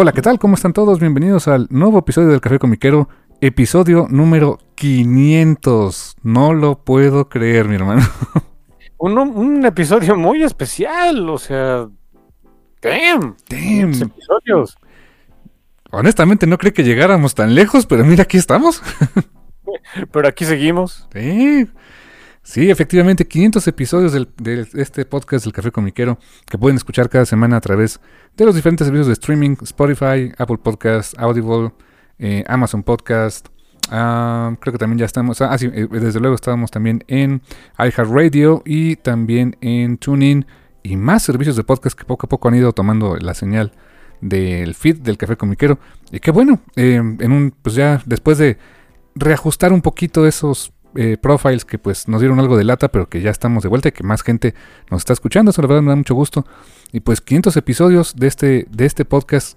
Hola, ¿qué tal? ¿Cómo están todos? Bienvenidos al nuevo episodio del Café Comiquero, episodio número 500. No lo puedo creer, mi hermano. Un, un episodio muy especial, o sea... Damn. Damn. episodios. Honestamente no creí que llegáramos tan lejos, pero mira, aquí estamos. Pero aquí seguimos. Sí. Sí, efectivamente, 500 episodios del- de este podcast del Café Comiquero que pueden escuchar cada semana a través de los diferentes servicios de streaming, Spotify, Apple Podcast, Audible, eh, Amazon Podcast. ah, creo que también ya estamos, ah, sí, eh, desde luego estábamos también en iHeartRadio y también en TuneIn y más servicios de podcast que poco a poco han ido tomando la señal del feed del Café Comiquero. Y qué bueno, eh, en un, pues ya después de reajustar un poquito esos eh, profiles que pues nos dieron algo de lata, pero que ya estamos de vuelta y que más gente nos está escuchando. Eso la verdad me da mucho gusto. Y pues 500 episodios de este, de este podcast.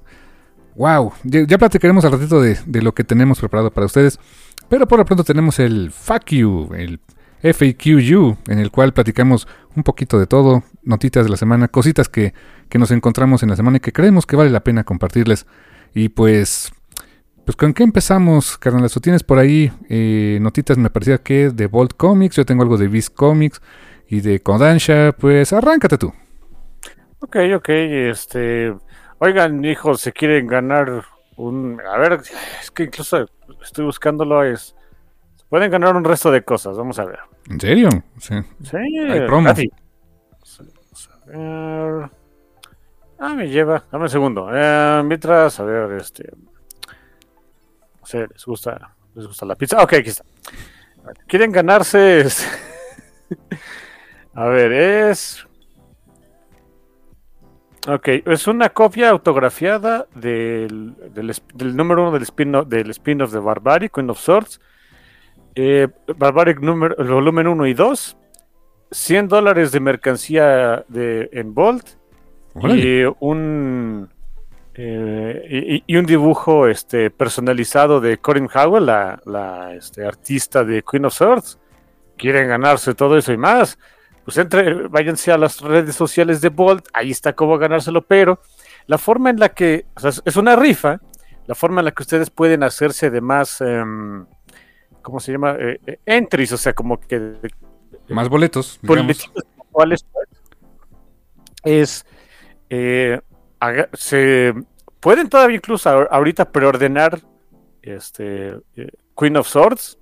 Wow, ya, platicaremos al ratito de, de lo que tenemos preparado para ustedes. Pero por lo pronto tenemos el Fuck You, el FAQU, en el cual platicamos un poquito de todo, notitas de la semana, cositas que, que nos encontramos en la semana y que creemos que vale la pena compartirles. Y pues pues con qué empezamos, carnal. Tú tienes por ahí eh, notitas, me parecía que de Bolt Comics, yo tengo algo de Viz Comics y de Kodansha, pues arráncate tú. Ok, ok, este... Oigan, hijos, se quieren ganar un... A ver, es que incluso estoy buscándolo, es... se Pueden ganar un resto de cosas, vamos a ver. ¿En serio? Sí. Sí, promo. gratis. Vamos a ver. Ah, me lleva. Dame un segundo. Eh, mientras, a ver, este. Les gusta, les gusta la pizza. Ok, aquí está. Quieren ganarse. a ver, es. Ok, es una copia autografiada del, del, número uno del spin-off del spin-off de Barbaric, Queen of Swords. Eh, Barbaric número, el volumen 1 y 2. 100 dólares de mercancía de, en Bolt y un eh, y, y un dibujo este personalizado de Corin Howell, la, la, este, artista de Queen of Swords. Quieren ganarse todo eso y más. Pues entre, váyanse a las redes sociales de Bolt, ahí está cómo ganárselo, pero la forma en la que, o sea, es- una rifa, la forma en la que ustedes pueden hacerse de más, em, ¿cómo se llama? Eh, eh, entries, o sea, como que Más boletos. políticos cuáles es eh, se pueden todavía incluso ahor- ahorita preordenar este eh, Queen of Swords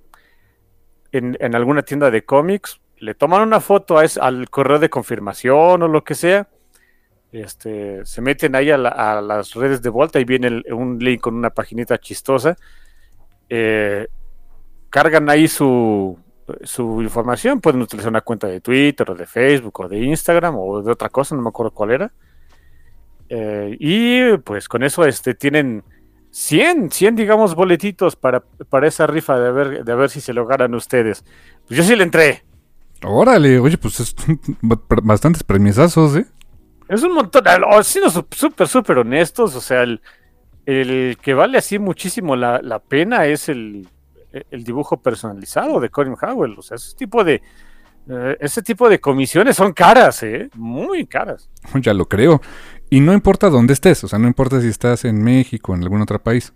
en, alguna tienda de cómics. Le toman una foto a es- al correo de confirmación o lo que sea. Este se meten ahí a, la- a las redes de vuelta y viene un link con una paginita chistosa. Eh, cargan ahí su su información, pueden utilizar una cuenta de Twitter o de Facebook o de Instagram o de otra cosa, no me acuerdo cuál era. Eh, y pues con eso este, tienen 100, 100 digamos boletitos para, para esa rifa de ver, de ver si se lo ganan ustedes. Pues yo sí le entré. Órale, oye, pues es bastantes premiesazos, ¿eh? Es un montón, oh, siendo súper, súper honestos, o sea, el, el que vale así muchísimo la, la pena es el, el dibujo personalizado de Corin Howell, o sea, ese tipo de, eh, ese tipo de comisiones son caras, ¿eh? Muy caras. Ya lo creo. Y no importa dónde estés, o sea, no importa si estás en México o en algún otro país.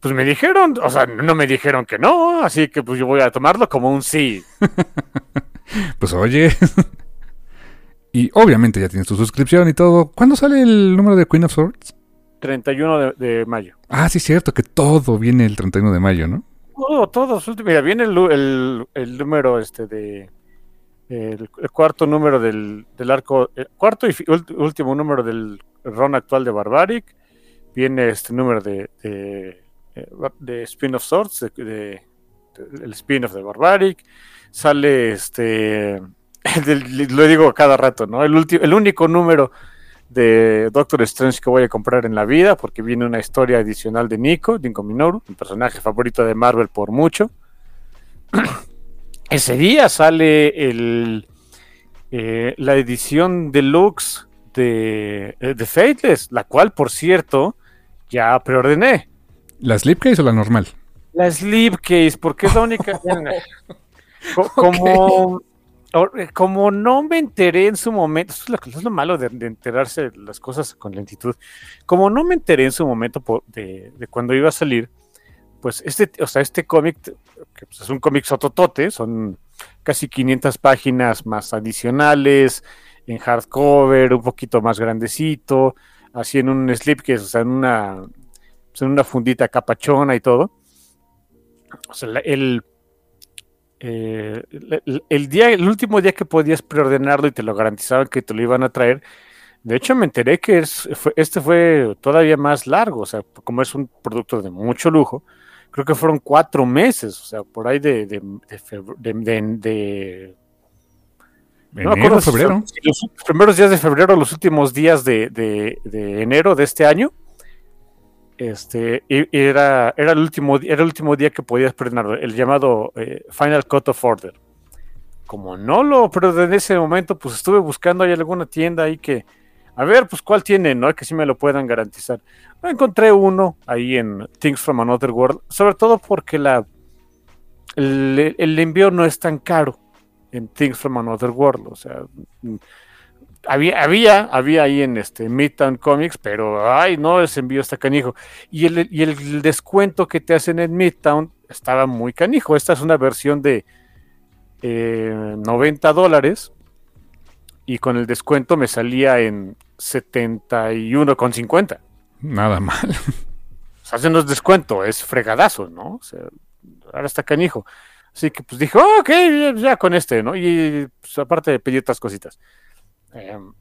Pues me dijeron, o sea, no me dijeron que no, así que pues yo voy a tomarlo como un sí. Pues oye. Y obviamente ya tienes tu suscripción y todo. ¿Cuándo sale el número de Queen of Swords? 31 de, de mayo. Ah, sí, cierto, que todo viene el 31 de mayo, ¿no? Todo, todo. Mira, viene el, el, el número este de. El, cuarto número del, del arco. El cuarto y último número del ron actual de Barbaric. Viene este número de. de, Spin of Swords. De, el spin-off de Barbaric. Sale este. lo digo cada rato, ¿no? El, ulti- el único número de Doctor Strange que voy a comprar en la vida, porque viene una historia adicional de Nico, Nico Minoru, mi personaje favorito de Marvel por mucho. Ese día sale el, eh, la edición deluxe de, eh, de Fateless, la cual, por cierto, ya preordené. ¿La slipcase o la normal? La slipcase, porque es la única. Co- como, eh, como no me enteré en su momento, eso es lo, es lo malo de, de enterarse de las cosas con lentitud. Como no me enteré en su momento de cuando iba a salir, pues este, o sea, este cómic, que pues, es un cómic sototote, son casi 500 páginas más adicionales, en hardcover, un poquito más grandecito, así en un slipcase, o sea, en una, pues, en una fundita capachona y todo. O sea, eh, el, el día, el último día que podías preordenarlo y te lo garantizaban que te lo iban a traer, de hecho me enteré que es, este fue todavía más largo, o sea, como es un producto de mucho lujo, creo que fueron cuatro meses, o sea, por ahí de, de, de febr- de- no me Enero, acuerdo febrero. los primeros días de febrero, los últimos días de, de- de enero de este año. Este, era, era, el último, era el último día que podías preordenarlo, el llamado eh, Final Cut of Order. Como no lo preordené en ese momento, pues estuve buscando ahí alguna tienda ahí que, a ver, pues cuál tiene, ¿no? Que sí me lo puedan garantizar. Encontré uno ahí en Things from Another World, sobre todo porque el, envío no es tan caro en Things from Another World. O sea, mm, había, había, había ahí en este Midtown Comics, pero ay, no, ese envío está canijo. Y el, y el descuento que te hacen en Midtown estaba muy canijo. Esta es una versión de eh, 90 dólares. Y con el descuento me salía en 71,50. Nada mal. O sea, no es descuento, es fregadazo, ¿no? O sea, ahora está canijo. Así que pues dije, "Oh, ok, ya, ya con este, ¿no? Y pues, aparte pedí otras cositas. Em,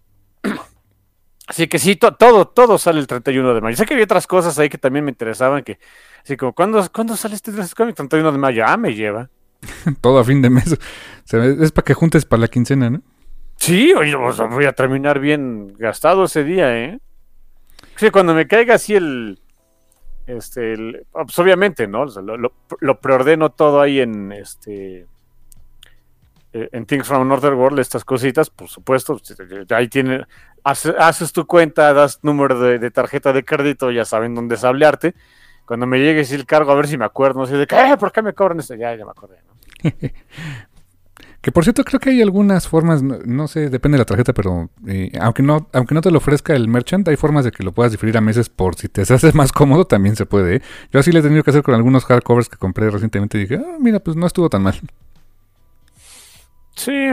así que sí, to- todo, todo sale el 31 de mayo. Sé que había otras cosas ahí que también me interesaban, que así como, ¿cuándo, ¿cuándo sale este cómic? 31 de mayo, ah, me lleva. Todo a fin de mes. O sea, es para que juntes para la quincena, ¿no? Sí, oye, o voy a terminar bien gastado ese día, ¿eh? Sí, cuando me caiga así el. Este, pues obviamente, ¿no? O lo, preordeno todo ahí en este. eh, En Things from Another World, estas cositas, por supuesto. Ahí tiene. hace- Haces tu cuenta, das número de, tarjeta de crédito, ya saben dónde sablearte. Cuando me llegue así el cargo, a ver si me acuerdo, no de qué, "Eh, ¿por qué me cobran esto? Ya, ya me acordé, ¿no? Que por cierto, creo que hay algunas formas, no, sé, depende de la tarjeta, pero eh, aunque no aunque no te lo ofrezca el merchant, hay formas de que lo puedas diferir a meses por si te hace más cómodo, también se puede. ¿eh? Yo así le he tenido que hacer con algunos hardcovers que compré recientemente y dije, ah, mira, pues no estuvo tan mal. Sí,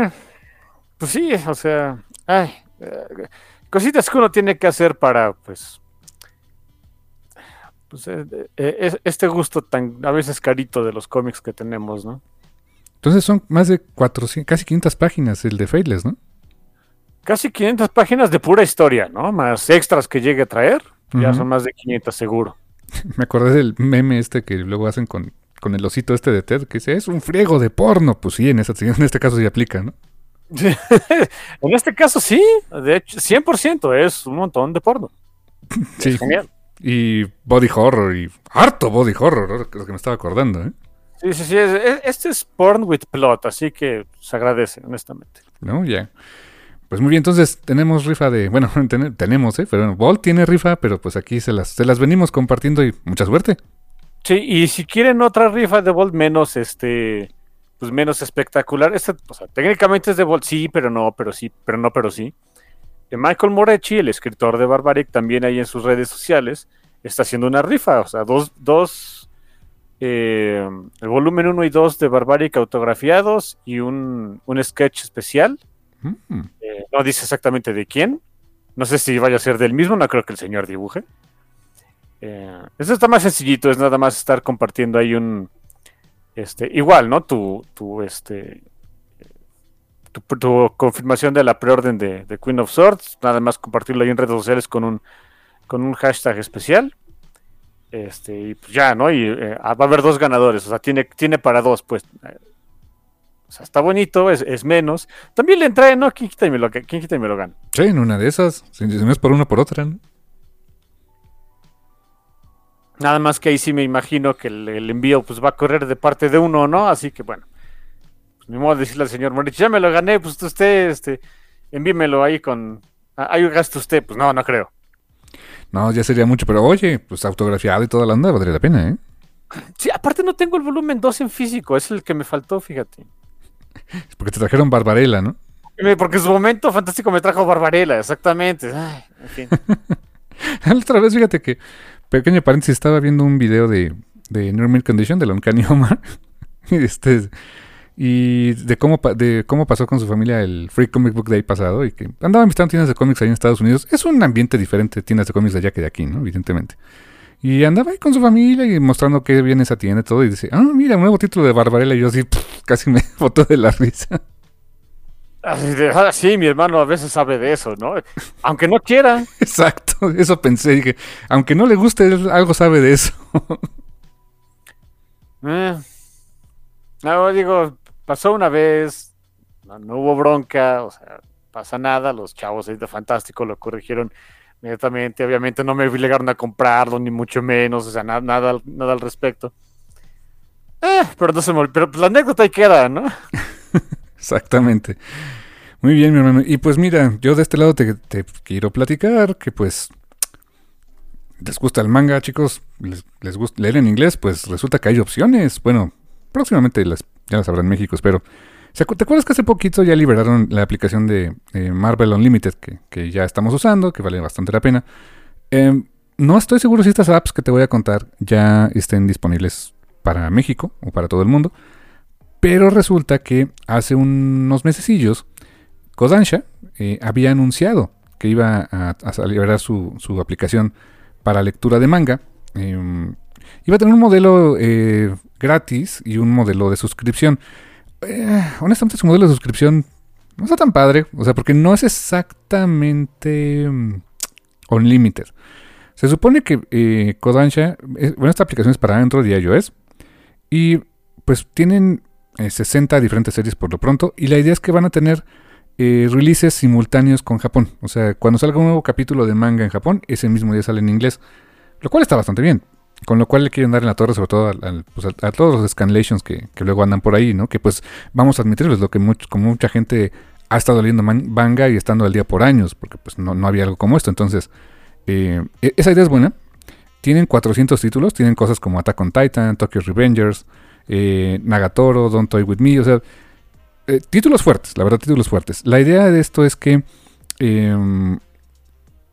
pues sí, o sea, ay, eh, cositas que uno tiene que hacer para, pues, pues eh, es- este gusto tan a veces carito de los cómics que tenemos, ¿no? Entonces son más de 400, casi 500 páginas el de Faithless, ¿no? Casi 500 páginas de pura historia, ¿no? Más extras que llegue a traer, ya son más de 500 seguro. Me acordé del meme este que luego hacen con, con el osito este de Ted, que dice, es un friego de porno. Pues sí, en, esta- en este caso sí aplica, ¿no? en este caso sí, de hecho, 100% es un montón de porno. Sí. Es genial. Y body horror, y harto body horror, lo que me estaba acordando, ¿eh? Sí, sí, sí, es- es- este es porn with plot, así que se agradece, honestamente. ¿No? Ya. Pues muy bien, entonces tenemos rifa de. Bueno, ten- tenemos, ¿eh? Pero bueno, Bolt tiene rifa, pero pues aquí se las, se las venimos compartiendo y mucha suerte. Sí, y si quieren otra rifa de Volt menos, este, pues menos espectacular, este, o sea, técnicamente es de Volt, sí, pero no, pero sí, pero no, pero sí. Eh, Michael Moretti, el escritor de Barbaric, también ahí en sus redes sociales, está haciendo una rifa, o sea, dos, dos, eh, el volumen 1 y 2 de Barbaric autografiados y un, un sketch especial Mm. Eh, no dice exactamente de quién. No sé si vaya a ser del mismo, no creo que el señor dibuje. Eh, eso está más sencillito, es nada más estar compartiendo ahí un. Este, igual, ¿no? Tu, tu, este, tu, confirmación de la preorden de, de, Queen of Swords, nada más compartirlo ahí en redes sociales con un, con un hashtag especial. Este, y pues ya, ¿no? Y eh, va a haber dos ganadores, o sea, tiene, tiene para dos, pues. O sea, está bonito, es, menos. También le entra, ¿no? ¿Quién quita y me lo, quién quita y me lo gana? Sí, en una de esas. Si no es por una, por otra, ¿no? Nada más que ahí sí me imagino que el, envío pues va a correr de parte de uno, ¿no? Así que bueno. Pues, ni modo de decirle al señor Morich, ya me lo gané, pues usted, este, envímelo ahí con. Ah, ahí gasto usted, pues no, no creo. No, ya sería mucho, pero oye, pues autografiado y toda la onda valdría la pena, ¿eh? Sí, aparte no tengo el volumen 2 en físico, es el que me faltó, fíjate. Porque te trajeron Barbarella, ¿no? Porque en su momento fantástico me trajo Barbarella, exactamente. Ay, en fin. otra vez, fíjate que pequeño paréntesis, estaba viendo un video de, de Normal Condition, de la Uncanny Omar, y, este, y de cómo, de cómo pasó con su familia el Free Comic Book Day pasado, y que andaban visitando tiendas de cómics ahí en Estados Unidos. Es un ambiente diferente de tiendas de cómics de allá que de aquí, ¿no? Evidentemente. Y andaba ahí con su familia y mostrando que viene esa tienda y todo, y dice, ah, mira, un nuevo título de Barbarella, y yo así, casi me foto de la risa. Ah, sí, mi hermano a veces sabe de eso, ¿no? Aunque no quiera. Exacto, eso pensé. Dije, aunque no le guste, algo sabe de eso. Eh, no, digo, pasó una vez, no, hubo bronca, o sea, pasa nada. Los chavos ahí de Fantástico lo corrigieron inmediatamente. Obviamente no me obligaron a comprarlo, ni mucho menos, o sea, nada, nada, nada al respecto. Eh, pero no se me Pero pues, la anécdota ahí queda, ¿no? Exactamente. Muy bien, mi hermano. Y pues mira, yo de este lado te, quiero platicar que pues les gusta el manga, chicos, les, gusta leer en inglés, pues resulta que hay opciones. Bueno, próximamente las, ya las habrá en México, espero. ¿Te acuerdas que hace poquito ya liberaron la aplicación de Marvel Unlimited que, ya estamos usando, que vale bastante la pena? Em, no estoy seguro si estas apps que te voy a contar ya estén disponibles para México o para todo el mundo. Pero resulta que hace unos mesecillos, Kodansha eh, había anunciado que iba a, a liberar su, aplicación para lectura de manga. Iba a tener un modelo eh, gratis y un modelo de suscripción. Eh, honestamente, su modelo de suscripción no está tan padre. O sea, porque no es exactamente um, unlimited. Se supone que Kodansha, bueno, esta aplicación es para Android y iOS. Y pues tienen 60 eh, diferentes series por lo pronto. Y la idea es que van a tener eh, releases simultáneos con Japón. O sea, cuando salga un nuevo capítulo de manga en Japón, ese mismo día sale en inglés. Lo cual está bastante bien. Con lo cual le quieren dar en la torre, sobre todo pues, a, todos los scanlations que, que, luego andan por ahí, ¿no? Que pues vamos a admitirles lo que como mucha gente ha estado leyendo manga y estando al día por años, porque pues no, no había algo como esto. Entonces, eh, e, esa idea es buena. Tienen 400 títulos, tienen cosas como Attack on Titan, Tokyo Revengers, eh, Nagatoro, Don't Toy With Me, o sea, eh, títulos fuertes, la verdad, títulos fuertes. La idea de esto es que em,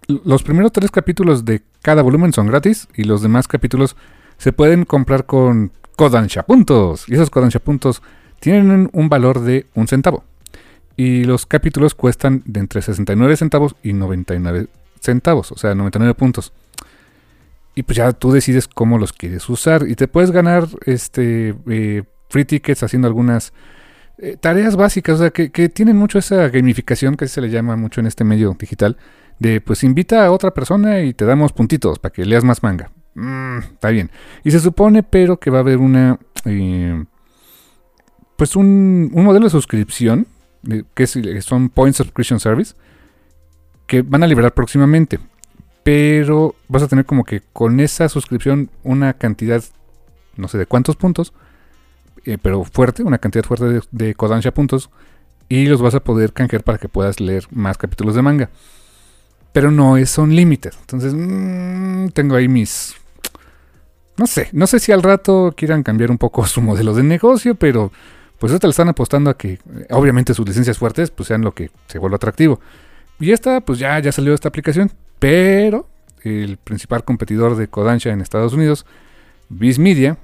los primeros tres capítulos de cada volumen son gratis y los demás capítulos se pueden comprar con Kodansha puntos. Y esos Kodansha puntos tienen un valor de un centavo. Y los capítulos cuestan de entre 69 centavos y 99 centavos, o sea, 99 puntos y pues ya tú decides cómo los quieres usar y te puedes ganar este eh, free tickets haciendo algunas eh, tareas básicas, o sea, que, tienen mucho esa gamificación que se le llama mucho en este medio digital, de pues invita a otra persona y te damos puntitos para que leas más manga. Mm, está bien. Y se supone, pero que va a haber una, eh, pues un, modelo de suscripción, que son Point Subscription Service, que van a liberar próximamente pero vas a tener como que con esa suscripción una cantidad, no sé de cuántos puntos, eh, pero fuerte, una cantidad fuerte de, de, Kodansha puntos, y los vas a poder canjear para que puedas leer más capítulos de manga. Pero no es unlimited. Entonces, mm, tengo ahí mis... No sé, no sé si al rato quieran cambiar un poco su modelo de negocio, pero pues ahorita le están apostando a que, eh, obviamente, sus licencias fuertes pues sean lo que se vuelva atractivo. Y esta, pues ya, ya salió esta aplicación. Pero el principal competidor de Kodansha en Estados Unidos, Viz Media,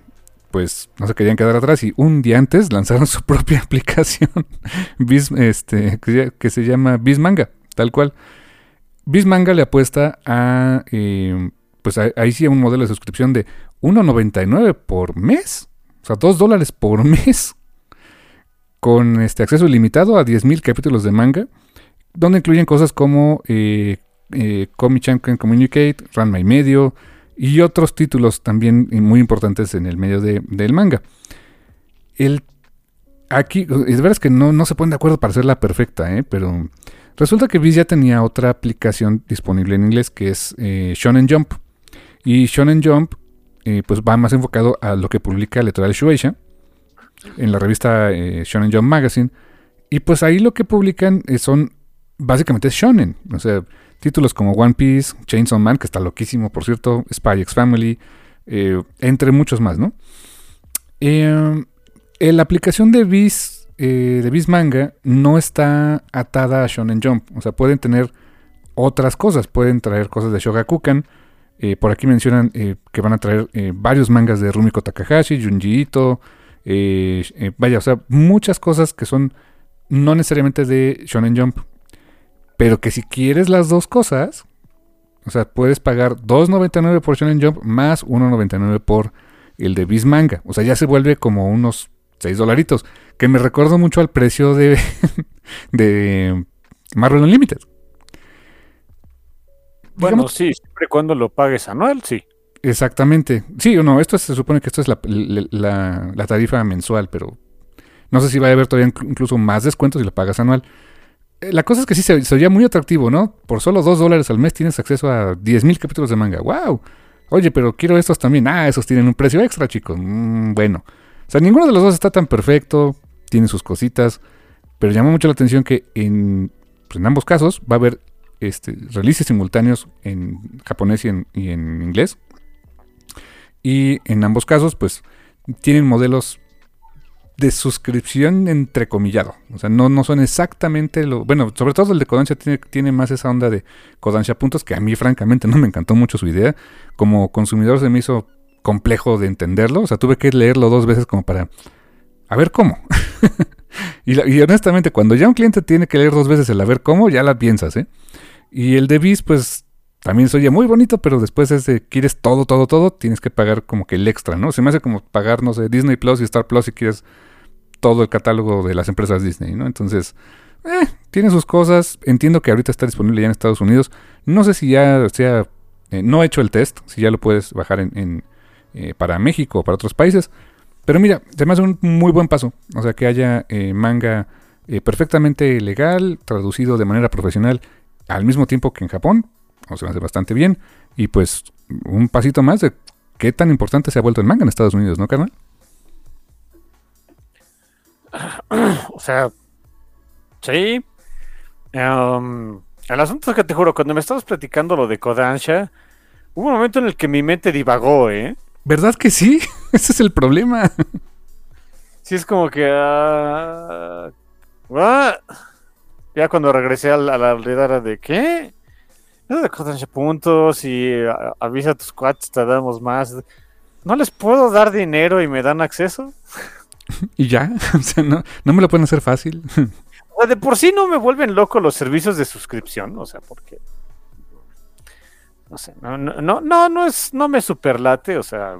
pues no se querían quedar atrás y un día antes lanzaron su propia aplicación este, que, se llama Bismanga, tal cual. Bismanga le apuesta a, eh, pues ahí sí a un modelo de suscripción de 1.99 por mes, o sea, 2 dólares por mes, con este acceso ilimitado a 10.000 capítulos de manga, donde incluyen cosas como eh, eh, Comic Can Communicate, Run My Medio, y otros títulos también muy importantes en el medio del manga. El, aquí, es verdad que no, no se ponen de acuerdo para hacerla perfecta, ¿eh? pero resulta que Viz ya tenía otra aplicación disponible en inglés que es eh, Shonen Jump. Y Shonen Jump eh, pues va más enfocado a lo que publica Letral Shueisha en la revista Shonen Jump Magazine. Y pues ahí lo que publican son básicamente Shonen. O sea, Títulos como One Piece, Chainsaw Man, que está loquísimo, por cierto, Spy X Family, eh, entre muchos más, ¿no? Eh, la aplicación de Viz, eh, de Viz Manga no está atada a Shonen Jump. O sea, pueden tener otras cosas. Pueden traer cosas de Shogakukan. por aquí mencionan que van a traer varios mangas de Rumiko Takahashi, Junji Ito. vaya, o sea, muchas cosas que son no necesariamente de Shonen Jump. Pero que si quieres las dos cosas, o sea, puedes pagar 2.99 por Shonen Jump más 1.99 por el de Bismanga. O sea, ya se vuelve como unos 6 dolaritos. Que me recuerdo mucho al precio de, de Marvel Unlimited. Bueno, sí, siempre cuando lo pagues anual, sí. Exactamente. Sí o no, esto se supone que esto es la, la, tarifa mensual, pero no sé si va a haber todavía incluso más descuentos si lo pagas anual. Eh, la cosa es que sí se, se, oía muy atractivo, ¿no? Por solo 2 dólares al mes tienes acceso a 10.000 capítulos de manga. ¡Wow! Oye, pero quiero estos también. Ah, esos tienen un precio extra, chicos. Mm, bueno. O sea, ninguno de los dos está tan perfecto. Tiene sus cositas. Pero llama mucho la atención que en, pues, en ambos casos va a haber este, releases simultáneos en japonés y en, y en inglés. Y en ambos casos, pues, tienen modelos de suscripción entrecomillado. O sea, no, no son exactamente lo. Bueno, sobre todo el de Kodansha tiene, tiene más esa onda de Kodansha puntos, que a mí, francamente, no me encantó mucho su idea. Como consumidor se me hizo complejo de entenderlo. O sea, tuve que leerlo dos veces como para. A ver cómo. y, y, honestamente, cuando ya un cliente tiene que leer dos veces el a ver cómo, ya la piensas, ¿eh? Y el de Bis, pues también se oye muy bonito, pero después es de quieres todo, todo, todo, tienes que pagar como que el extra, ¿no? Se me hace como pagar, no sé, Disney Plus y Star Plus si quieres todo el catálogo de las empresas Disney, ¿no? Entonces, eh, tiene sus cosas. Entiendo que ahorita está disponible ya en Estados Unidos. No sé si ya sea, eh, no he hecho el test, si ya lo puedes bajar en, eh, para México o para otros países. Pero mira, se me hace un muy buen paso. O sea, que haya manga perfectamente legal, traducido de manera profesional al mismo tiempo que en Japón. O sea, me hace bastante bien. Y pues un pasito más de qué tan importante se ha vuelto el manga en Estados Unidos, ¿no, carnal? o sea, sí. Um, el asunto es que te juro, cuando me estabas platicando lo de Kodansha, hubo un momento en el que mi mente divagó, ¿eh? ¿Verdad que sí? Ese es el problema. Sí, es como que. Ah, ya cuando regresé a la, realidad de qué? De Kodansha puntos y avisa a tus cuates, te damos más. ¿No les puedo dar dinero y me dan acceso? y ya, o sea, no, me lo pueden hacer fácil. de por sí no me vuelven loco los servicios de suscripción, o sea, porque no sé, no, no, no, no es, no me superlate, o sea,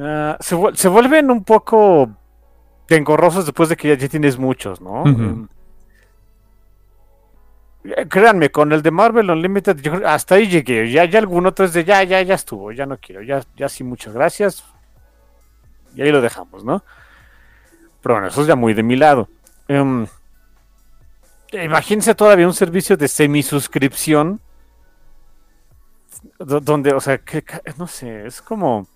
ah, se, vuelven un poco engorrosos después de que ya, tienes muchos, ¿no? Mm. Eh, créanme, con el de Marvel Unlimited, hasta ahí llegué, ya, ya algún otro es de ya, ya, ya estuvo, ya no quiero, ya, ya sí, muchas gracias, y ahí lo dejamos, ¿no? Pero bueno, eso es ya muy de mi lado. Em, imagínense todavía un servicio de semi-suscripción donde, o sea, que, no sé, es como...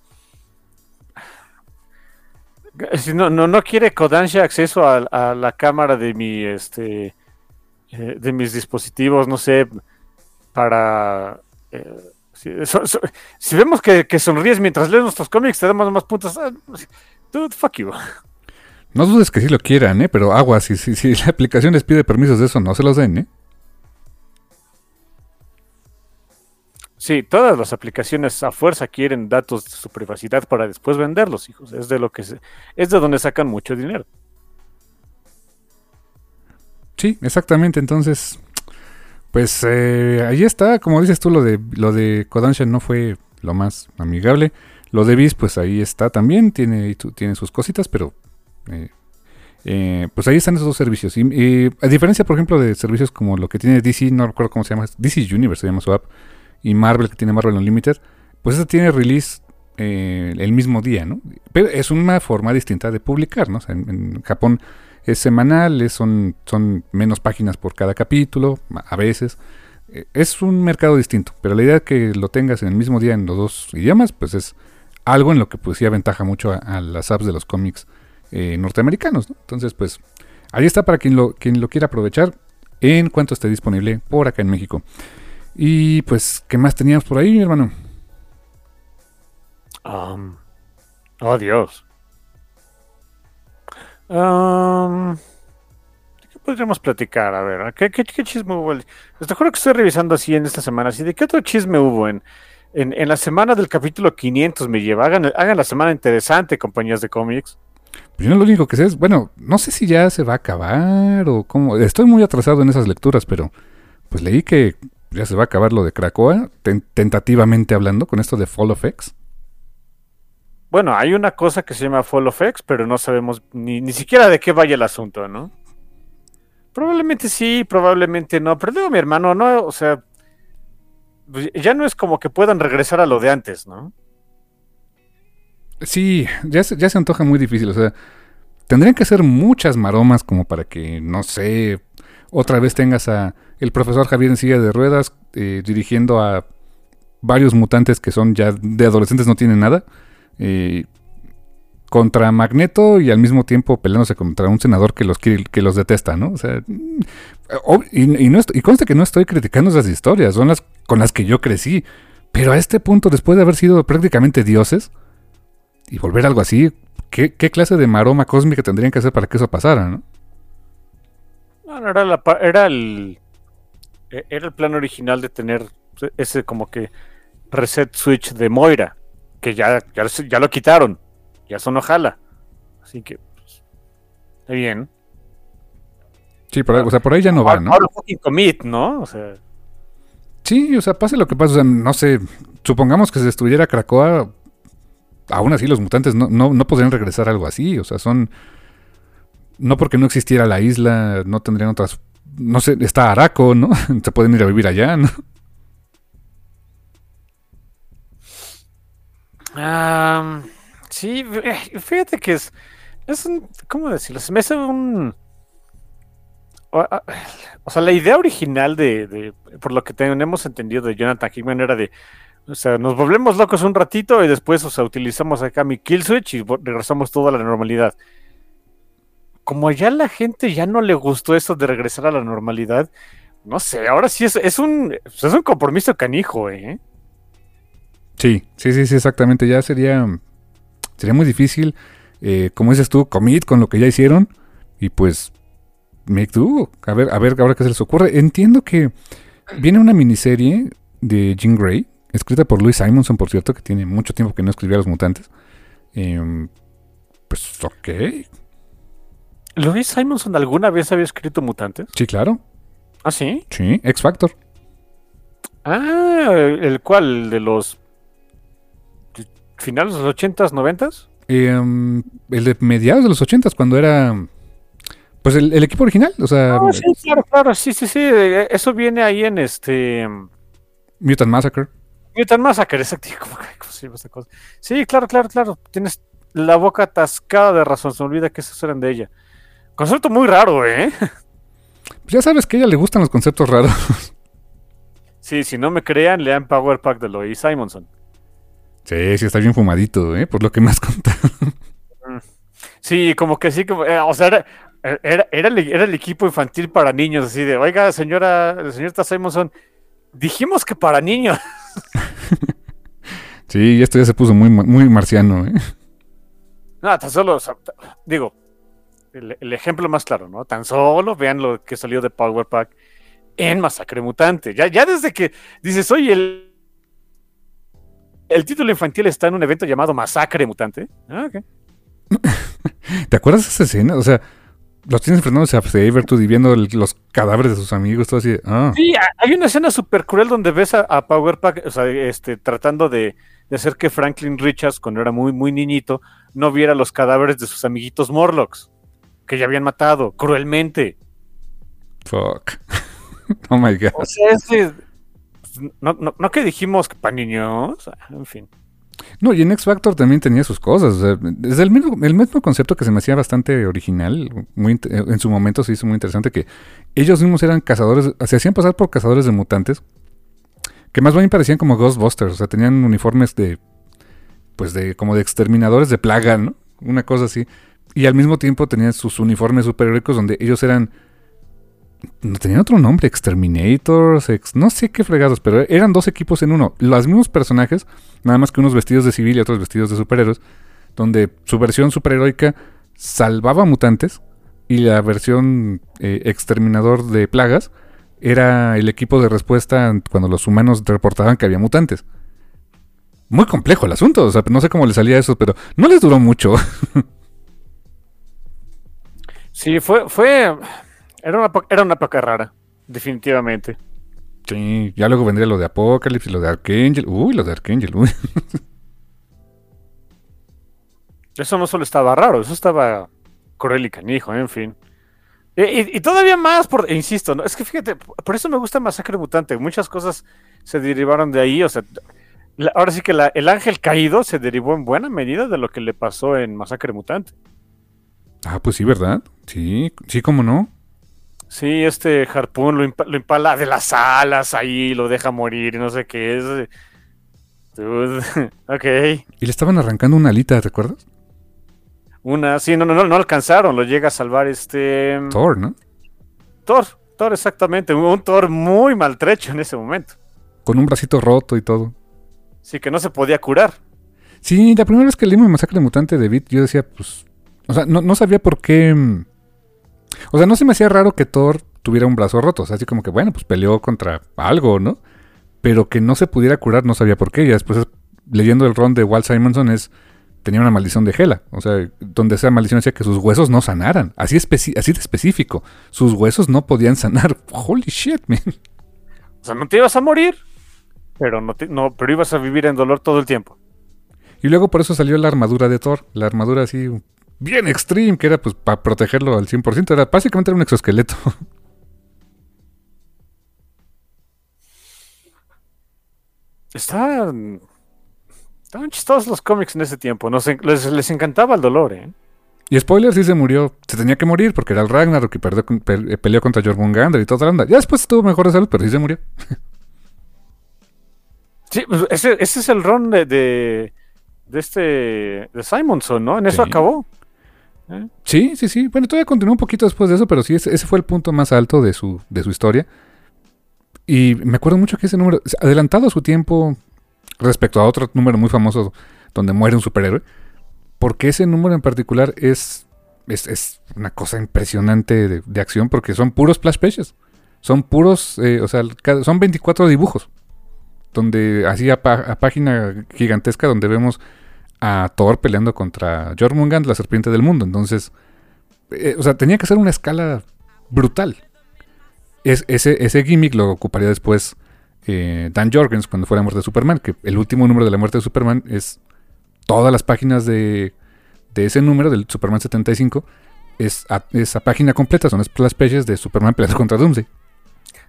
Si no, no, no quiere Kodansha acceso a, la cámara de mi, este, eh, de mis dispositivos, no sé, para... Eh, si, vemos que, sonríes mientras lees nuestros cómics, te damos más puntos. Ah, fuck you. No dudes que sí lo quieran, ¿eh? Pero agua, si, si, la aplicación les pide permisos de eso, no se los den, ¿eh? Sí, todas las aplicaciones a fuerza quieren datos de su privacidad para después venderlos, hijos. Es de lo que se, es de donde sacan mucho dinero. Sí, exactamente. Entonces, pues eh, ahí está. Como dices tú, lo de lo de Kodansha no fue lo más amigable. Lo de Viz, pues ahí está también. Tiene, tiene sus cositas, pero eh, eh, pues ahí están esos dos servicios. Y, a diferencia, por ejemplo, de servicios como lo que tiene DC, no recuerdo cómo se llama, DC Universe se llama su app, y Marvel, que tiene Marvel Unlimited, pues ese tiene release eh, el mismo día, ¿no? Pero es una forma distinta de publicar, ¿no? en, Japón es semanal, son, son menos páginas por cada capítulo, a veces. Eh, es un mercado distinto, pero la idea de que lo tengas en el mismo día en los dos idiomas, pues es algo en lo que pues sí aventaja mucho a las apps de los cómics eh, norteamericanos. Entonces, pues ahí está para quien lo, quien lo quiera aprovechar en cuanto esté disponible por acá en México. Y pues, ¿qué más teníamos por ahí, mi hermano? Um, oh, Dios. Um, ¿Qué podríamos platicar? A ver, ¿qué, chisme hubo? Les te juro que estoy revisando así en esta semana. Así, ¿De qué otro chisme hubo en, en, la semana del capítulo 500? Me lleva. Hagan, hagan la semana interesante, compañías de cómics. Pues yo lo único que sé es, bueno, no sé si ya se va a acabar o cómo. Estoy muy atrasado en esas lecturas, pero pues leí que ya se va a acabar lo de Krakoa, tentativamente hablando, con esto de Fall of X. Bueno, hay una cosa que se llama Fall of X, pero no sabemos ni, ni siquiera de qué vaya el asunto, ¿no? Probablemente sí, probablemente no, pero digo mi hermano, no, o sea, pues, ya no es como que puedan regresar a lo de antes, ¿no? Sí, ya se, ya se antoja muy difícil. O sea, tendrían que hacer muchas maromas como para que, no sé, otra vez tengas a el profesor Javier en silla de ruedas eh, dirigiendo a varios mutantes que son ya de adolescentes, no tienen nada. Eh, contra Magneto y al mismo tiempo peleándose contra un senador que los que los detesta, ¿no? O sea, mm, y, no y consta que no estoy criticando esas historias, son las con las que yo crecí. Pero a este punto, después de haber sido prácticamente dioses, y volver algo así, ¿qué, clase de maroma cósmica tendrían que hacer para que eso pasara, no? No, era, la, era el era el plan original de tener ese como que reset switch de Moira, que ya, ya, lo quitaron, ya son jala. Así que, pues, está bien. Sí, por, o sea, por ahí ya no va, ¿no? Ahora commit, ¿no? O sea. Sí, o sea, pase lo que pase, o sea, no sé, supongamos que se destruyera Krakoa, aún así los mutantes no, no, podrían regresar a algo así. O sea, son... No porque no existiera la isla, no tendrían otras... No sé, está Araco, ¿no? Se pueden ir a vivir allá, ¿no? sí, eh, fíjate que es... Es un... ¿Cómo decirlo? Se me hace un... O sea, la idea original de, de, por lo que tenemos entendido de Jonathan Hickman era de, o sea, nos volvemos locos un ratito y después, o sea, utilizamos acá mi kill switch y regresamos todo a la normalidad. Como ya la gente ya no le gustó eso de regresar a la normalidad, no sé, ahora sí es, un es un compromiso canijo, ¿eh? Sí, sí, sí, sí, exactamente. Ya sería sería muy difícil, eh, como dices tú, commit con lo que ya hicieron y pues make do. A ver, a ver, ahora qué se les ocurre. Entiendo que viene una miniserie de Jean Grey escrita por Louis Simonson, por cierto, que tiene mucho tiempo que no escribía a los mutantes. Em, pues ok. ¿Louis Simonson alguna vez había escrito mutantes? Sí, claro. ¿Ah, sí? Sí, X Factor. Ah, ¿el cual? ¿De los finales de los 80s, 90s? Em, el de mediados de los 80s, cuando era. Pues el, equipo original, o sea. Ah, sí, claro, claro, sí, sí, sí. Eso viene ahí en este. Mutant Massacre. Mutant Massacre, exacto. Sí, claro, claro, claro. Tienes la boca atascada de razón. Se me olvida que esos eran de ella. Concepto muy raro, ¿eh? Pues ya sabes que a ella le gustan los conceptos raros. Sí, si no me crean, lean Power Pack de Lois Simonson. Sí, sí, está bien fumadito, ¿eh? Por lo que me has contado. Mm. Sí, como que sí, como, eh, o sea, era, era, era, el, era, el, equipo infantil para niños, así de, oiga, señora, señorita Simonson, dijimos que para niños. sí, esto ya se puso muy, muy marciano, ¿eh? No, tan solo, digo, el, ejemplo más claro, ¿no? Tan solo vean lo que salió de Power Pack en Masacre Mutante. Ya, ya desde que dices, oye, el, el título infantil está en un evento llamado Masacre Mutante. Ah, ok. ¿Te acuerdas de esa escena? O sea, los tienes enfrentándose a Sabertooth y viendo el- los cadáveres de sus amigos, todo así. Ah, Sí, hay una escena súper cruel donde ves a, a Power Pack, o sea, este, tratando de, de hacer que Franklin Richards, cuando era muy, muy niñito, no viera los cadáveres de sus amiguitos Morlocks, que ya habían matado cruelmente. fuck. oh my god. O sea, es de- no, no, no que dijimos que para niños, en fin. No, y en X Factor también tenía sus cosas. Es el mismo, el mismo concepto que se me hacía bastante original. Muy, int- en su momento se hizo muy interesante que ellos mismos eran cazadores, se hacían pasar por cazadores de mutantes, que más bien parecían como Ghostbusters. O sea, tenían uniformes de, pues de, como de exterminadores de plaga, ¿no? Una cosa así. Y al mismo tiempo tenían sus uniformes superhéroicos donde ellos eran no tenían otro nombre, Exterminators, ex- no sé qué fregados, pero eran dos equipos en uno. Los mismos personajes, nada más que unos vestidos de civil y otros vestidos de superhéroes, donde su versión superheroica salvaba mutantes y la versión eh, exterminador de plagas era el equipo de respuesta cuando los humanos reportaban que había mutantes. Muy complejo el asunto, o sea, no sé cómo les salía eso, pero no les duró mucho. Sí, fue, fue, era una, era una época rara, definitivamente. Sí, ya luego vendría lo de Apocalypse y lo de Archangel. Uy, lo de Archangel, uy. Eso no solo estaba raro, eso estaba cruel y canijo, en fin. Y, y- y todavía más, por, e insisto, ¿no? es que fíjate, por eso me gusta Masacre Mutante. Muchas cosas se derivaron de ahí. O sea, la- ahora sí que la- el ángel caído se derivó en buena medida de lo que le pasó en Masacre Mutante. Ah, pues sí, ¿verdad? Sí, sí, cómo no. Sí, este Harpoon lo, impa- lo impala de las alas ahí, lo deja morir y no sé qué es. Dude, ok. Y le estaban arrancando una alita, ¿te acuerdas? Una, sí, no, no, no, no alcanzaron, lo llega a salvar este. Thor, ¿no? Thor, Thor, exactamente. Un, un Thor muy maltrecho en ese momento. Con un bracito roto y todo. Sí, que no se podía curar. Sí, la primera vez que leímos Masacre Mutante de Beat, yo decía, pues. O sea, no, no sabía por qué. mm, O sea, no se me hacía raro que Thor tuviera un brazo roto. O sea, así como que, bueno, pues peleó contra algo, ¿no? Pero que no se pudiera curar, no sabía por qué. Y después, leyendo el ron de Walt Simonson, es. Tenía una maldición de Hela. O sea, donde esa maldición decía que sus huesos no sanaran. Así, especi- así de específico. Sus huesos no podían sanar. Holy shit, man. O sea, no te ibas a morir, pero no, te- no, pero ibas a vivir en dolor todo el tiempo. Y luego por eso salió la armadura de Thor. La armadura así bien extreme, que era pues para protegerlo al 100%. Era, básicamente era un exoesqueleto. Estaban, estaban chistosos los cómics en ese tiempo. Nos les, les encantaba el dolor, ¿eh? y spoiler, sí se murió. Se tenía que morir porque era el Ragnarok que perdió pe- eh, peleó contra Jormungandr y toda la onda. Ya después estuvo mejor de salud, pero sí se murió. Sí, pues, ese, ese es el ron de, de, de este, de Simonson, ¿no? En eso Sí. acabó. Sí, sí, sí. Bueno, todavía continuó un poquito después de eso, pero sí, ese, fue el punto más alto de su, de su historia. Y me acuerdo mucho que ese número, adelantado a su tiempo respecto a otro número muy famoso donde muere un superhéroe, porque ese número en particular es, es, es una cosa impresionante de, de acción, porque son puros splash pages. Son puros, eh, o sea, son 24 dibujos, donde así a página gigantesca donde vemos a Thor peleando contra Jormungand, la serpiente del mundo. Entonces, eh, o sea, tenía que ser una escala brutal. Es, ese, ese gimmick lo ocuparía después eh, Dan Jorgens cuando fue la muerte de Superman, que el último número de la muerte de Superman es todas las páginas de, de ese número, del Superman 75, es esa página completa, son splash pages de Superman peleando contra Doomsday.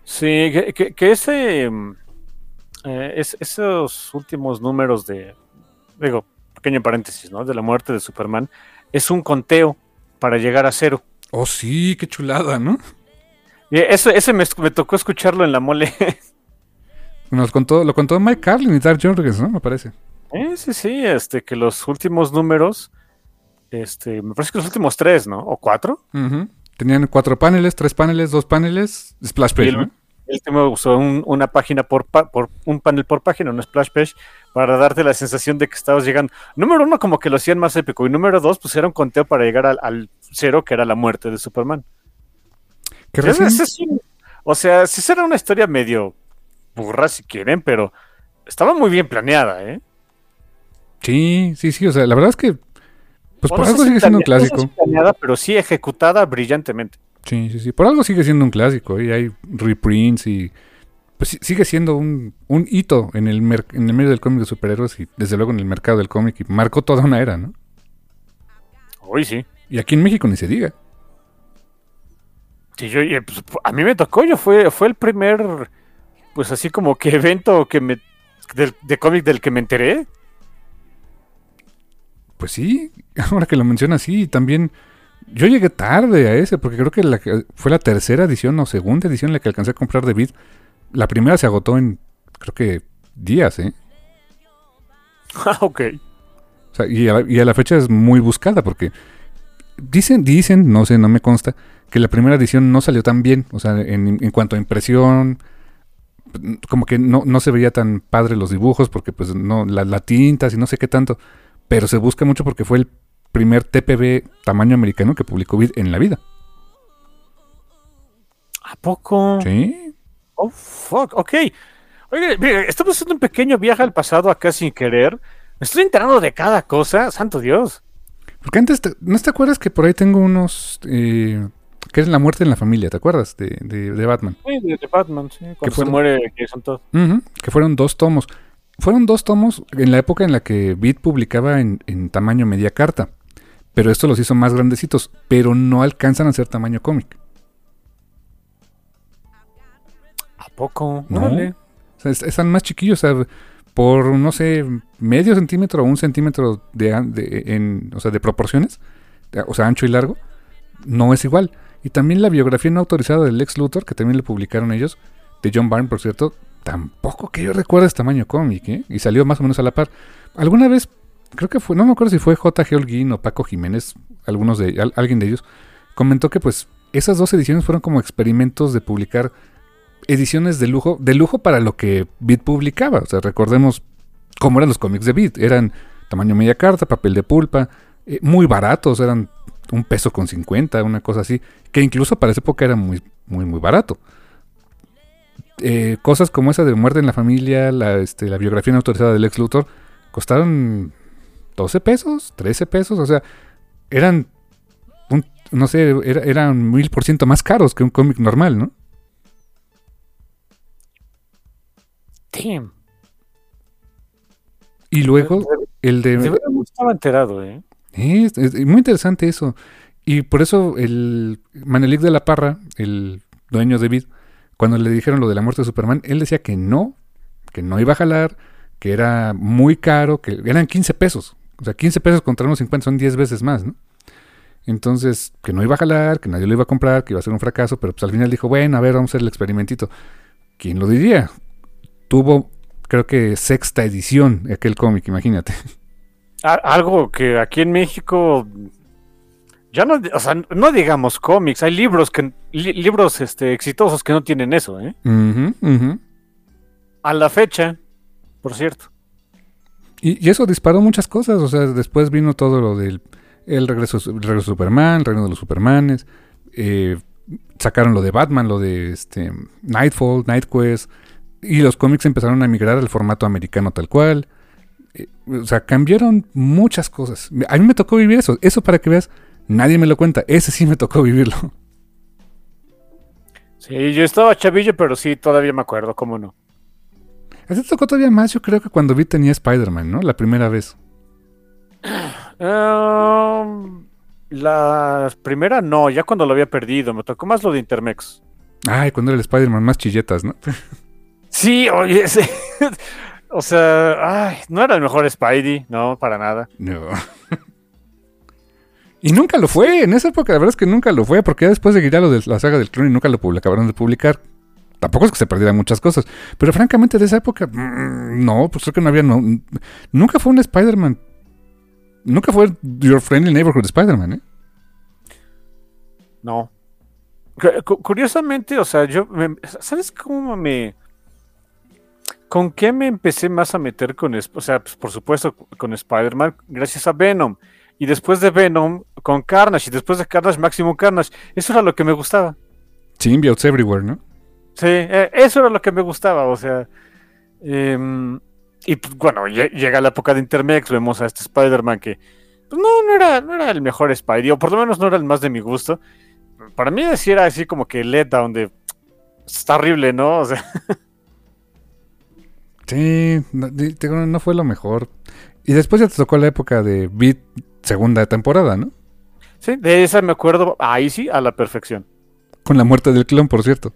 Sí, que, que- que ese, mm, eh, es- esos últimos números de, digo, pequeño paréntesis, ¿no? De la muerte de Superman, es un conteo para llegar a cero. Oh, sí, qué chulada, ¿no? Y eso, ese me, me tocó escucharlo en la mole. Nos contó, lo contó Mike Carlin y Dan Jorgens, ¿no? Me parece. Eh, sí, sí, este, que los últimos números, este, me parece que los últimos tres, ¿no? O cuatro. Tenían cuatro paneles, tres paneles, dos paneles, splash Y page, el, ¿no? El último usó un- una página por, pa- por un panel por página, un splash page, para darte la sensación de que estabas llegando. Número uno, como que lo hacían más épico. Y número dos, pues era un conteo para llegar al, al cero, que era la muerte de Superman. Ese es un- o sea, sí será una historia medio burra si quieren, pero estaba muy bien planeada, ¿eh? Sí, sí, sí. O sea, la verdad es que. Pues por algo si sigue siendo un clásico. si planeada, pero sí ejecutada brillantemente. Sí, sí, sí. Por algo sigue siendo un clásico. Y hay reprints y. Pues sigue siendo un, un hito en el, mer- en el medio del cómic de superhéroes y desde luego en el mercado del cómic. Y marcó toda una era, ¿no? Uy, sí. Y aquí en México ni se diga. Sí, yo, y, pues, a mí me tocó, yo fue, fue el primer, pues así como que evento que me, del- de cómic del que me enteré. Pues sí, ahora que lo mencionas, sí, también yo llegué tarde a ese, porque creo que la, fue la tercera edición o segunda edición la que alcancé a comprar de Beat. La primera se agotó en, creo que, días, ¿eh? Ah, ok. O sea, y, a, y a la fecha es muy buscada, porque dicen, dicen, no sé, no me consta, que la primera edición no salió tan bien, o sea, en, en cuanto a impresión, como que no, no se veía tan padre los dibujos, porque pues no, la, la tintas y no sé qué tanto, pero se busca mucho porque fue el primer TPB tamaño americano que publicó Vid en la vida. ¿A poco? Sí. Oh, fuck, ok. Oye, mire, estamos haciendo un pequeño viaje al pasado acá sin querer. Me estoy enterando de cada cosa, santo Dios. Porque antes, te- ¿no te acuerdas que por ahí tengo unos... Eh, que es la muerte en la familia, ¿te acuerdas? De, de, de Batman. Sí, de, de Batman, sí. Cuando se fueron? muere Todd. Ujú, que fueron dos tomos. Fueron dos tomos en la época en la que Beat publicaba en, en tamaño media carta. Pero esto los hizo más grandecitos, pero no alcanzan a ser tamaño cómic. ¿A poco? No. O sea, están más chiquillos, o sea, por, no sé, medio centímetro o un centímetro de, an- de- en, o sea, de proporciones, o sea, ancho y largo, no es igual. Y también la biografía no autorizada del Lex Luthor, que también le publicaron ellos, de John Byrne, por cierto, tampoco que yo recuerde es tamaño cómic, ¿eh? Y salió más o menos a la par. Alguna vez, creo que fue, no me acuerdo si fue J.G. Holguín o Paco Jiménez, algunos de, al- alguien de ellos, comentó que pues esas dos ediciones fueron como experimentos de publicar ediciones de lujo, de lujo para lo que Beat publicaba. O sea, recordemos cómo eran los cómics de Beat. Eran tamaño media carta, papel de pulpa, eh, muy baratos, eran un peso con 50, una cosa así, que incluso para esa época era muy, muy, muy barato. Eh, cosas como esa de Muerte en la Familia, la, este, la biografía no del ex Luthor, costaron 12 pesos, 13 pesos, o sea, eran, un- no sé, era- eran mil por ciento más caros que un cómic normal, ¿no? Damn. Y luego el de... De verdad no estaba enterado, ¿eh? Es, es muy interesante eso. Y por eso el Manelik de la Parra, el dueño de Vid, cuando le dijeron lo de la muerte de Superman, él decía que no, que no iba a jalar, que era muy caro, que eran 15 pesos. O sea, 15 pesos contra unos 50 son 10 veces más, ¿no? Entonces, que no iba a jalar, que nadie lo iba a comprar, que iba a ser un fracaso, pero pues al final dijo, bueno, a ver, vamos a hacer el experimentito. ¿Quién lo diría? Tuvo, creo que sexta edición aquel cómic, imagínate. Algo que aquí en México ya no, o sea, no digamos cómics, hay libros que li- libros este exitosos que no tienen eso, ¿eh? A la fecha, por cierto. Y, y eso disparó muchas cosas. O sea, después vino todo lo del el regreso, el regreso de Superman, el reino de los Supermanes. eh, sacaron lo de Batman, lo de este Nightfall, Nightquest. Y los cómics empezaron a migrar al formato americano tal cual. Eh, o sea, cambiaron muchas cosas. A mí me tocó vivir eso. Eso para que veas, nadie me lo cuenta. Ese sí me tocó vivirlo. Sí, yo estaba chavillo, pero sí, todavía me acuerdo, cómo no. A ti te tocó todavía más, yo creo que cuando vi tenía Spider-Man, ¿no? La primera vez. Um, la primera no, ya cuando lo había perdido, me tocó más lo de Intermex. Ay, cuando era el Spider-Man, más chilletas, ¿no? Sí, oye, sí. o sea, ay, no era el mejor Spidey, no, para nada. No. y nunca lo fue. En esa época, la verdad es que nunca lo fue, porque ya después seguiría lo de la saga del clon y nunca lo acabaron de publicar. Tampoco es que se perdieran muchas cosas. Pero francamente, de esa época, mm, no, pues creo que no había. No, nunca fue un Spider-Man. Nunca fue Your Friendly Neighborhood Spider-Man, ¿eh? No. Cu- cu- Curiosamente, o sea, yo, me- ¿sabes cómo me... ¿Con qué me empecé más a meter con, o sea, pues, por supuesto, con Spider-Man, gracias a Venom. Y después de Venom, con Carnage. Y después de Carnage, Máximo Carnage. Eso era lo que me gustaba. Symbiotes Everywhere, ¿no? Sí, eh, eso era lo que me gustaba, o sea. em, y pues, bueno, llega la época de Intermex, vemos a este Spider-Man que pues, no, no era, no era el mejor Spider, o por lo menos no era el más de mi gusto. Para mí sí era así como que letdown de está horrible, ¿no? O sea. Sí, no, fue lo mejor. Y después ya te tocó la época de Beat segunda temporada, ¿no? Sí, de esa me acuerdo, ahí sí, a la perfección. Con la muerte del clon, por cierto.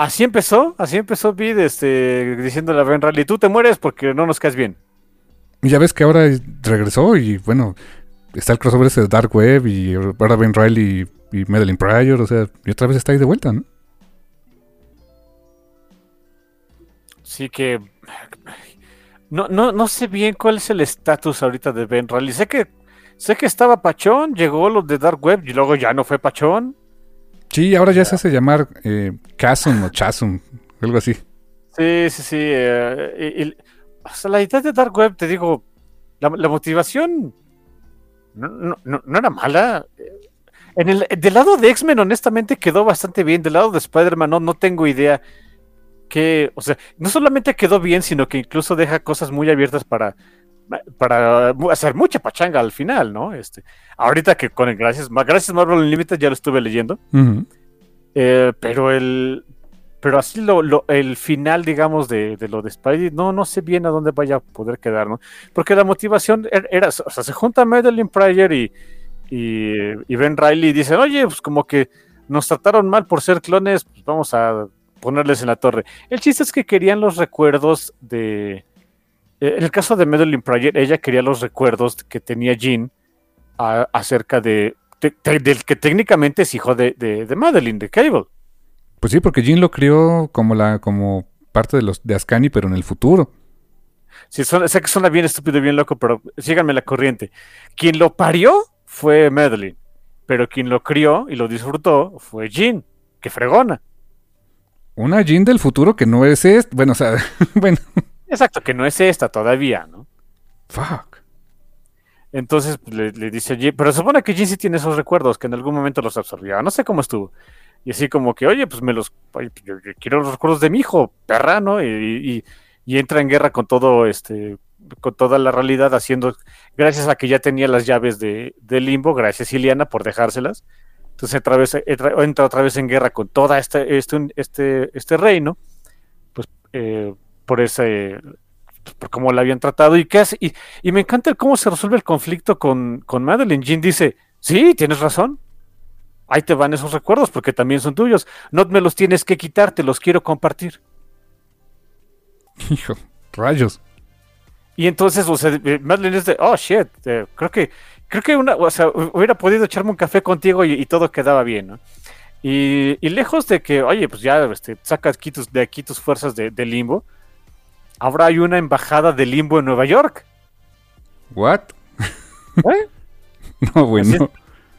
Así empezó, así empezó Beat este, diciéndole a Ben Riley, tú te mueres porque no nos caes bien. Y ya ves que ahora regresó y bueno, está el crossover ese de Dark Web y ahora Ben Riley y, y Madeline Pryor, o sea, y otra vez está ahí de vuelta, ¿no? Sí que no, no, no sé bien cuál es el estatus ahorita de Ben Riley. Sé que sé que estaba Pachón, llegó lo de Dark Web y luego ya no fue Pachón. Sí, ahora ya se hace llamar eh, Chasm o Chasm, algo así. Sí, sí, sí. Eh, la idea de Dark Web, te digo, la, motivación no, no, era mala. En el, del lado de X-Men, honestamente, quedó bastante bien. Del lado de Spider-Man, no, no tengo idea que, o sea, no solamente quedó bien, sino que incluso deja cosas muy abiertas para, para hacer mucha pachanga al final, ¿no? Este, ahorita que con el gracias, gracias Marvel Unlimited ya lo estuve leyendo, eh, pero el, pero así lo, el final, digamos, de, lo de Spidey, no, no sé bien a dónde vaya a poder quedar, ¿no? Porque la motivación er, era, o sea, se junta Madeline Pryor y, y, y Ben Riley y dicen, oye, pues como que nos trataron mal por ser clones, pues vamos a ponerles en la torre. El chiste es que querían los recuerdos de... Eh, en el caso de Madeline Pryor, ella quería los recuerdos que tenía Jean acerca de, del que técnicamente es hijo de, de, Madeline, de Cable. Pues sí, porque Jean lo crió como la como parte de los de Ascani, pero en el futuro. Sí, sé que suena bien estúpido y bien loco, pero síganme la corriente. Quien lo parió fue Madeline, pero quien lo crió y lo disfrutó fue Jean, que fregona. Una Jean del futuro que no es esta. Bueno, o sea, bueno. Exacto, que no es esta todavía, ¿no? Fuck. Entonces pues, le, dice Jean, pero supone que sí tiene esos recuerdos, que en algún momento los absorbía. No sé cómo estuvo. Y así como que, oye, pues me los. Pues, yo, quiero los recuerdos de mi hijo, perra, ¿no? Y, y, entra en guerra con todo, este. Con toda la realidad, haciendo. Gracias a que ya tenía las llaves de, de Limbo, gracias Iliana por dejárselas entonces otra vez, entra, otra vez en guerra con todo este, este, este, este reino, pues eh, por ese, por cómo la habían tratado y qué hace. Y, y, me encanta cómo se resuelve el conflicto con, con Madeline. Jean dice, sí, tienes razón. Ahí te van esos recuerdos porque también son tuyos. No me los tienes que quitar, te los quiero compartir. Hijo, rayos. Y entonces, o sea, Madeline es de, oh shit, eh, creo que creo que una, o sea, hubiera podido echarme un café contigo y, todo quedaba bien, ¿no? Y, lejos de que, oye, pues ya este, sacas de aquí tus fuerzas de, limbo, ahora hay una embajada de limbo en Nueva York. ¿What? ¿Eh? no, bueno.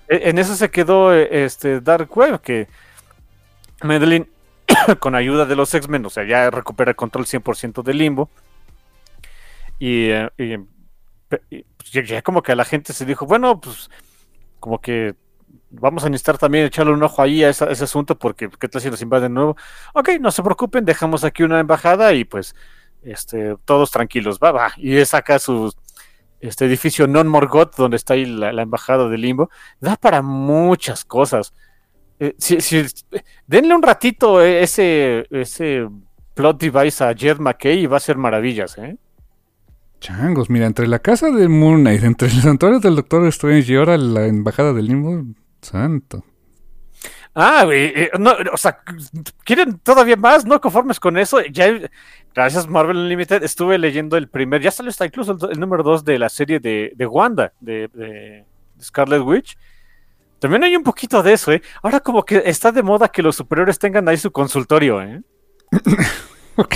E, en eso se quedó este Dark Web, que Madeline, con ayuda de los X-Men, o sea, ya recupera el control 100% de limbo. Y, eh, y pues, ya, como que a la gente se dijo, bueno, pues como que vamos a necesitar también echarle un ojo ahí a, ese, asunto porque qué tal si nos invaden de nuevo. Ok, no se preocupen, dejamos aquí una embajada y pues este, todos tranquilos, va, va. Y es acá su este edificio Non Morgoth, donde está ahí la, embajada de Limbo, da para muchas cosas. Eh, si, denle un ratito eh, ese, ese plot device a Jed McKay y va a ser maravillas, ¿eh? Changos, mira, entre la casa de Moon Knight, entre los santuarios del Doctor Strange y ahora la embajada del Limbo, santo. Ah, eh, no, o sea, ¿quieren todavía más? ¿No conformes con eso? Ya, gracias Marvel Unlimited, estuve leyendo el primer, ya salió hasta incluso el, número 2 de la serie de, de Wanda, de, de, Scarlet Witch. También hay un poquito de eso, ¿eh? Ahora como que está de moda que los superiores tengan ahí su consultorio, ¿eh? ok.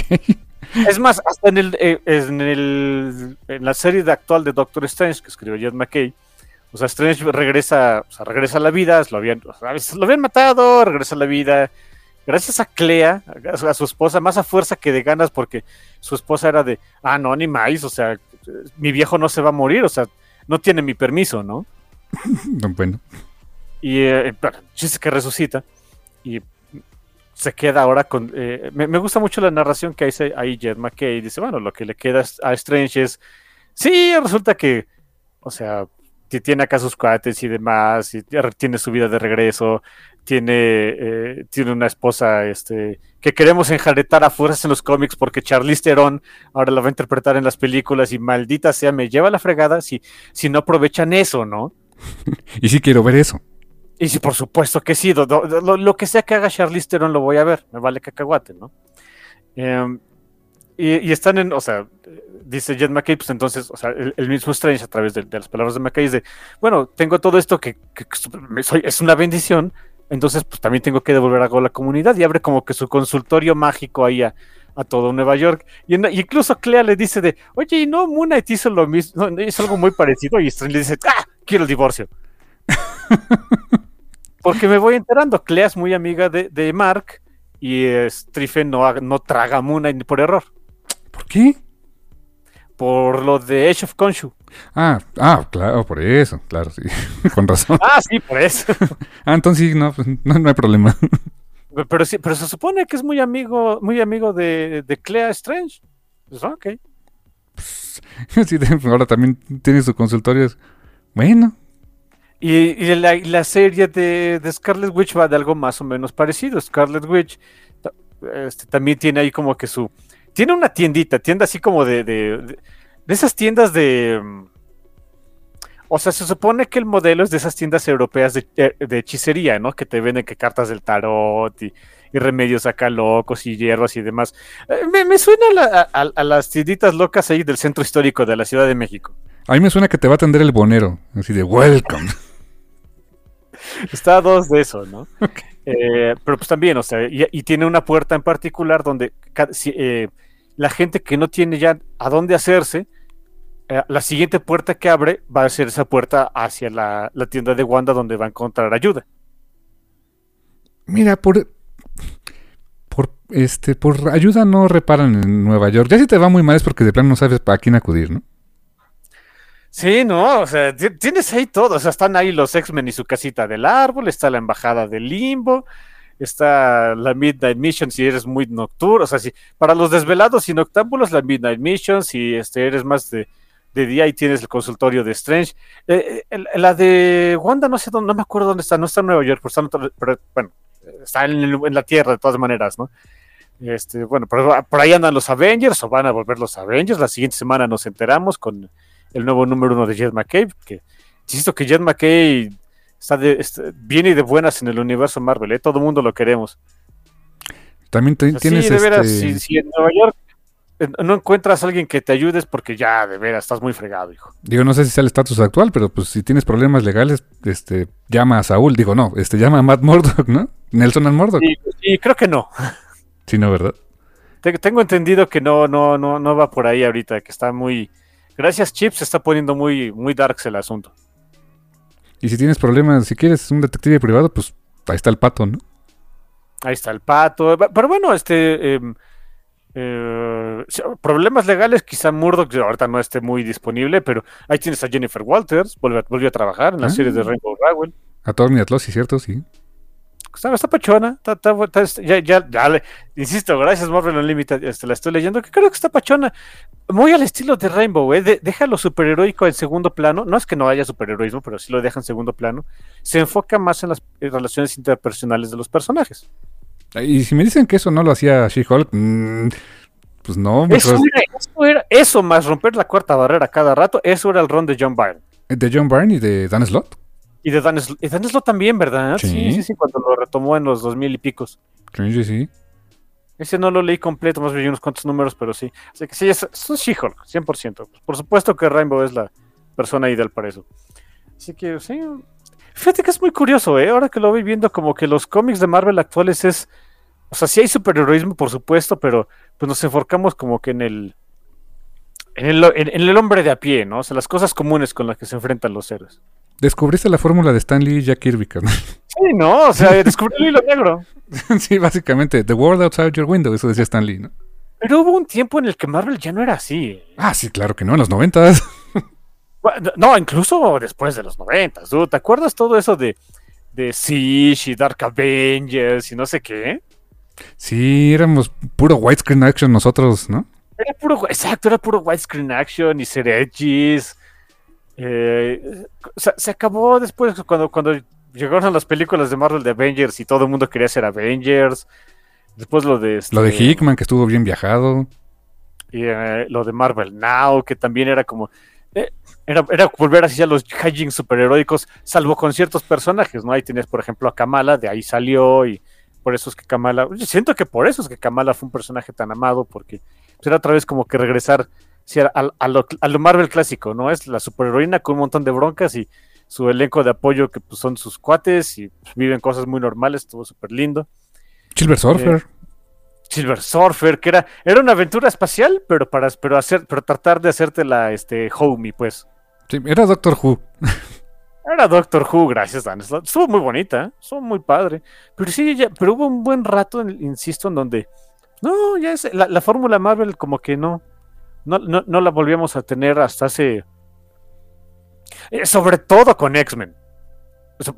Es más, hasta en el, eh, en el en la serie de actual de Doctor Strange que escribió Jed McKay, o sea, Strange regresa, o sea, regresa a la vida, lo habían, lo habían matado, regresa a la vida. Gracias a Clea, a su, esposa, más a fuerza que de ganas, porque su esposa era de, ah, no, ni más, o sea, mi viejo no se va a morir, o sea, no tiene mi permiso, ¿no? bueno. Y eh, chiste que resucita. Y se queda ahora con... eh, me, me gusta mucho la narración que hace ahí Jed McKay. Dice, bueno, lo que le queda a Strange es... Sí, resulta que, o sea, ti- tiene acá sus cuates y demás, y tiene su vida de regreso, tiene, eh, tiene una esposa este, que queremos enjaretar a fuerzas en los cómics porque Charlize Theron ahora la va a interpretar en las películas y maldita sea, me lleva la fregada si, si no aprovechan eso, ¿no? Y sí quiero ver eso. Y sí, por supuesto que sí, lo, lo que sea que haga Charlize Theron lo voy a ver, me vale cacahuate, ¿no? Em, y, y están en, o sea, dice Jet McKay, pues entonces, o sea, el, el mismo Strange a través de, de las palabras de McKay es de, bueno, tengo todo esto que, que- soy- es una bendición, entonces pues también tengo que devolver algo a la comunidad y abre como que su consultorio mágico ahí a, a todo Nueva York. Y, en- y incluso Clea le dice de, oye, y no, Moon Knight hizo lo mismo, no, hizo algo muy parecido y Strange le dice, ah, quiero el divorcio. Porque me voy enterando, Clea es muy amiga de, de Mark y eh, Strife no, no traga Moon Knight por error, ¿Por qué? por lo de Age of Khonshu. Ah, ah, claro, por eso, claro, sí. Con razón. Ah, sí, por eso. Ah, entonces sí, no, pues, no, no hay problema. pero sí, pero se supone que es muy amigo, muy amigo de, de Clea Strange. Pues, ok. Sí, de- ahora también tiene su consultorio. Bueno, Y, y la, la serie de, de Scarlet Witch va de algo más o menos parecido. Scarlet Witch este, también tiene ahí como que su... Tiene una tiendita, tienda así como de... De, de- de esas tiendas de... mm, O sea, se supone que el modelo es de esas tiendas europeas de, eh, de hechicería, ¿no? Que te venden que cartas del tarot y, y remedios acá locos y hierbas y demás. Eh, me, me suena a, la- a- a las tienditas locas ahí del centro histórico de la Ciudad de México. a mí me suena que te va a atender el bonero. Así de welcome. Está a dos de eso, ¿no? Eh, pero pues también, o sea, y, y tiene una puerta en particular donde eh, la gente que no tiene ya a dónde hacerse, eh, la siguiente puerta que abre va a ser esa puerta hacia la, la tienda de Wanda donde va a encontrar ayuda. Mira, por por este por ayuda no reparan en Nueva York. Ya si te va muy mal es porque de plano no sabes para quién acudir, ¿no? Sí, no, o sea, ti- tienes ahí todo, o sea, están ahí los X-Men y su casita del árbol, está la embajada del limbo, está la Midnight Mission si eres muy nocturno, o sea, si para los desvelados y noctámbulos la Midnight Mission, si este, eres más de, de día y tienes el consultorio de Strange. Eh, eh, la de Wanda no sé dónde, no me acuerdo dónde está, no está en Nueva York, pero, bueno, está en, la Tierra de todas maneras, ¿no? Este, bueno, pero por ahí andan los Avengers o van a volver los Avengers. La siguiente semana nos enteramos con el nuevo número uno de Jet McKay, que insisto que Jet McKay está de, está- viene de buenas en el universo Marvel, ¿eh? todo el mundo lo queremos. También te- O sea, tienes sí, de veras, este si, si en Nueva York eh, no encuentras a alguien que te ayude es porque ya, de veras, estás muy fregado, hijo. Digo, no sé si sea el estatus actual, pero pues si tienes problemas legales, este, llama a Saúl. Digo, no, este, llama a Matt Murdock, ¿no? Nelson and Murdock. Y, y creo que no. Sí, no, ¿verdad? Te- Tengo entendido que no, no, no, no va por ahí ahorita, que está muy... Gracias, Chip, se está poniendo muy, muy darks el asunto. Y si tienes problemas, si quieres un detective privado, pues ahí está el pato, ¿no? Ahí está el pato. Pero bueno, este. em, eh, sí, problemas legales, quizá Murdoch ahorita no esté muy disponible, pero ahí tienes a Jennifer Walters, a- volvió a trabajar en la Ah. serie de Rainbow Rowell. A Torni Atlas, sí, cierto, sí. Está, está pachona, está, está- está- ya, ya, ya le- insisto, gracias Marvel Unlimited, este, la estoy leyendo, que creo que está pachona. Muy al estilo de Rainbow, ¿eh? De- deja lo superheroico en segundo plano, no es que no haya superheroísmo, pero sí lo deja en segundo plano. Se enfoca más en las relaciones interpersonales de los personajes. Y si me dicen que eso no lo hacía She-Hulk, mm, pues no. Eso pues, era, eso era- eso más romper la cuarta barrera cada rato, eso era el ron de John Byrne. de John Byrne y de Dan Slott. Y de Dan, y Dan también, ¿verdad? Sí. Sí. sí, sí, cuando lo retomó en los dos mil y picos. Sí, sí, sí. Ese no lo leí completo, más bien unos cuantos números, pero sí. Así que sí, es, es un She-Hulk, 100%. Por supuesto que Rainbow es la persona ideal para eso. Así que sí. Fíjate que es muy curioso, ¿eh? Ahora que lo voy viendo, como que los cómics de Marvel actuales es. O sea, sí hay superheroísmo, por supuesto, pero pues nos enforcamos como que en el. En el, en- en el hombre de a pie, ¿no? O sea, las cosas comunes con las que se enfrentan los héroes. Descubriste la fórmula de Stan Lee y Jack Kirby, carnal. Sí, ¿no? O sea, descubrí el hilo negro. sí, básicamente. The world outside your window, eso decía Stan Lee, ¿no? Pero hubo un tiempo en el que Marvel ya no era así. Ah, sí, claro que no, en los noventas. No, incluso después de los noventas, dude. ¿Te acuerdas todo eso de, de Siege y Dark Avengers y no sé qué? Sí, éramos puro widescreen action nosotros, ¿no? Era puro, exacto, era puro widescreen action y ser edgys. Eh, se, se acabó después cuando, cuando llegaron las películas de Marvel de Avengers y todo el mundo quería ser Avengers. Después lo de... Lo de este, Hickman, que estuvo bien viajado. y eh, lo de Marvel Now, que también era como. eh, era, era volver así a los hijinks superheroicos, salvo con ciertos personajes, ¿no? Ahí tienes, por ejemplo, a Kamala, de ahí salió, y por eso es que Kamala. yo siento que por eso es que Kamala fue un personaje tan amado, porque pues, era otra vez como que regresar sí, a, a- lo, a lo Marvel clásico, ¿no? Es la superheroína con un montón de broncas y su elenco de apoyo, que pues, son sus cuates y pues, viven cosas muy normales, todo súper lindo. Silver Surfer. Silver Surfer, que era, era una aventura espacial, pero para pero hacer, pero tratar de hacerte la este homie, pues. Sí, era Doctor Who. Era Doctor Who, gracias, Dan. Estuvo muy bonita, ¿eh? estuvo muy padre. Pero sí, ya, pero hubo un buen rato, insisto, en donde. No, ya es. La, la fórmula Marvel, como que no, no. No, no la volvíamos a tener hasta hace. eh, sobre todo con X-Men.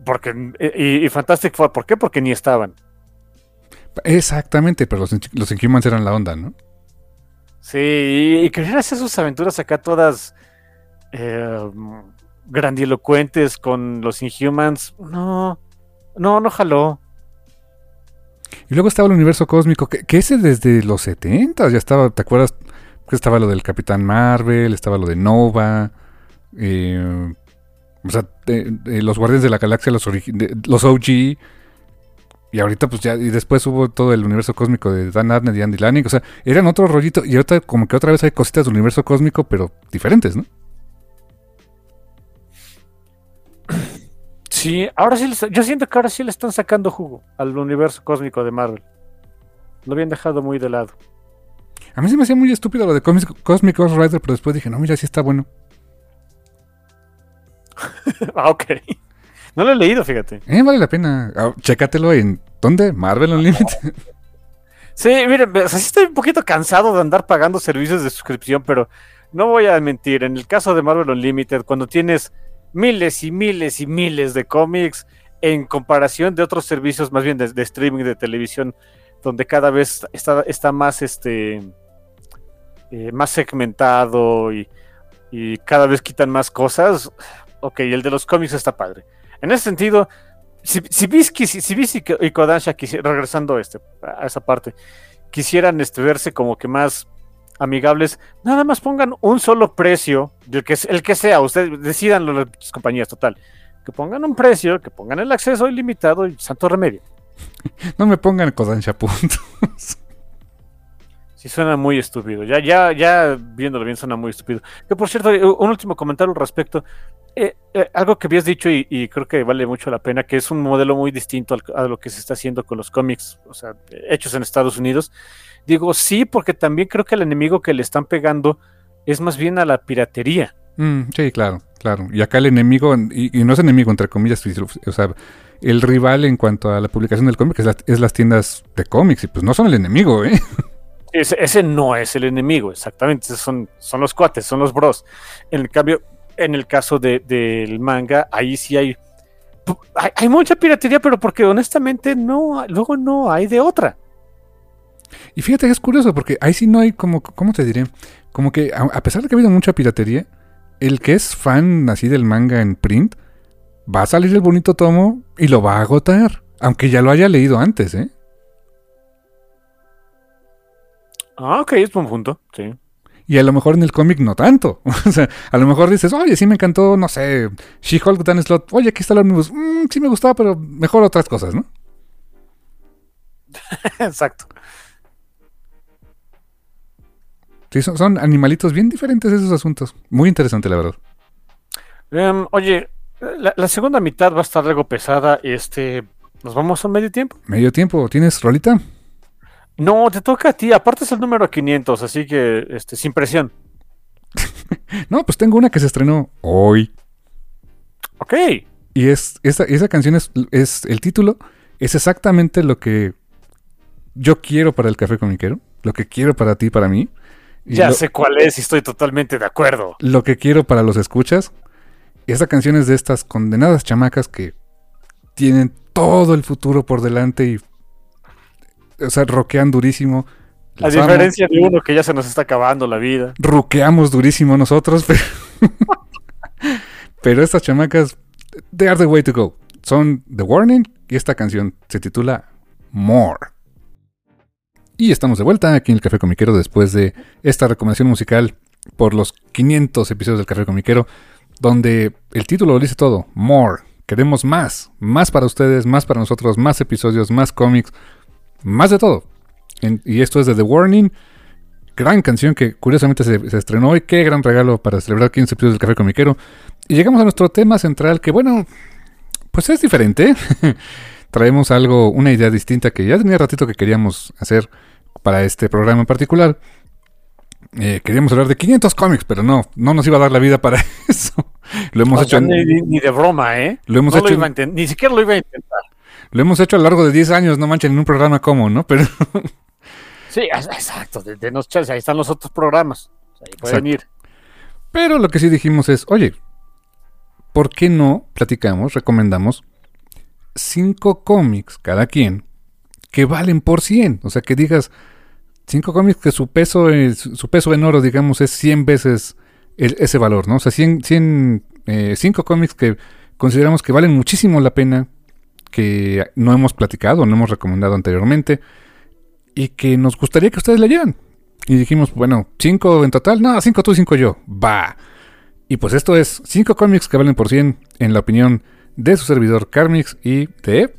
Porque, eh, y, y Fantastic Four, ¿por qué? Porque ni estaban. Exactamente, pero los, los Inhumans eran la onda, ¿no? Sí, y, querer hacer sus aventuras acá todas eh, grandilocuentes con los Inhumans, no, no, no jaló. Y luego estaba el universo cósmico, que, que ese desde los 70 ya estaba, ¿te acuerdas? Estaba lo del Capitán Marvel, estaba lo de Nova, eh, o sea, los Guardianes de la Galaxia, los, los OG, y ahorita pues ya, y después hubo todo el universo cósmico de Dan Abnett y Andy Lanning, o sea, eran otro rollito, y ahorita como que otra vez hay cositas del universo cósmico, pero diferentes, ¿no? Sí, ahora sí, yo siento que ahora sí le están sacando jugo al universo cósmico de Marvel. Lo habían dejado muy de lado. A mí se me hacía muy estúpido lo de Cosmic, Cosmic Ghost Rider, pero después dije, no, mira, sí está bueno. ah, ok. No lo he leído, fíjate. Eh, vale la pena. Ah, chécatelo en, ¿dónde? Marvel Unlimited. Sí, miren, o sea, sí estoy un poquito cansado de andar pagando servicios de suscripción, pero no voy a mentir. En el caso de Marvel Unlimited, cuando tienes miles y miles y miles de cómics en comparación de otros servicios, más bien de, de streaming de televisión, donde cada vez está, está más este eh, más segmentado y, y cada vez quitan más cosas. Ok, el de los cómics está padre. En ese sentido, si, si Visky si, si y Kodansha regresando este, a esa parte, quisieran este, verse como que más amigables, nada más pongan un solo precio, del que, el que sea, ustedes decidan las compañías, total. Que pongan un precio, que pongan el acceso ilimitado y santo remedio. no me pongan Kodansha puntos. Sí, suena muy estúpido. Ya, ya, ya viéndolo bien, suena muy estúpido. Que por cierto, eh, un último comentario al respecto. Eh, eh, algo que habías dicho y, creo que vale mucho la pena, que es un modelo muy distinto al- a lo que se está haciendo con los cómics, o sea, hechos en Estados Unidos. Digo, sí, porque también creo que el enemigo que le están pegando es más bien a la piratería. Mm, sí, claro, claro. Y acá el enemigo, y, y no es enemigo entre comillas, o sea, el rival en cuanto a la publicación del cómic es, la- es las tiendas de cómics, y pues no son el enemigo, ¿eh? Ese, no es el enemigo, exactamente. Son, son los cuates, son los bros. En el cambio, en el caso de- del manga, ahí sí hay, hay. hay mucha piratería, pero porque honestamente no, luego no hay de otra. Y fíjate que es curioso, porque ahí sí no hay como, ¿cómo te diré? Como que a, a pesar de que ha habido mucha piratería, el que es fan así del manga en print, va a salir el bonito tomo y lo va a agotar. Aunque ya lo haya leído antes, ¿eh? Ah, ok, es buen punto, sí. Y a lo mejor en el cómic no tanto. O sea, a lo mejor dices, oye, sí me encantó, no sé, She-Hulk Dan Slot. Oye, aquí está el Omnibus. Mm, sí me gustaba, pero mejor otras cosas, ¿no? Exacto. Sí, son, son animalitos bien diferentes esos asuntos. Muy interesante, la verdad. Em, oye, la, la segunda mitad va a estar algo pesada. Este, ¿nos vamos a medio tiempo? Medio tiempo, ¿tienes rolita? No, te toca a ti. Aparte es el número 500, así que, este, sin presión. No, pues tengo una que se estrenó hoy. Ok. Y es, esa, esa canción es, es, el título es exactamente lo que yo quiero para el café comiquero, lo que quiero para ti, para mí. Y Ya lo, sé cuál es y estoy totalmente de acuerdo. lo que quiero para los escuchas. Esta canción es de estas condenadas chamacas que tienen todo el futuro por delante y o sea, rockean durísimo. A amo. diferencia de uno que ya se nos está acabando la vida. Ruqueamos durísimo nosotros, pero... pero estas chamacas, they are the way to go. Son The Warning y esta canción se titula More. Y estamos de vuelta aquí en el Café Comiquero después de esta recomendación musical por los 500 episodios del Café Comiquero, donde el título lo dice todo, More. Queremos más, más para ustedes, más para nosotros, más episodios, más cómics, más de todo. En- y esto es de The Warning, gran canción que curiosamente se, se estrenó hoy. Qué gran regalo para celebrar 15 episodios del Café Comiquero. Y llegamos a nuestro tema central, que bueno, pues es diferente. Traemos algo, una idea distinta que ya tenía ratito que queríamos hacer para este programa en particular. Eh, queríamos hablar de 500 cómics, pero no, no nos iba a dar la vida para eso. Lo hemos O hecho, sea, en- ni, de broma, ¿eh? lo hemos No hecho, lo iba a ni siquiera lo iba a intentar. Lo hemos hecho a lo largo de 10 años, no manchen, en un programa como, ¿no? Pero Sí, exacto. De, chance, ahí están los otros programas. Ahí pueden ir. Pero lo que sí dijimos es, oye, ¿por qué no platicamos, recomendamos cinco cómics cada quien que valen por 100? O sea, que digas cinco cómics que su peso es, su peso en oro, digamos, es 100 veces el- ese valor, ¿no? O sea, 100, 100 eh, cinco cómics que consideramos que valen muchísimo la pena, que no hemos platicado, no hemos recomendado anteriormente y que nos gustaría que ustedes leyeran. Y dijimos, bueno, cinco en total, no, cinco tú, cinco yo, va. Y pues esto es cinco cómics que valen por 100 en la opinión de su servidor Carmix y de...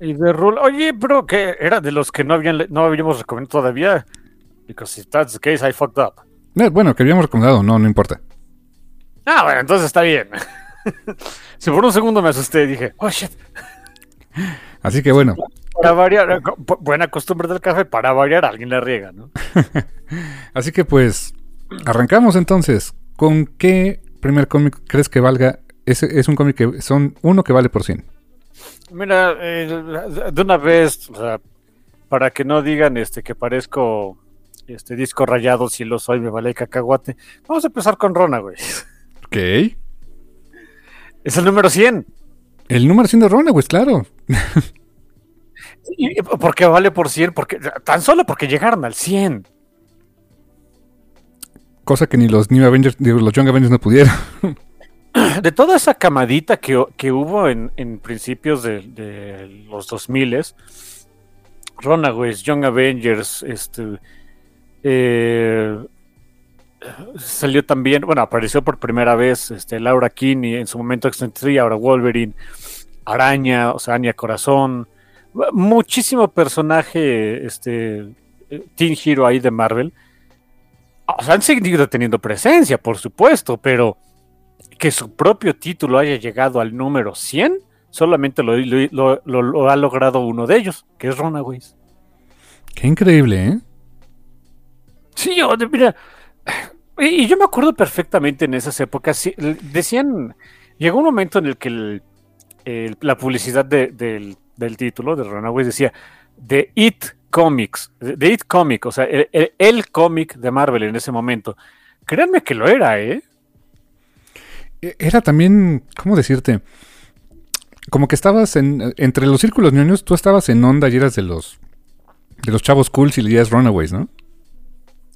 Y de rule, oye, bro, que era de los que no habían no habíamos recomendado todavía. Because if that's the case, I fucked up. eh, bueno, que habíamos recomendado, no, no importa. Ah, bueno, entonces está bien. si por un segundo me asusté, dije, oh shit. Así que bueno, Para variar, buena costumbre del café, para variar, alguien le riega, ¿no? así que pues arrancamos entonces. ¿Con qué primer cómic crees que valga? Ese es un cómic que son uno que vale por 100. Mira, eh, de una vez, o sea, para que no digan este que parezco este disco rayado, si lo soy, me vale cacahuate. Vamos a empezar con Rona, güey. Ok. Es el número 100. El número 100 de Runaways, claro. ¿Y ¿Por qué vale por 100? Porque, tan solo porque llegaron al 100. Cosa que ni los New Avengers, digo, los Young Avengers no pudieron. De toda esa camadita que, que hubo en, en principios de, de los 2000 Runaways, Young Avengers, este, eh, salió también, bueno, apareció por primera vez este, Laura Kinney, en su momento X-23, ahora Wolverine, Araña, o sea, Anya Corazón, muchísimo personaje, este, Teen Hero ahí de Marvel. O sea, han seguido teniendo presencia, por supuesto, pero que su propio título haya llegado al número 100, solamente lo, lo- lo- lo ha logrado uno de ellos, que es Runaways. Qué increíble, ¿eh? Sí, mira, y, yo me acuerdo perfectamente en esas épocas, decían, llegó un momento en el que la publicidad de- del, título de Runaways decía, The It Comics, The It Comic, o sea, el, el- el cómic de Marvel en ese momento. Créanme que lo era, ¿eh? E- Era también, ¿cómo decirte? Como que estabas en, entre los círculos ñoños, tú estabas en onda y eras de los de los chavos cool si leías Runaways, ¿no?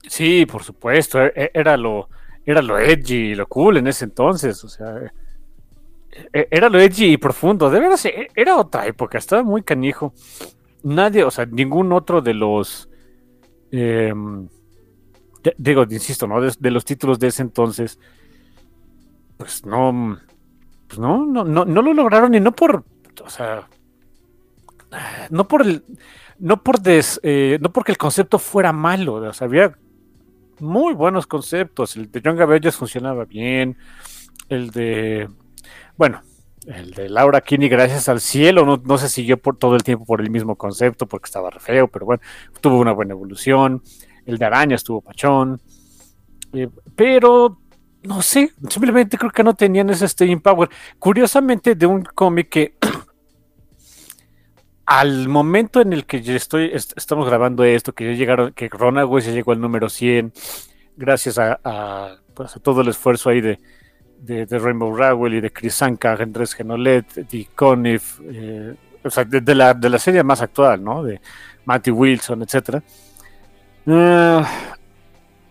Sí, por supuesto, e- e- era lo, era lo edgy y lo cool en ese entonces, o sea, e- era lo edgy y profundo, de veras, era otra época, estaba muy canijo. Nadie, o sea, ningún otro de los, em, digo, insisto, ¿no? De, de los títulos de ese entonces, pues no, pues no, no, no, no lo lograron y no por, o sea, no por el, no por des, eh, no porque el concepto fuera malo, o sea, había muy buenos conceptos. El de Young Avengers funcionaba bien. El de, bueno, el de Laura Kinney, gracias al cielo, no, no se siguió por todo el tiempo por el mismo concepto porque estaba re feo, pero bueno, tuvo una buena evolución. El de Araña estuvo pachón. Eh, pero no sé, simplemente creo que no tenían ese staying power. Curiosamente, de un cómic que al momento en el que yo estoy, est- estamos grabando esto, que ya llegaron, que Runaways ya llegó al número 100, gracias pues, a todo el esfuerzo ahí de, Rainbow Rowell y de Chris Anka, Andrés Genolet, de Conniff, eh, o sea, de, la, de la serie más actual, ¿no? De Matty Wilson, etcétera. Ah,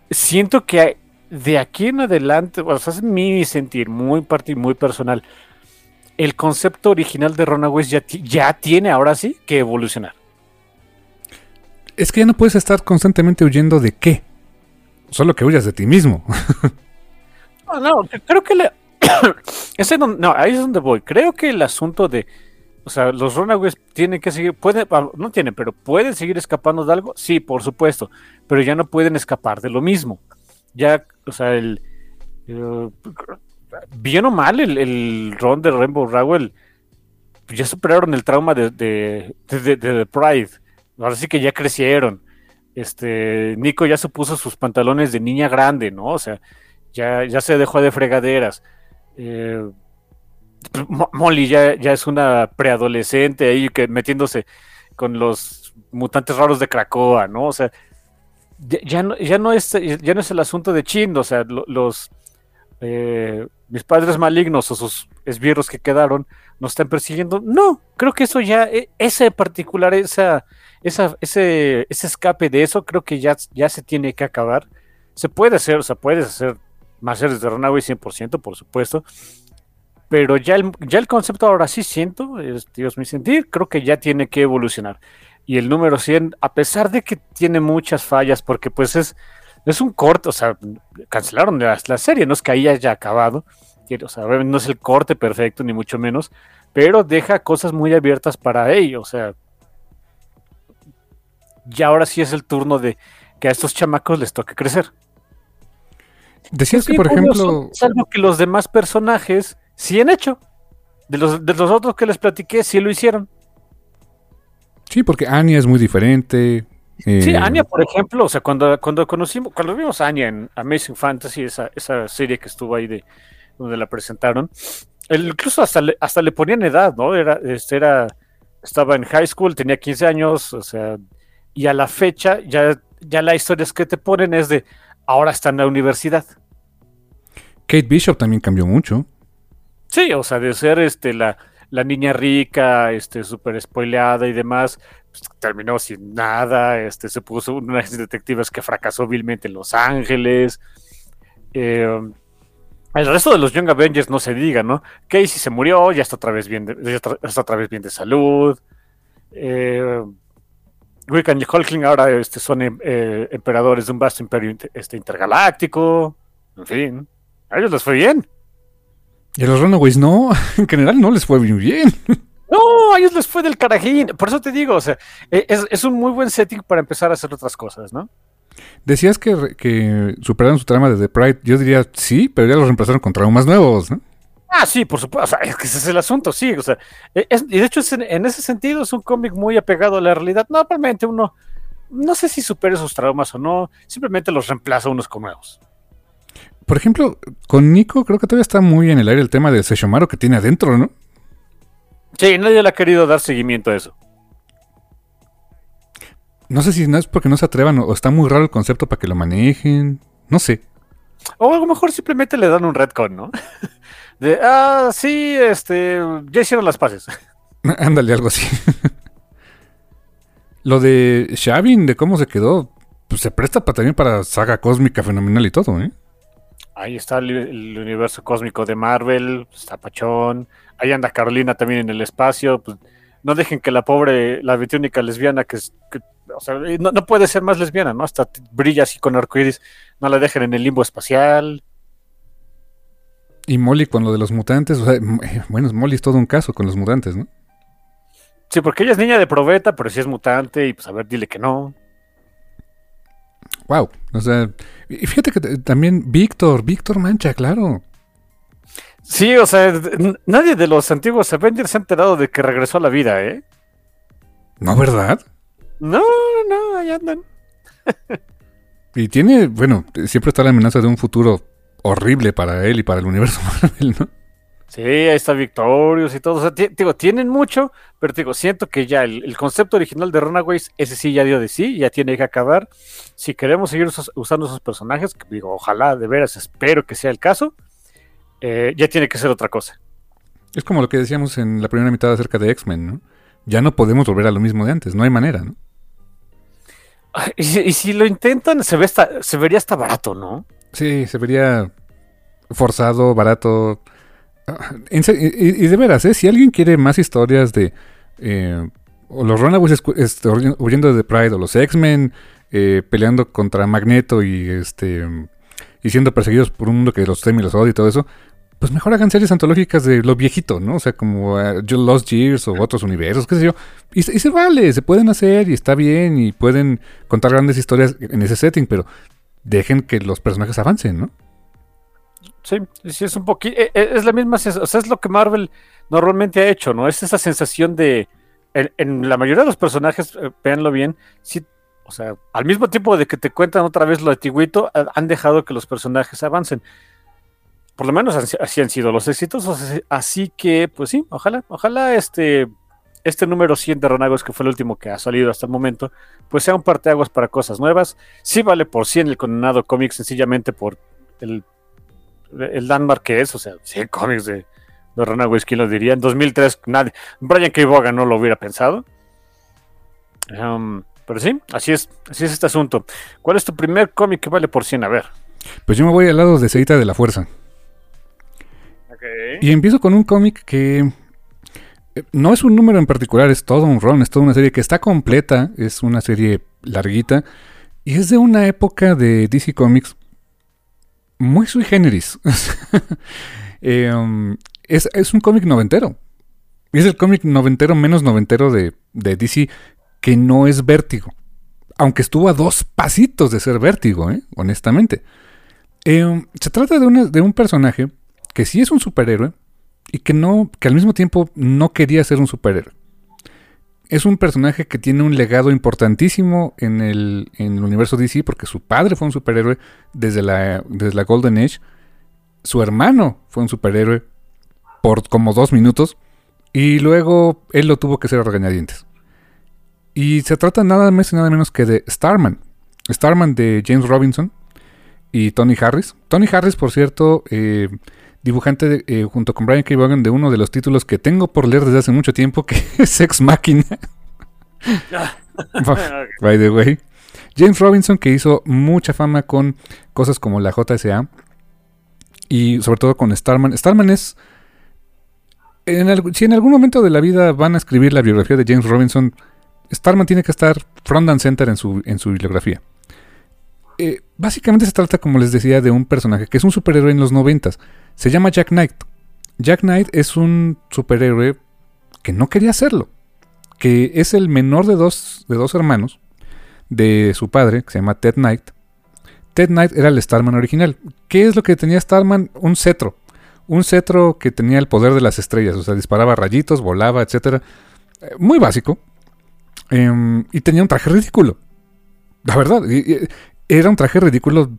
siento que de aquí en adelante, o sea, es mi sentir muy muy personal. El concepto original de Runaways ya, ya tiene ahora sí que evolucionar. Es que ya no puedes estar constantemente huyendo de qué. Solo que huyas de ti mismo. no, no, creo que Ese no, no, ahí es donde voy. Creo que el asunto de o sea, los Runaways tienen que seguir, pueden, ah, no tienen, pero pueden seguir escapando de algo, sí, por supuesto, pero ya no pueden escapar de lo mismo. Ya, o sea, el, bien o mal, el, el ron de Rainbow Rowell ya superaron el trauma de, de, de, Pride. Ahora sí que ya crecieron. Este, Nico ya se puso sus pantalones de niña grande, ¿no? O sea, ya, ya se dejó de fregaderas. Eh, Molly ya, es una preadolescente ahí que metiéndose con los mutantes raros de Cracoa, ¿no? O sea, ya, no, ya, no, es, ya no es el asunto de Chin, o sea, los eh, mis padres malignos o sus esbirros que quedaron nos están persiguiendo. No, creo que eso ya, e, ese particular, esa, esa, ese, ese escape de eso, creo que ya, ya se tiene que acabar. Se puede hacer, o sea, puedes hacer más series de Runaway 100%, por supuesto, pero ya el, ya el concepto ahora sí siento, es, Dios mi sentir, creo que ya tiene que evolucionar. Y el número 100, a pesar de que tiene muchas fallas, porque pues es, es un corte, o sea, cancelaron la, serie, no es que ahí haya acabado, o sea, no es el corte perfecto, ni mucho menos, pero deja cosas muy abiertas para ello, o sea, ya ahora sí es el turno de que a estos chamacos les toque crecer. Decías que, por ejemplo... Salvo que los demás personajes sí han hecho. De los, de los otros que les platiqué, sí lo hicieron. Sí, porque Anya es muy diferente. Sí, eh, Anya, por ejemplo, o sea, cuando, cuando conocimos, cuando vimos a Anya en Amazing Fantasy, esa, esa serie que estuvo ahí de donde la presentaron, incluso hasta le, hasta le ponían edad, ¿no? Era, este, era, estaba en high school, tenía 15 años, o sea, y a la fecha ya, ya la historia que te ponen es de ahora está en la universidad. Kate Bishop también cambió mucho. Sí, o sea, de ser este la, la niña rica, este, súper spoileada y demás, pues, terminó sin nada, este, se puso una de detectives que fracasó vilmente en Los Ángeles. Eh, el resto de los Young Avengers no se diga, ¿no? Casey se murió, ya está otra vez bien de, está otra vez bien de salud. Eh, Wiccan y Hulkling ahora este, son eh, emperadores de un vasto imperio este, intergaláctico. En fin, a ellos les fue bien. Y a los Runaways no, en general no les fue muy bien. No, a ellos les fue del carajín. Por eso te digo, o sea, e, es, un muy buen setting para empezar a hacer otras cosas, ¿no? Decías que, que superaron su trama de The Pride. Yo diría sí, pero ya los reemplazaron con traumas nuevos, ¿no? Ah, sí, por supuesto. O sea, es que ese es el asunto, sí. O sea, e, y de hecho, en, ese sentido es un cómic muy apegado a la realidad. No, realmente uno, no sé si supera esos traumas o no, simplemente los reemplaza unos con nuevos. Por ejemplo, con Nico creo que todavía está muy en el aire el tema del Sesshomaru que tiene adentro, ¿no? Sí, nadie le ha querido dar seguimiento a eso. No sé si no es porque no se atrevan o está muy raro el concepto para que lo manejen. No sé. O a lo mejor simplemente le dan un retcon, ¿no? De, ah, sí, este, ya hicieron las paces. Ándale, algo así. lo de Shavin, de cómo se quedó, pues se presta para, también para saga cósmica fenomenal y todo, ¿eh? Ahí está el, universo cósmico de Marvel, está Pachón. Ahí anda Carolina también en el espacio. Pues, no dejen que la pobre, la única lesbiana, que, o sea, no, puede ser más lesbiana, ¿no? Hasta brilla así con arcoíris. No la dejen en el limbo espacial. Y Molly con lo de los mutantes, o sea, eh, bueno, Molly es todo un caso con los mutantes, ¿no? Sí, porque ella es niña de probeta, pero si es mutante, y pues a ver, dile que no. Wow. O sea, y fíjate que también Víctor, Víctor Mancha, claro. Sí, o sea, nadie de los antiguos Avengers se ha enterado de que regresó a la vida, ¿eh? ¿No, verdad? No, no, ahí andan. y tiene, bueno, siempre está la amenaza de un futuro horrible para él y para el universo Marvel, ¿no? Sí, ahí está Victorious y todo. O sea, digo, tienen mucho, pero digo, siento que ya el, concepto original de Runaways, ese sí ya dio de sí, ya tiene que acabar. Si queremos seguir usando esos personajes, que digo, ojalá, de veras, espero que sea el caso, eh, ya tiene que ser otra cosa. Es como lo que decíamos en la primera mitad acerca de X-Men, ¿no? Ya no podemos volver a lo mismo de antes, no hay manera, ¿no? Y si, y si lo intentan, se, ve hasta- se vería hasta barato, ¿no? Sí, se vería forzado, barato. Y, de veras, ¿eh? si alguien quiere más historias de eh, o los Runaways este, huy- huyendo de The Pride o los X-Men eh, peleando contra Magneto y este y siendo perseguidos por un mundo que los teme y los odia y todo eso, pues mejor hagan series antológicas de lo viejito, ¿no? O sea, como eh, Lost Years o otros universos, qué sé yo. Y se vale, se pueden hacer y está bien y pueden contar grandes historias en ese setting, pero dejen que los personajes avancen, ¿no? Sí, sí, es un poquito. Es la misma sensación. O sea, es lo que Marvel normalmente ha hecho, ¿no? Es esa sensación de. En, en la mayoría de los personajes, eh, véanlo bien, sí. O sea, al mismo tiempo de que te cuentan otra vez lo antiguito, ha- han dejado que los personajes avancen. Por lo menos así, han sido los exitosos. así- Así que, pues sí, ojalá, ojalá este. Este número 100 de Ronagos, que fue el último que ha salido hasta el momento, pues sea un parteaguas para cosas nuevas. Sí vale por 100 el condenado cómic, sencillamente por el el landmark que es, o sea, 100 cómics de, de Runaways, ¿quién lo diría? En 2003, nadie, Brian K. Vaughan no lo hubiera pensado. Um, pero sí, así es, así es este asunto. ¿Cuál es tu primer cómic que vale por 100? A ver. Pues yo me voy al lado de Seita de la Fuerza. Y empiezo con un cómic que eh, no es un número en particular, es todo un run, es toda una serie que está completa, es una serie larguita y es de una época de DC Comics muy sui generis. Um, es, es un cómic noventero. Es el cómic noventero menos noventero de, DC que no es vértigo. Aunque estuvo a dos pasitos de ser vértigo, ¿eh? honestamente. Um, se trata de, una- de un personaje que sí es un superhéroe y que no, que al mismo tiempo no quería ser un superhéroe. Es un personaje que tiene un legado importantísimo en el, universo DC porque su padre fue un superhéroe desde la, desde la Golden Age. Su hermano fue un superhéroe por como dos minutos y luego él lo tuvo que hacer a regañadientes. Y se trata nada más y nada menos que de Starman. Starman de James Robinson y Tony Harris. Tony Harris, por cierto, eh, dibujante de- eh, junto con Brian K. Vaughan de uno de los títulos que tengo por leer desde hace mucho tiempo, que es Ex Machina. By the way. James Robinson, que hizo mucha fama con cosas como la JSA y sobre todo con Starman. Starman es. en si en algún momento de la vida van a escribir la biografía de James Robinson, Starman tiene que estar front and center en su, en su bibliografía. Eh, básicamente se trata, como les decía, de un personaje que es un superhéroe en los noventas. Se llama Jack Knight. Jack Knight es un superhéroe que no quería serlo. Que es el menor de dos, de dos hermanos de su padre, que se llama Ted Knight. Ted Knight era el Starman original. ¿Qué es lo que tenía Starman? Un cetro. Un cetro que tenía el poder de las estrellas. O sea, disparaba rayitos, volaba, etc. muy básico. Em, y tenía un traje ridículo. La verdad. era un traje ridículo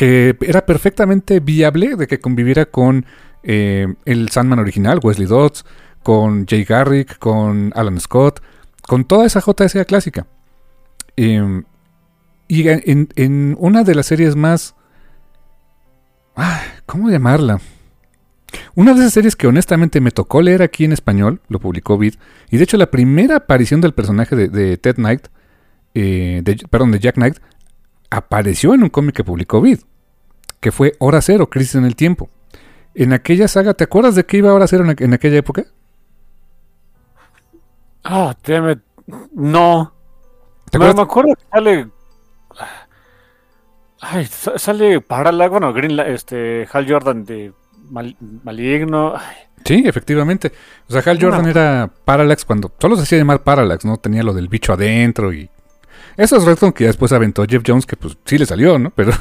que era perfectamente viable de que conviviera con eh, el Sandman original, Wesley Dodds, con Jay Garrick, con Alan Scott, con toda esa JSA clásica. Em, y en, una de las series más... ¿Cómo llamarla? Una de esas series que honestamente me tocó leer aquí en español, lo publicó Vid, y de hecho la primera aparición del personaje de, Ted Knight, eh, perdón, de Jack Knight, apareció en un cómic que publicó Vid, que fue Hora Cero, Crisis en el Tiempo. En aquella saga, ¿te acuerdas de qué iba Hora Cero en, aqu- en aquella época? Ah, damn it. No. ¿Te No, me acuerdo que sale. Ay, sa- sale Parallax, bueno, Green, este, Hal Jordan de Mal- Maligno. Ay, Sí, efectivamente. O sea, Hal No. Jordan era Parallax cuando solo se hacía llamar Parallax, ¿no? Tenía lo del bicho adentro y... Eso es Redstone que después aventó Jeff Jones, que pues sí le salió, ¿no? Pero,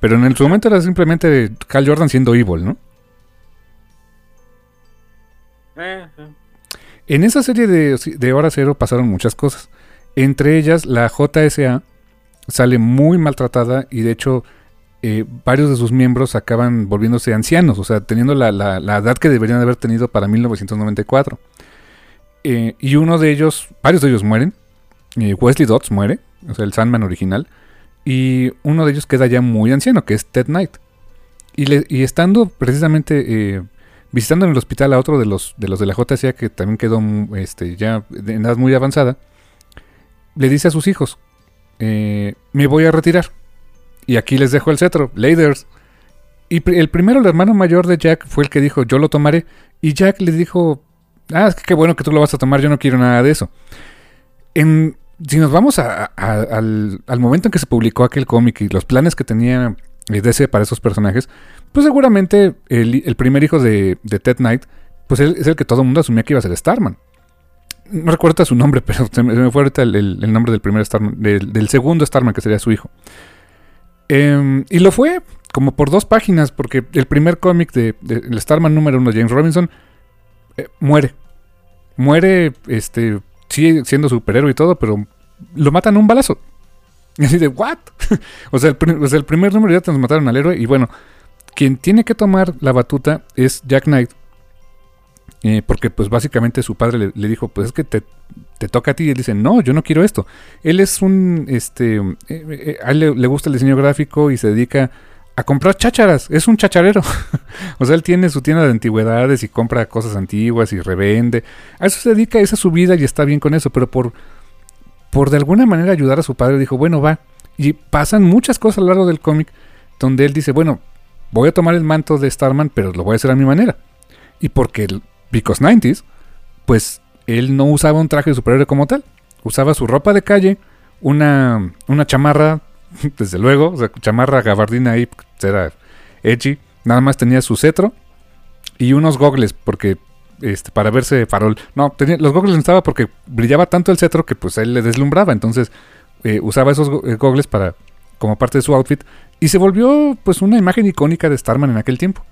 pero en el- su momento era simplemente Hal Jordan siendo evil, ¿no? eh, eh. En esa serie de, de Hora Cero pasaron muchas cosas. Entre ellas, la JSA sale muy maltratada y de hecho eh, varios de sus miembros acaban volviéndose ancianos, o sea, teniendo la, la- la edad que deberían haber tenido para 1994. Eh, y uno de ellos, varios de ellos mueren. Eh, Wesley Dodds muere, o sea, el Sandman original. Y uno de ellos queda ya muy anciano, que es Ted Knight. Y, estando precisamente eh, visitando en el hospital a otro de los de los de la JSA que también quedó este, ya de edad muy avanzada, le dice a sus hijos, eh, me voy a retirar. Y aquí les dejo el cetro, Laders. Y el primero, el hermano mayor de Jack, fue el que dijo, yo lo tomaré. Y Jack le dijo, ah, es que qué bueno que tú lo vas a tomar, yo no quiero nada de eso. En, si nos vamos al, momento en que se publicó aquel cómic y los planes que tenía eh, DC para esos personajes, pues seguramente el, primer hijo de, Ted Knight, pues es el que todo el mundo asumía que iba a ser Starman. No recuerdo su nombre, pero se me, fue ahorita el, nombre del primer Starman, del, segundo Starman, que sería su hijo. Em, y lo fue como por dos páginas, porque el primer cómic de, el Starman número uno, James Robinson, eh, muere. Muere, este, sigue siendo superhéroe y todo, pero lo matan un balazo. Y así de, ¿what? o, sea, el, primer número ya te nos mataron al héroe. Y bueno, quien tiene que tomar la batuta es Jack Knight. Eh, porque pues básicamente su padre le, dijo, pues es que te, toca a ti. Y él dice, no, yo no quiero esto. Él es un, este, eh, eh, a él le, gusta el diseño gráfico y se dedica a comprar chácharas. Es un chacharero. o sea, él tiene su tienda de antigüedades y compra cosas antiguas y revende. A eso se dedica, esa es su vida y está bien con eso. Pero por, por de alguna manera ayudar a su padre, dijo, bueno, va. Y pasan muchas cosas a lo largo del cómic donde él dice, bueno, voy a tomar el manto de Starman, pero lo voy a hacer a mi manera. Y porque, el because 90s, pues él no usaba un traje de superhéroe como tal. Usaba su ropa de calle, una, una chamarra desde luego, o sea, chamarra gabardina ahí, era edgy. Nada más tenía su cetro y unos gogles, porque este, para verse farol. No, tenía, los gogles estaba porque brillaba tanto el cetro que pues él le deslumbraba. Entonces eh, usaba esos eh, gogles para, como parte de su outfit. Y se volvió pues una imagen icónica de Starman en aquel tiempo.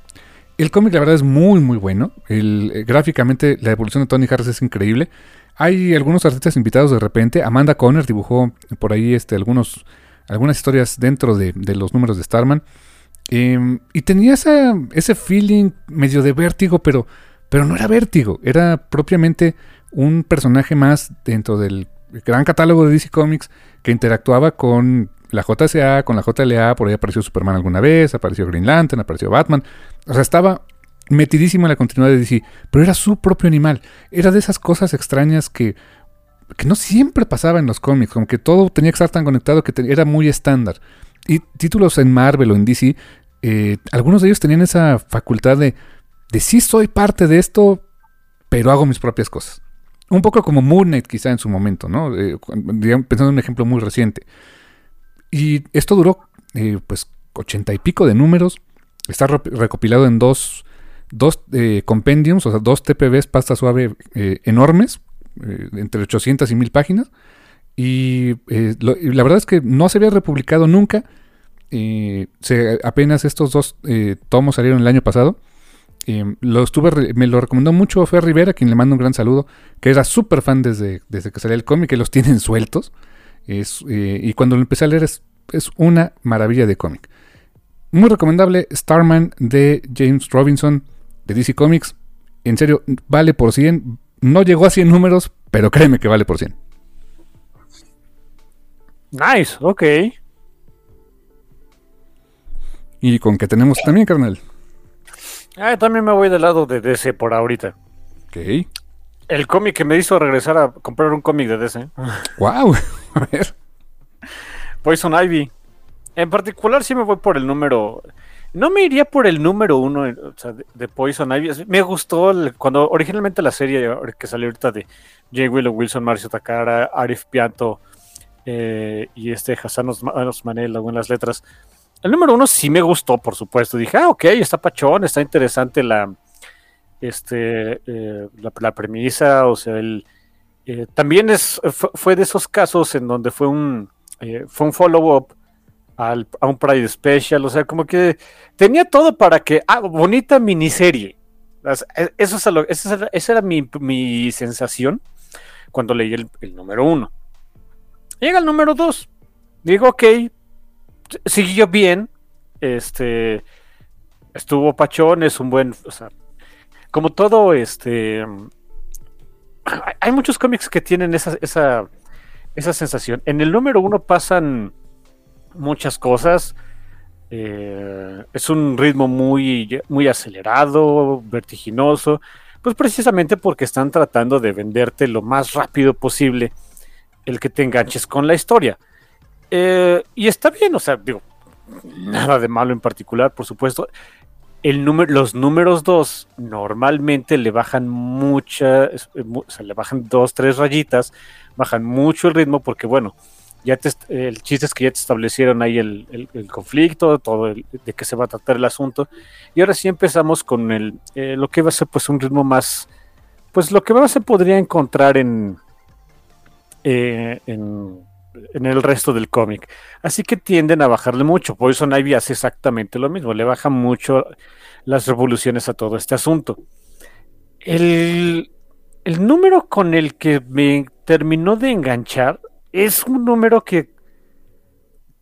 El cómic la verdad es muy muy bueno. Eh, gráficamente la evolución de Tony Harris es increíble. Hay algunos artistas invitados de repente. Amanda Conner dibujó por ahí este, algunos algunas historias dentro de, los números de Starman. Em, y tenía ese feeling medio de vértigo, pero, pero no era vértigo, era propiamente un personaje más dentro del gran catálogo de DC Comics que interactuaba con la JSA, con la JLA, por ahí apareció Superman alguna vez, apareció Green Lantern, apareció Batman. O sea, estaba metidísimo en la continuidad de DC, pero era su propio animal. Era de esas cosas extrañas que que no siempre pasaba en los cómics, como que todo tenía que estar tan conectado que era muy estándar. Y títulos en Marvel o en DC, eh, algunos de ellos tenían esa facultad de, de sí soy parte de esto, pero hago mis propias cosas. Un poco como Moon Knight quizá en su momento, ¿no? Eh, pensando en un ejemplo muy reciente. Y esto duró eh, pues ochenta y pico de números. Está recopilado en dos, dos compendiums, o sea, dos TPBs pasta suave enormes, eh, entre 800 y 1000 páginas. Eh, y, la verdad es que no se había republicado nunca. Eh, apenas estos dos tomos salieron el año pasado. Lo estuve, me lo recomendó mucho Fer Rivera, quien le mando un gran saludo, que era súper fan desde, desde que salió el cómic, que los tienen sueltos. Es, y cuando lo empecé a leer es, es una maravilla de cómic. Muy recomendable, Starman de James Robinson de DC Comics. En serio, vale por 100. No llegó a 100 números, pero créeme que vale por 100. Nice, ok. ¿Y con qué tenemos también, carnal? Ah, también me voy del lado de DC por ahorita. Ok. El cómic que me hizo regresar a comprar un cómic de DC. ¡Wow! a ver. Poison Ivy. En particular, sí me voy por el número. No me iría por el número uno de, Poison Ivy. Me gustó cuando originalmente la serie que salió ahorita de J. Willow Wilson, Marcio Takara, Arif Pianto eh, y este Hassan Osmanel, en las letras. El número uno sí me gustó, por supuesto. Dije, ah, ok, está pachón, está interesante la, este, eh, la, premisa. O sea, el, eh, también es, fue, de esos casos en donde fue un, fue un follow-up a un Pride Special, o sea, como que tenía todo para que, ah, bonita miniserie. E, eso es esa era, mi, sensación cuando leí el, número uno. Llega el número dos. Digo, ok, siguió bien. Este estuvo pachón, es un buen. O sea, como todo, este. Hay muchos cómics que tienen esa, esa, esa sensación. En el número uno pasan muchas cosas. Eh, es un ritmo muy, muy acelerado, vertiginoso, pues precisamente porque están tratando de venderte lo más rápido posible el que te enganches con la historia. Eh, y está bien, o sea, digo, nada de malo en particular, por supuesto. El número, los números 2 normalmente le bajan muchas, o sea, le bajan dos, tres rayitas, bajan mucho el ritmo porque, bueno, ya te, el chiste es que ya te establecieron ahí el, conflicto, todo de qué se va a tratar el asunto. Y ahora sí empezamos con el, eh, lo que va a ser pues un ritmo más, pues lo que se podría encontrar en, eh, en, en, el resto del cómic. Así que tienden a bajarle mucho. Poison Ivy hace exactamente lo mismo, le baja mucho las revoluciones a todo este asunto. El, el número con el que me terminó de enganchar es un número que,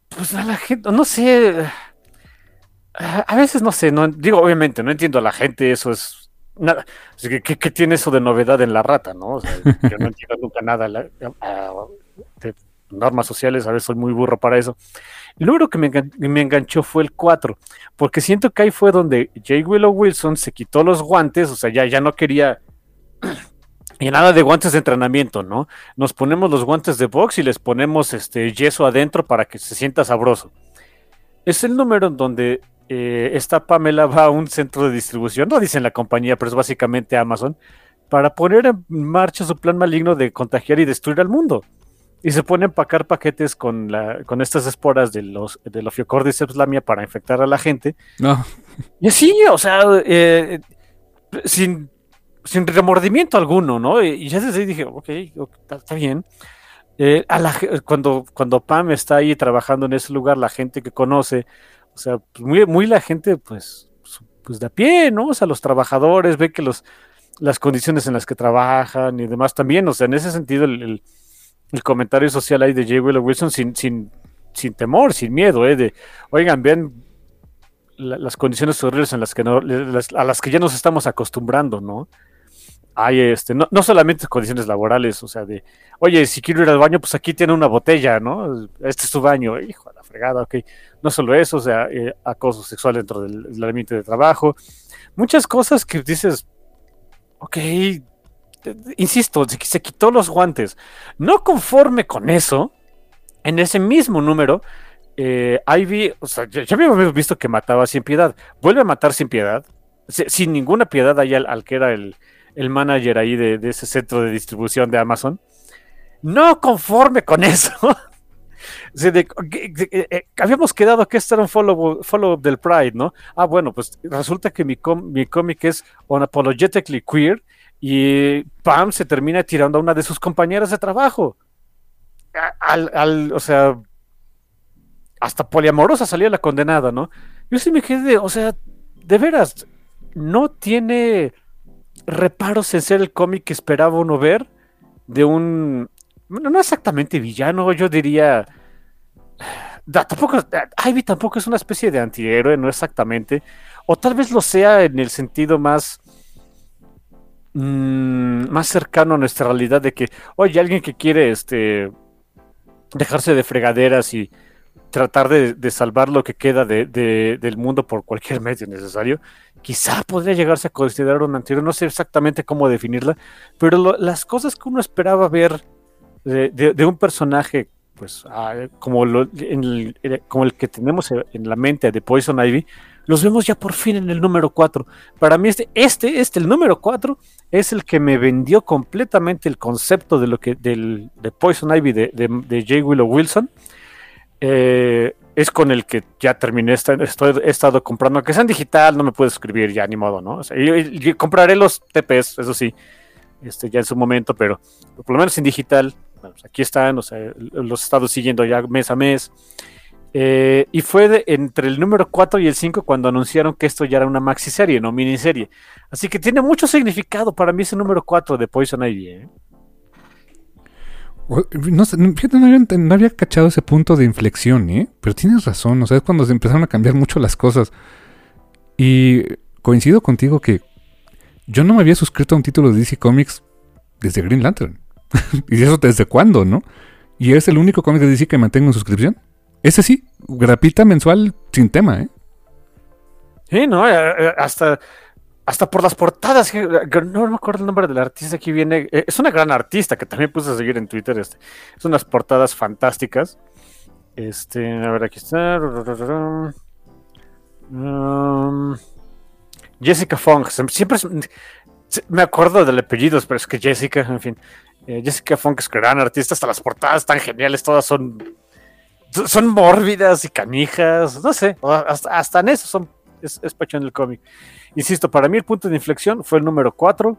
pues a la gente, no sé, a veces no sé, no, digo, obviamente, no entiendo a la gente, eso es nada, ¿qué, tiene eso de novedad en la rata, no? yo no entiendo nunca nada de normas sociales, a veces soy muy burro para eso. El número que me, me enganchó fue el 4, porque siento que ahí fue donde J. Willow Wilson se quitó los guantes, o sea, ya, ya no quería y nada de guantes de entrenamiento, ¿no? Nos ponemos los guantes de box y les ponemos este yeso adentro para que se sienta sabroso. Es el número en donde eh, esta Pamela va a un centro de distribución, no dicen la compañía, pero es básicamente Amazon, para poner en marcha su plan maligno de contagiar y destruir al mundo. Y se pone a empacar paquetes con, la, con estas esporas de los del Ophiocordyceps lamia para infectar a la gente. No. Y así, o sea, eh, sin sin remordimiento alguno, ¿no? Y ya desde ahí dije, ok, está, bien. Eh, cuando, cuando Pam está ahí trabajando en ese lugar, la gente que conoce, o sea, pues muy, muy la gente, pues, pues de a pie, ¿no? O sea, los trabajadores, ve que los, las condiciones en las que trabajan y demás también, o sea, en ese sentido, el, comentario social ahí de J. Willow Wilson sin, sin, sin temor, sin miedo, ¿eh? De, oigan, vean las condiciones horribles en las que no, a las que ya nos estamos acostumbrando, ¿no? hay este, no, no, solamente condiciones laborales, o sea, de, oye, si quiero ir al baño, pues aquí tiene una botella, ¿no? Este es tu baño, hijo de la fregada, ok. No solo eso, o sea, eh, acoso sexual dentro del, ambiente de trabajo, muchas cosas que dices, ok, insisto, se, quitó los guantes. No conforme con eso, en ese mismo número, eh, Ivy, o sea, ya, habíamos visto que mataba sin piedad, vuelve a matar sin piedad, sin ninguna piedad ahí al que era el el manager ahí de, ese centro de distribución de Amazon, no conforme con eso. Eh, habíamos quedado que esto era un follow-up del Pride, ¿no? Ah, bueno, pues resulta que mi, mi cómic es unapologetically queer y Pam se termina tirando a una de sus compañeras de trabajo. Al, o sea, hasta poliamorosa salía la condenada, ¿no? Yo sí me quedé, o sea, de veras, no tiene reparos en ser el cómic que esperaba uno ver de un, no exactamente villano, yo diría, tampoco, Ivy tampoco es una especie de antihéroe, no exactamente, o tal vez lo sea en el sentido más, mm, más cercano a nuestra realidad de que, oye, alguien que quiere, este, dejarse de fregaderas y tratar de, salvar lo que queda de, del mundo por cualquier medio necesario, quizá podría llegarse a considerar un anterior, no sé exactamente cómo definirla, pero las cosas que uno esperaba ver de, un personaje pues ah, como, lo, el, como el que tenemos en la mente de Poison Ivy, los vemos ya por fin en el número 4. Para mí este, este, este, el número 4, es el que me vendió completamente el concepto de lo que, del, de Poison Ivy de, de J. Willow Wilson eh, es con el que ya terminé, estoy, he estado comprando, aunque sea en digital, no me puedo escribir ya, ni modo, ¿no? compraré los TPs, eso sí, este, ya en su momento, pero por lo menos en digital, pues aquí están, o sea, los he estado siguiendo ya mes a mes. Eh, y fue entre el número 4 y el 5 cuando anunciaron que esto ya era una maxi serie, no miniserie. Así que tiene mucho significado para mí ese número 4 de Poison Ivy. ¿eh? No, fíjate, no había, cachado ese punto de inflexión, ¿eh? Pero tienes razón, o sea, es cuando se empezaron a cambiar mucho las cosas. Y coincido contigo que yo no me había suscrito a un título de DC Comics desde Green Lantern. y eso desde cuándo, ¿no? Y es el único cómic de DC que mantengo en suscripción. Ese sí, grapita mensual sin tema, ¿eh? Sí, no, eh, eh, hasta hasta por las portadas, no, me acuerdo el nombre del artista que viene, eh, es una gran artista que también puse a seguir en Twitter, este, es unas portadas fantásticas. Este, a ver, aquí está. Um, Jessica Fong. Siempre me acuerdo del apellido, pero es que Jessica, en fin. Jessica Fong es gran artista, hasta las portadas tan geniales, todas son son mórbidas y canijas, no sé, hasta, en eso son, es, es pachón el cómic. Insisto, para mí el punto de inflexión fue el número 4.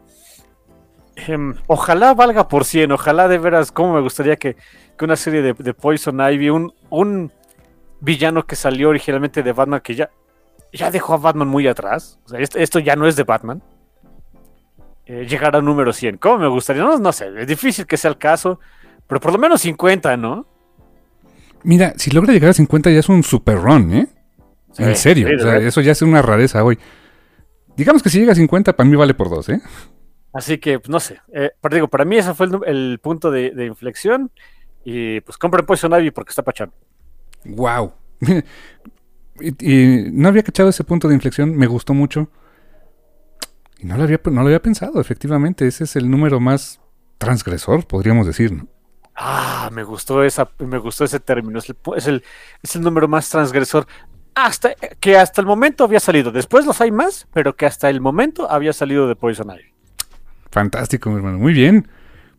Em, ojalá valga por 100, ojalá de veras, como me gustaría que, una serie de, Poison Ivy, un, un villano que salió originalmente de Batman, que ya, ya dejó a Batman muy atrás, o sea, esto, ya no es de Batman, eh, llegar al número 100. ¿Cómo me gustaría? No, no sé, es difícil que sea el caso, pero por lo menos 50, ¿no? Mira, si logra llegar a 50 ya es un super run, ¿eh? en serio, eso ya es una rareza hoy. Digamos que si llega a 50, para mí vale por dos, ¿eh? Así que, pues, no sé. Eh, pero digo, para mí ese fue el, punto de, inflexión. Y pues compren Poison Ivy porque está pachando. ¡Wow! y, no había cachado ese punto de inflexión, me gustó mucho. Y no lo, había, no lo había pensado, efectivamente. Ese es el número más transgresor, podríamos decir, ¿no? Ah, me gustó esa, me gustó ese término. Es el, es el, número más transgresor hasta que hasta el momento había salido. Después los hay más, pero que hasta el momento había salido de Poison Ivy. Fantástico, mi hermano. Muy bien.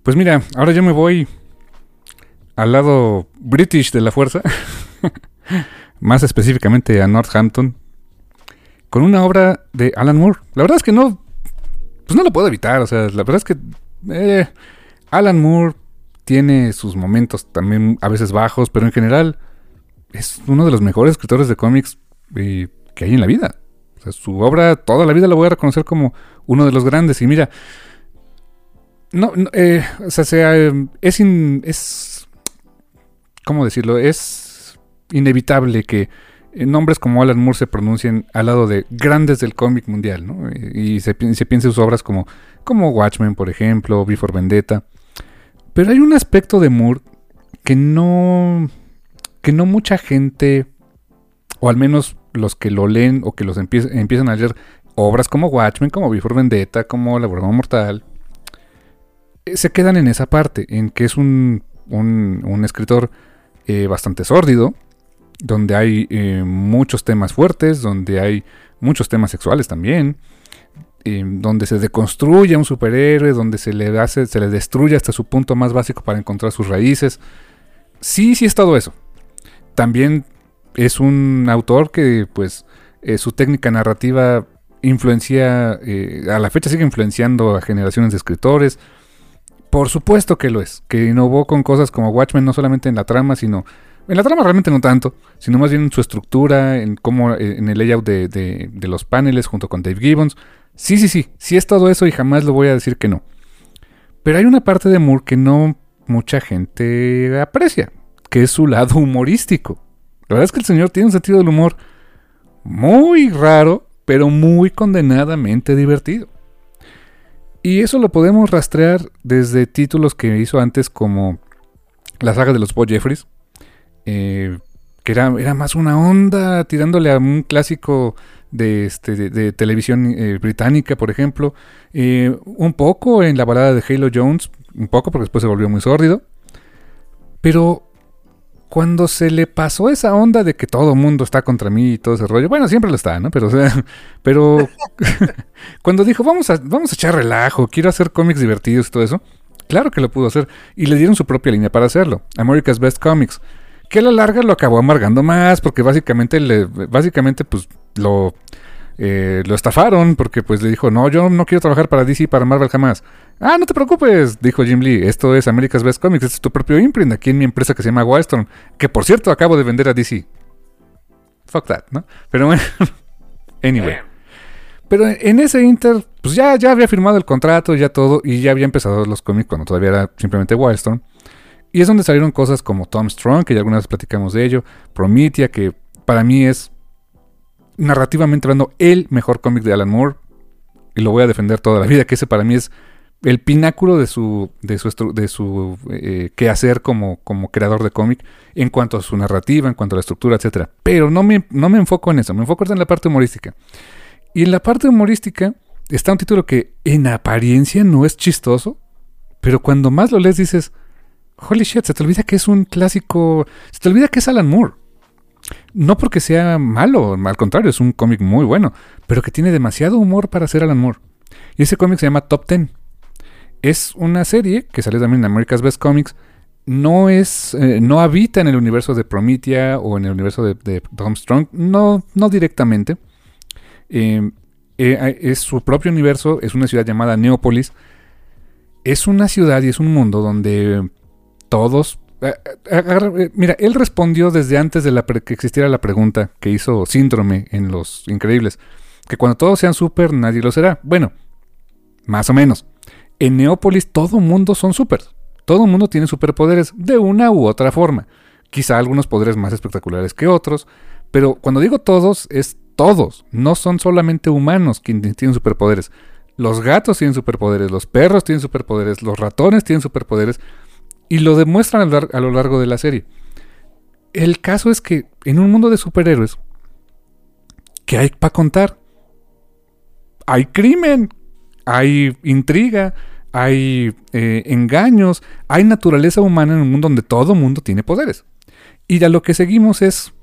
Pues mira, ahora yo me voy al lado british de la fuerza, más específicamente a Northampton, con una obra de Alan Moore. La verdad es que no, pues no lo puedo evitar. O sea, la verdad es que eh, Alan Moore tiene sus momentos también a veces bajos, pero en general es uno de los mejores escritores de cómics eh, que hay en la vida. su obra, toda la vida la voy a reconocer como uno de los grandes. Y mira, no, eh, o sea, es, es, ¿cómo decirlo? Es inevitable que nombres como Alan Moore se pronuncien al lado de grandes del cómic mundial, ¿no? Y se, se piense sus obras como, como Watchmen, por ejemplo, Before Vendetta. Pero hay un aspecto de Moore que no, que no mucha gente, o al menos los que lo leen o que los empiezan a leer obras como Watchmen, como Before Vendetta, como La Broma Mortal, eh, se quedan en esa parte, en que es un, un, escritor eh, bastante sórdido, donde hay eh, muchos temas fuertes, donde hay muchos temas sexuales también, donde se deconstruye a un superhéroe, donde se le hace, se le destruye hasta su punto más básico para encontrar sus raíces. Sí, sí es todo eso. También es un autor que, pues, eh, su técnica narrativa influencia, eh, a la fecha sigue influenciando a generaciones de escritores. Por supuesto que lo es, que innovó con cosas como Watchmen, no solamente en la trama, sino en la trama realmente no tanto, sino más bien en su estructura, en cómo, eh, en el layout de, los paneles junto con Dave Gibbons. Sí, sí, sí, sí es todo eso y jamás lo voy a decir que no. Pero hay una parte de Moore que no mucha gente aprecia, que es su lado humorístico. La verdad es que el señor tiene un sentido del humor muy raro, pero muy condenadamente divertido. Y eso lo podemos rastrear desde títulos que hizo antes como la saga de los Bo Jeffries, eh, que era, era, más una onda tirándole a un clásico de, este, de, televisión eh, británica, por ejemplo. Eh, un poco en la balada de Halo Jones, un poco porque después se volvió muy sórdido. Pero cuando se le pasó esa onda de que todo mundo está contra mí y todo ese rollo, bueno, siempre lo está, ¿no? Pero, pero cuando dijo, vamos a, vamos a echar relajo, quiero hacer cómics divertidos y todo eso, claro que lo pudo hacer. Y le dieron su propia línea para hacerlo, America's Best Comics. Que a la larga lo acabó amargando más, porque básicamente, le, básicamente pues lo, eh, lo estafaron, porque pues le dijo, no, yo no quiero trabajar para DC y para Marvel jamás. Ah, no te preocupes, dijo Jim Lee, esto es America's Best Comics, este es tu propio imprint aquí en mi empresa que se llama Wildstorm, que por cierto acabo de vender a DC. Fuck that, ¿no? Pero bueno, anyway. Pero en ese Inter, pues ya, ya había firmado el contrato, ya todo, y ya había empezado los cómics cuando todavía era simplemente Wildstorm. Y es donde salieron cosas como Tom Strong, que ya algunas platicamos de ello, Prometheus, que para mí es narrativamente hablando el mejor cómic de Alan Moore, y lo voy a defender toda la vida, que ese para mí es el pináculo de su, de su, de su eh, quehacer como, como creador de cómic en cuanto a su narrativa, en cuanto a la estructura, etc. Pero no me, no me enfoco en eso, me enfoco en la parte humorística. Y en la parte humorística está un título que en apariencia no es chistoso, pero cuando más lo lees dices, holy shit, se te olvida que es un clásico, se te olvida que es Alan Moore. No porque sea malo, al contrario, es un cómic muy bueno, pero que tiene demasiado humor para ser Alan Moore. Y ese cómic se llama Top Ten. Es una serie que sale también en America's Best Comics. No es, eh, no habita en el universo de Promethea o en el universo de, Tom Strong, no, no directamente. Eh, eh, es su propio universo, es una ciudad llamada Neopolis. Es una ciudad y es un mundo donde todos mira, él respondió desde antes de la que existiera la pregunta que hizo Síndrome en Los Increíbles, que cuando todos sean super, nadie lo será. Bueno, más o menos. En Neópolis todo mundo son super. Todo mundo tiene superpoderes de una u otra forma. Quizá algunos poderes más espectaculares que otros, pero cuando digo todos, es todos. No son solamente humanos quienes tienen superpoderes. Los gatos tienen superpoderes, los perros tienen superpoderes, los ratones tienen superpoderes y lo demuestran a lo largo de la serie. El caso es que en un mundo de superhéroes, ¿qué hay para contar? Hay crimen, hay intriga, hay eh, engaños, hay naturaleza humana en un mundo donde todo mundo tiene poderes. Y a lo que seguimos es,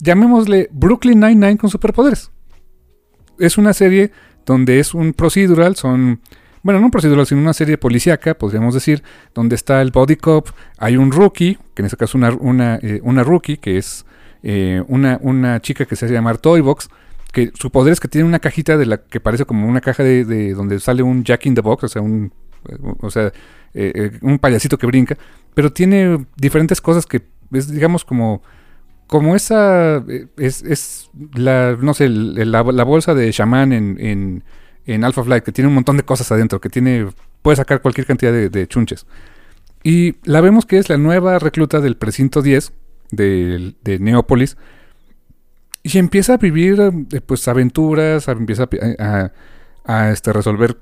llamémosle Brooklyn Nine-Nine con superpoderes. Es una serie donde es un procedural, son bueno, no un procedural, sino una serie policíaca, podríamos decir, donde está el body cop, hay un rookie, que en este caso una, una, eh, una rookie, que es eh, una, una chica que se hace llamar Toybox, que su poder es que tiene una cajita de la que parece como una caja de, donde sale un Jack in the Box, o sea, un, o sea, eh, un payasito que brinca, pero tiene diferentes cosas que es, digamos, como como esa es, es la no sé la, bolsa de chamán en Alpha Flight, que tiene un montón de cosas adentro, que tiene puede sacar cualquier cantidad de, chunches. Y la vemos que es la nueva recluta del precinto 10 de, de Neópolis. Y empieza a vivir eh, pues aventuras, empieza a, este, resolver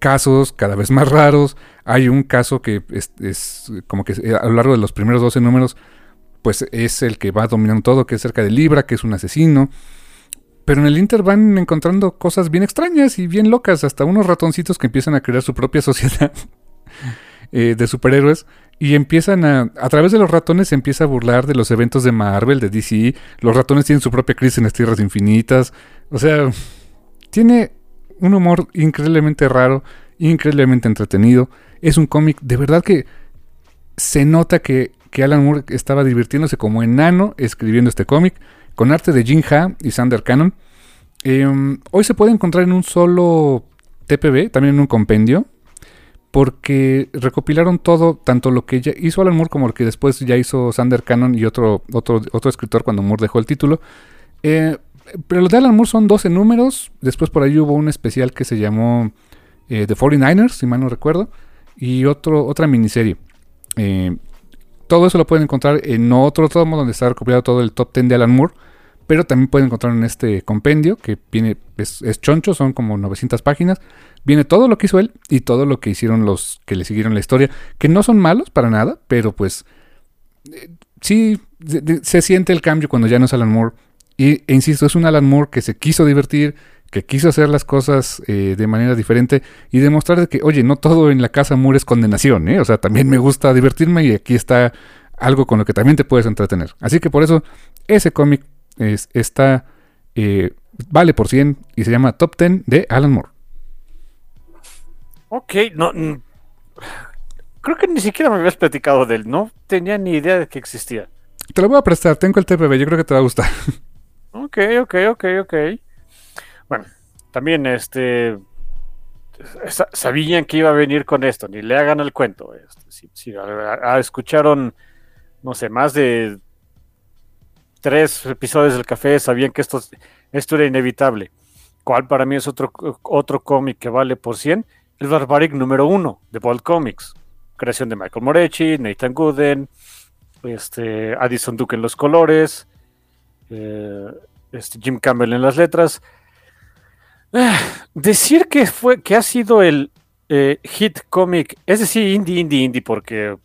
casos cada vez más raros. Hay un caso que es, como que a lo largo de los primeros 12 números, pues es el que va dominando todo, que es cerca de Libra, que es un asesino. Pero en el Inter van encontrando cosas bien extrañas y bien locas, hasta unos ratoncitos que empiezan a crear su propia sociedad eh, de superhéroes y empiezan a, a través de los ratones se empieza a burlar de los eventos de Marvel, de DC. Los ratones tienen su propia crisis en las tierras infinitas. O sea, tiene un humor increíblemente raro, increíblemente entretenido. Es un cómic, de verdad que se nota que, que Alan Moore estaba divirtiéndose como enano escribiendo este cómic con arte de Jin Ha y Sander Cannon. Em, hoy se puede encontrar en un solo TPB, también en un compendio, porque recopilaron todo, tanto lo que ya hizo Alan Moore como lo que después ya hizo Sander Cannon y otro, otro, otro escritor cuando Moore dejó el título. Eh, pero los de Alan Moore son 12 números, después por ahí hubo un especial que se llamó eh, The 49ers, si mal no recuerdo, y otro, otra miniserie. Eh, todo eso lo pueden encontrar en otro tomo donde está recopilado todo el top 10 de Alan Moore. Pero también pueden encontrar en este compendio que viene, es, choncho, son como 900 páginas. Viene todo lo que hizo él y todo lo que hicieron los que le siguieron la historia. Que no son malos para nada, pero pues eh, sí se, siente el cambio cuando ya no es Alan Moore. Y, e insisto, es un Alan Moore que se quiso divertir, que quiso hacer las cosas eh, de manera diferente y demostrar que, oye, no todo en la casa Moore es condenación, ¿eh? O sea, también me gusta divertirme y aquí está algo con lo que también te puedes entretener. Así que por eso ese cómic es, está, eh, vale por 100 y se llama Top 10 de Alan Moore. Ok, no, creo que ni siquiera me habías platicado de él, no tenía ni idea de que existía. Te lo voy a prestar, tengo el TPB, yo creo que te va a gustar. Ok, ok, ok, ok. Bueno, también este sabían que iba a venir con esto, ni le hagan el cuento. Este, si, escucharon, no sé, más de tres episodios del café, sabían que esto, esto era inevitable. ¿Cuál para mí es otro, otro cómic que vale por 100? El Barbaric número uno de Bold Comics. Creación de Michael Moretti, Nathan Gooden, este, Addison Duke en los colores, eh, este, Jim Campbell en las letras. decir que fue que ha sido el eh, hit cómic, es decir, indie, indie, indie, porque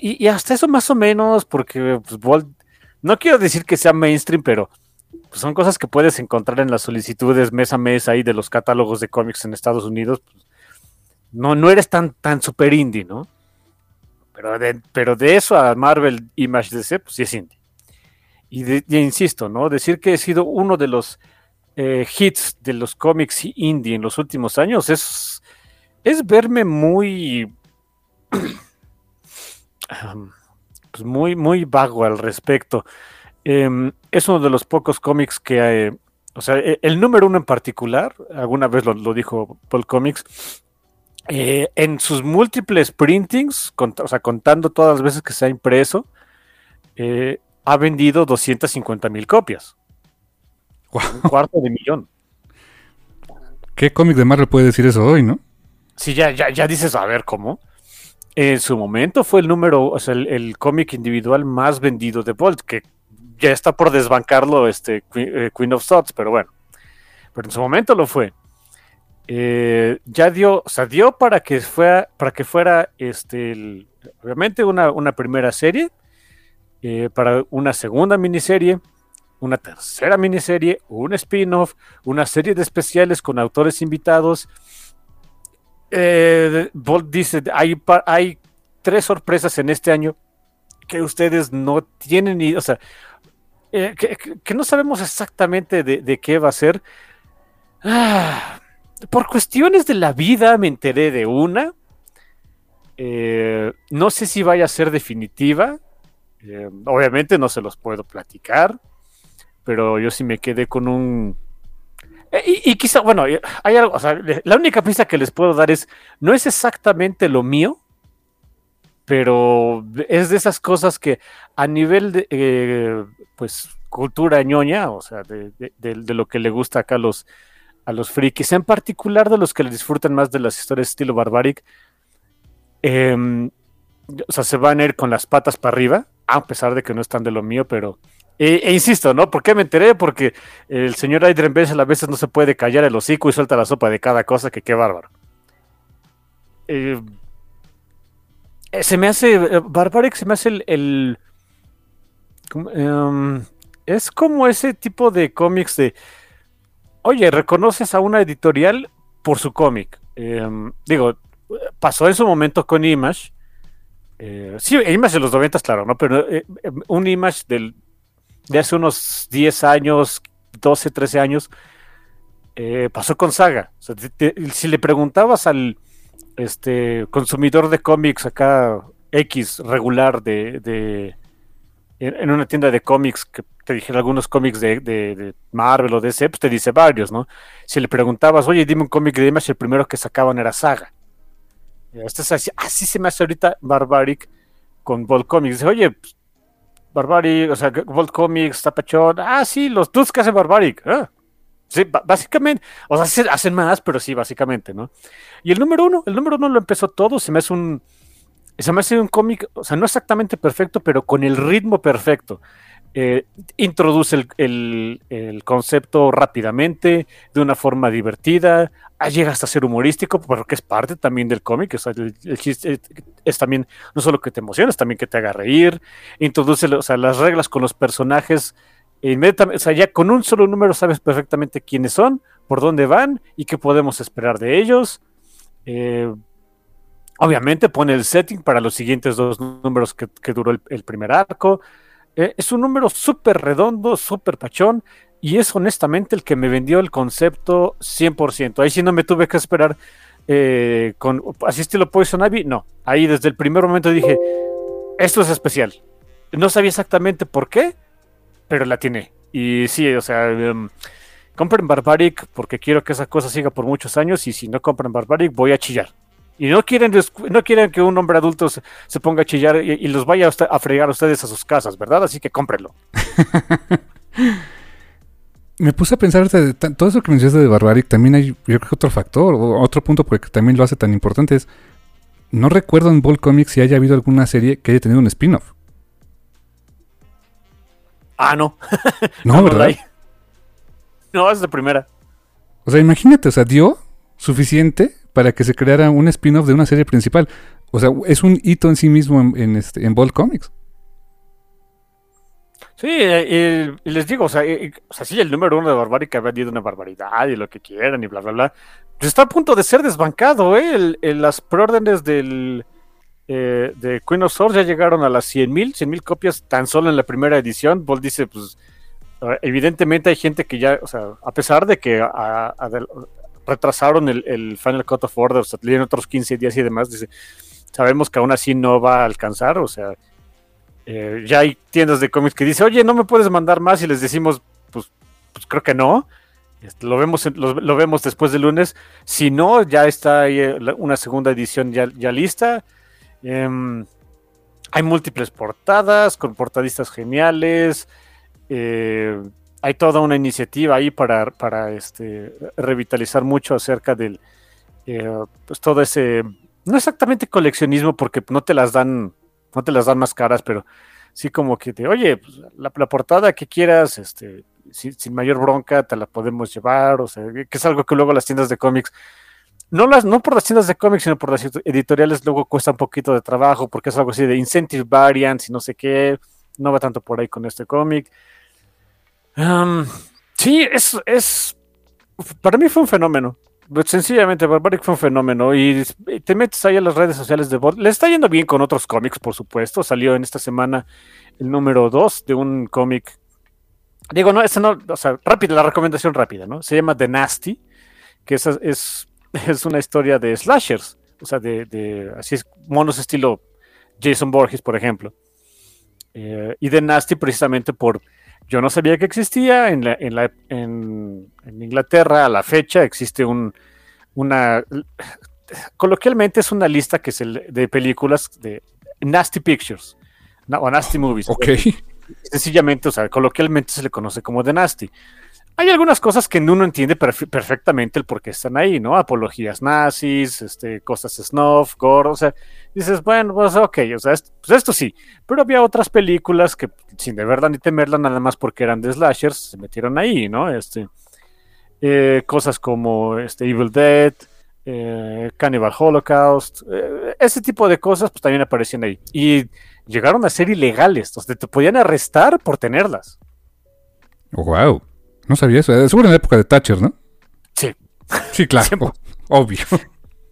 y, hasta eso más o menos, porque pues, no quiero decir que sea mainstream, pero pues, son cosas que puedes encontrar en las solicitudes mes a mes ahí de los catálogos de cómics en Estados Unidos. Pues, no, no eres tan, tan super indie, ¿no? Pero de, pero de eso a Marvel Image DC, pues sí es indie. Y, insisto, ¿no? Decir que he sido uno de los eh, hits de los cómics indie en los últimos años es, es verme muy, pues muy, muy vago al respecto. Em, es uno de los pocos cómics que, eh, o sea, e- el número uno en particular, alguna vez lo, lo dijo Paul Comics, eh, en sus múltiples printings, cont- o sea, contando todas las veces que se ha impreso, eh, ha vendido 250 mil copias. Un cuarto de millón. ¿Qué cómic de Marvel puede decir eso hoy, no? Sí, ya, ya, ya dices, a ver, ¿cómo? En su momento fue el número, o sea, el, el cómic individual más vendido de Bolt, que ya está por desbancarlo este Queen, eh, Queen of Swords, pero bueno. Pero en su momento lo fue. Eh, ya dio, o sea, dio para que fuera, para que fuera este, el- obviamente una, una primera serie, eh, para una segunda miniserie, una tercera miniserie, un spin-off, una serie de especiales con autores invitados. Eh, Bolt dice, hay, hay tres sorpresas en este año que ustedes no tienen ni, o sea, eh, que, no sabemos exactamente de, qué va a ser. Ah, por cuestiones de la vida me enteré de una. Eh, no sé si vaya a ser definitiva. Obviamente no se los puedo platicar. Pero yo sí me quedé con un. Eh, Y, quizá, bueno, eh, hay algo. o sea, la única pista que les puedo dar es. No es exactamente lo mío. Pero es de esas cosas que a nivel de. eh, pues cultura ñoña, o sea, de lo que le gusta acá a los, a los frikis, en particular de los que le disfrutan más de las historias estilo barbaric, em, o sea, se van a ir con las patas para arriba, a pesar de que no están de lo mío, pero... E, e insisto, ¿no? ¿Por qué me enteré? Porque el señor Adrian Bessel a veces no se puede callar el hocico y suelta la sopa de cada cosa, que qué bárbaro. Eh, se me hace... eh, Barbaric se me hace el... el- em, es como ese tipo de cómics de... Oye, reconoces a una editorial por su cómic. Em, digo, pasó en su momento con Image. Eh, sí, Image de los 90, claro, ¿no? Pero eh, un Image del, de hace unos 10 años, 12, 13 años, eh, pasó con Saga. Si le preguntabas al este consumidor de cómics acá X regular de, de- en, una tienda de cómics que te dijera algunos cómics de, de- Marvel o DC, pues te dice varios, ¿no? Si le preguntabas, oye, dime un cómic de Image, el primero que sacaban era Saga. Este es así, así se me hace ahorita Barbaric con Bolt Comics. Dice, oye, pues, Barbaric, o sea, Bolt Comics, Tapachón, ah, sí, los dudes que hacen Barbaric. ah. Sí, básicamente, o sea, hacen más, pero sí, básicamente, ¿no? Y el número uno, el número uno lo empezó todo, se me hace un, se me hace un cómic, o sea, no exactamente perfecto, pero con el ritmo perfecto. Eh, introduce el, el- concepto rápidamente, de una forma divertida, ah, llega hasta ser humorístico, porque es parte también del cómic, o sea, es, también, no solo que te emociones, también que te haga reír, introduce o sea, las reglas con los personajes, inmediatamente, o sea, ya con un solo número sabes perfectamente quiénes son, por dónde van y qué podemos esperar de ellos. Eh, obviamente pone el setting para los siguientes dos números que, que duró el primer arco. Eh, es un número súper redondo, súper pachón, y es honestamente el que me vendió el concepto 100%. Ahí sí no me tuve que esperar eh, con así estilo Poison Ivy, no. Ahí desde el primer momento dije, esto es especial. No sabía exactamente por qué, pero la tiene. Y sí, o sea, em, compren Barbaric porque quiero que esa cosa siga por muchos años y si no compran Barbaric voy a chillar. Y no quieren, no quieren que un hombre adulto se, se ponga a chillar y, y los vaya a, fregar a ustedes a sus casas, ¿verdad? Así que cómprenlo. Me puse a pensar de todo eso que mencionaste de Barbaric, también hay, yo creo que otro factor, otro punto porque también lo hace tan importante es, no recuerdo en Ball Comics si haya habido alguna serie que haya tenido un spin-off. Ah, no. No, no ¿verdad? hay. No, es de primera. O sea, imagínate, o sea, dio suficiente para que se creara un spin-off de una serie principal. O sea, es un hito en sí mismo en, en este, en Ball Comics. Sí, eh, y les digo, o sea, eh, o sea, sí, el número uno de Barbaric ha vendido una barbaridad y lo que quieran y bla, bla, bla. Pues está a punto de ser desbancado, ¿eh? El- las preórdenes del, eh, de Queen of Swords ya llegaron a las 100.000, 100.000 copias tan solo en la primera edición. Bolt dice, pues, evidentemente hay gente que ya, o sea, a pesar de que retrasaron el, Final Cut of Order, o sea, tienen otros 15 días y demás, dice, sabemos que aún así no va a alcanzar, o sea, eh, ya hay tiendas de cómics que dicen, oye, no me puedes mandar más y les decimos, pues, pues creo que no. Este, lo vemos, lo, vemos después del lunes. Si no, ya está ahí eh, una segunda edición ya, lista. Em, hay múltiples portadas con portadistas geniales. Eh, hay toda una iniciativa ahí para, para este, revitalizar mucho acerca del pues todo ese no exactamente coleccionismo porque no te las dan no te las dan más caras, pero sí como que te, oye, pues, la, portada que quieras, este, sin, mayor bronca, te la podemos llevar, o sea, que es algo que luego las tiendas de cómics, no las, no por las tiendas de cómics, sino por las editoriales luego cuesta un poquito de trabajo, porque es algo así de incentive variants y no sé qué, no va tanto por ahí con este cómic. Sí, es, es, para mí fue un fenómeno. Pues, sencillamente, Barbaric fue un fenómeno. Y te metes ahí a las redes sociales de Bot. Le está yendo bien con otros cómics, por supuesto. Salió en esta semana el número 2 de un cómic. Digo, no, esa no, o sea, rápida, la recomendación rápida, ¿no? Se llama The Nasty, que es, es, es una historia de slashers. O sea, de, así es, monos estilo Jason Borges, por ejemplo. Eh, y The Nasty precisamente por yo no sabía que existía. En, la, en, la, en, Inglaterra, a la fecha, existe un, una. Coloquialmente es una lista que es el, de películas de Nasty Pictures o Nasty Movies. Ok. Sencillamente, o sea, coloquialmente se le conoce como The Nasty hay algunas cosas que uno entiende perfectamente el por qué están ahí, ¿no? Apologías nazis, este, cosas snuff, gore, o sea, dices, bueno, pues ok, o sea, esto, pues esto sí, pero había otras películas que sin de verdad ni temerla, nada más porque eran de slashers, se metieron ahí, ¿no? Este, eh, cosas como este, Evil Dead, eh, Cannibal Holocaust, eh, ese tipo de cosas, pues también aparecían ahí. Y llegaron a ser ilegales, donde te podían arrestar por tenerlas. wow. No sabía eso. Eh, seguro en la época de Thatcher, ¿no? Sí. Sí, claro. Obvio.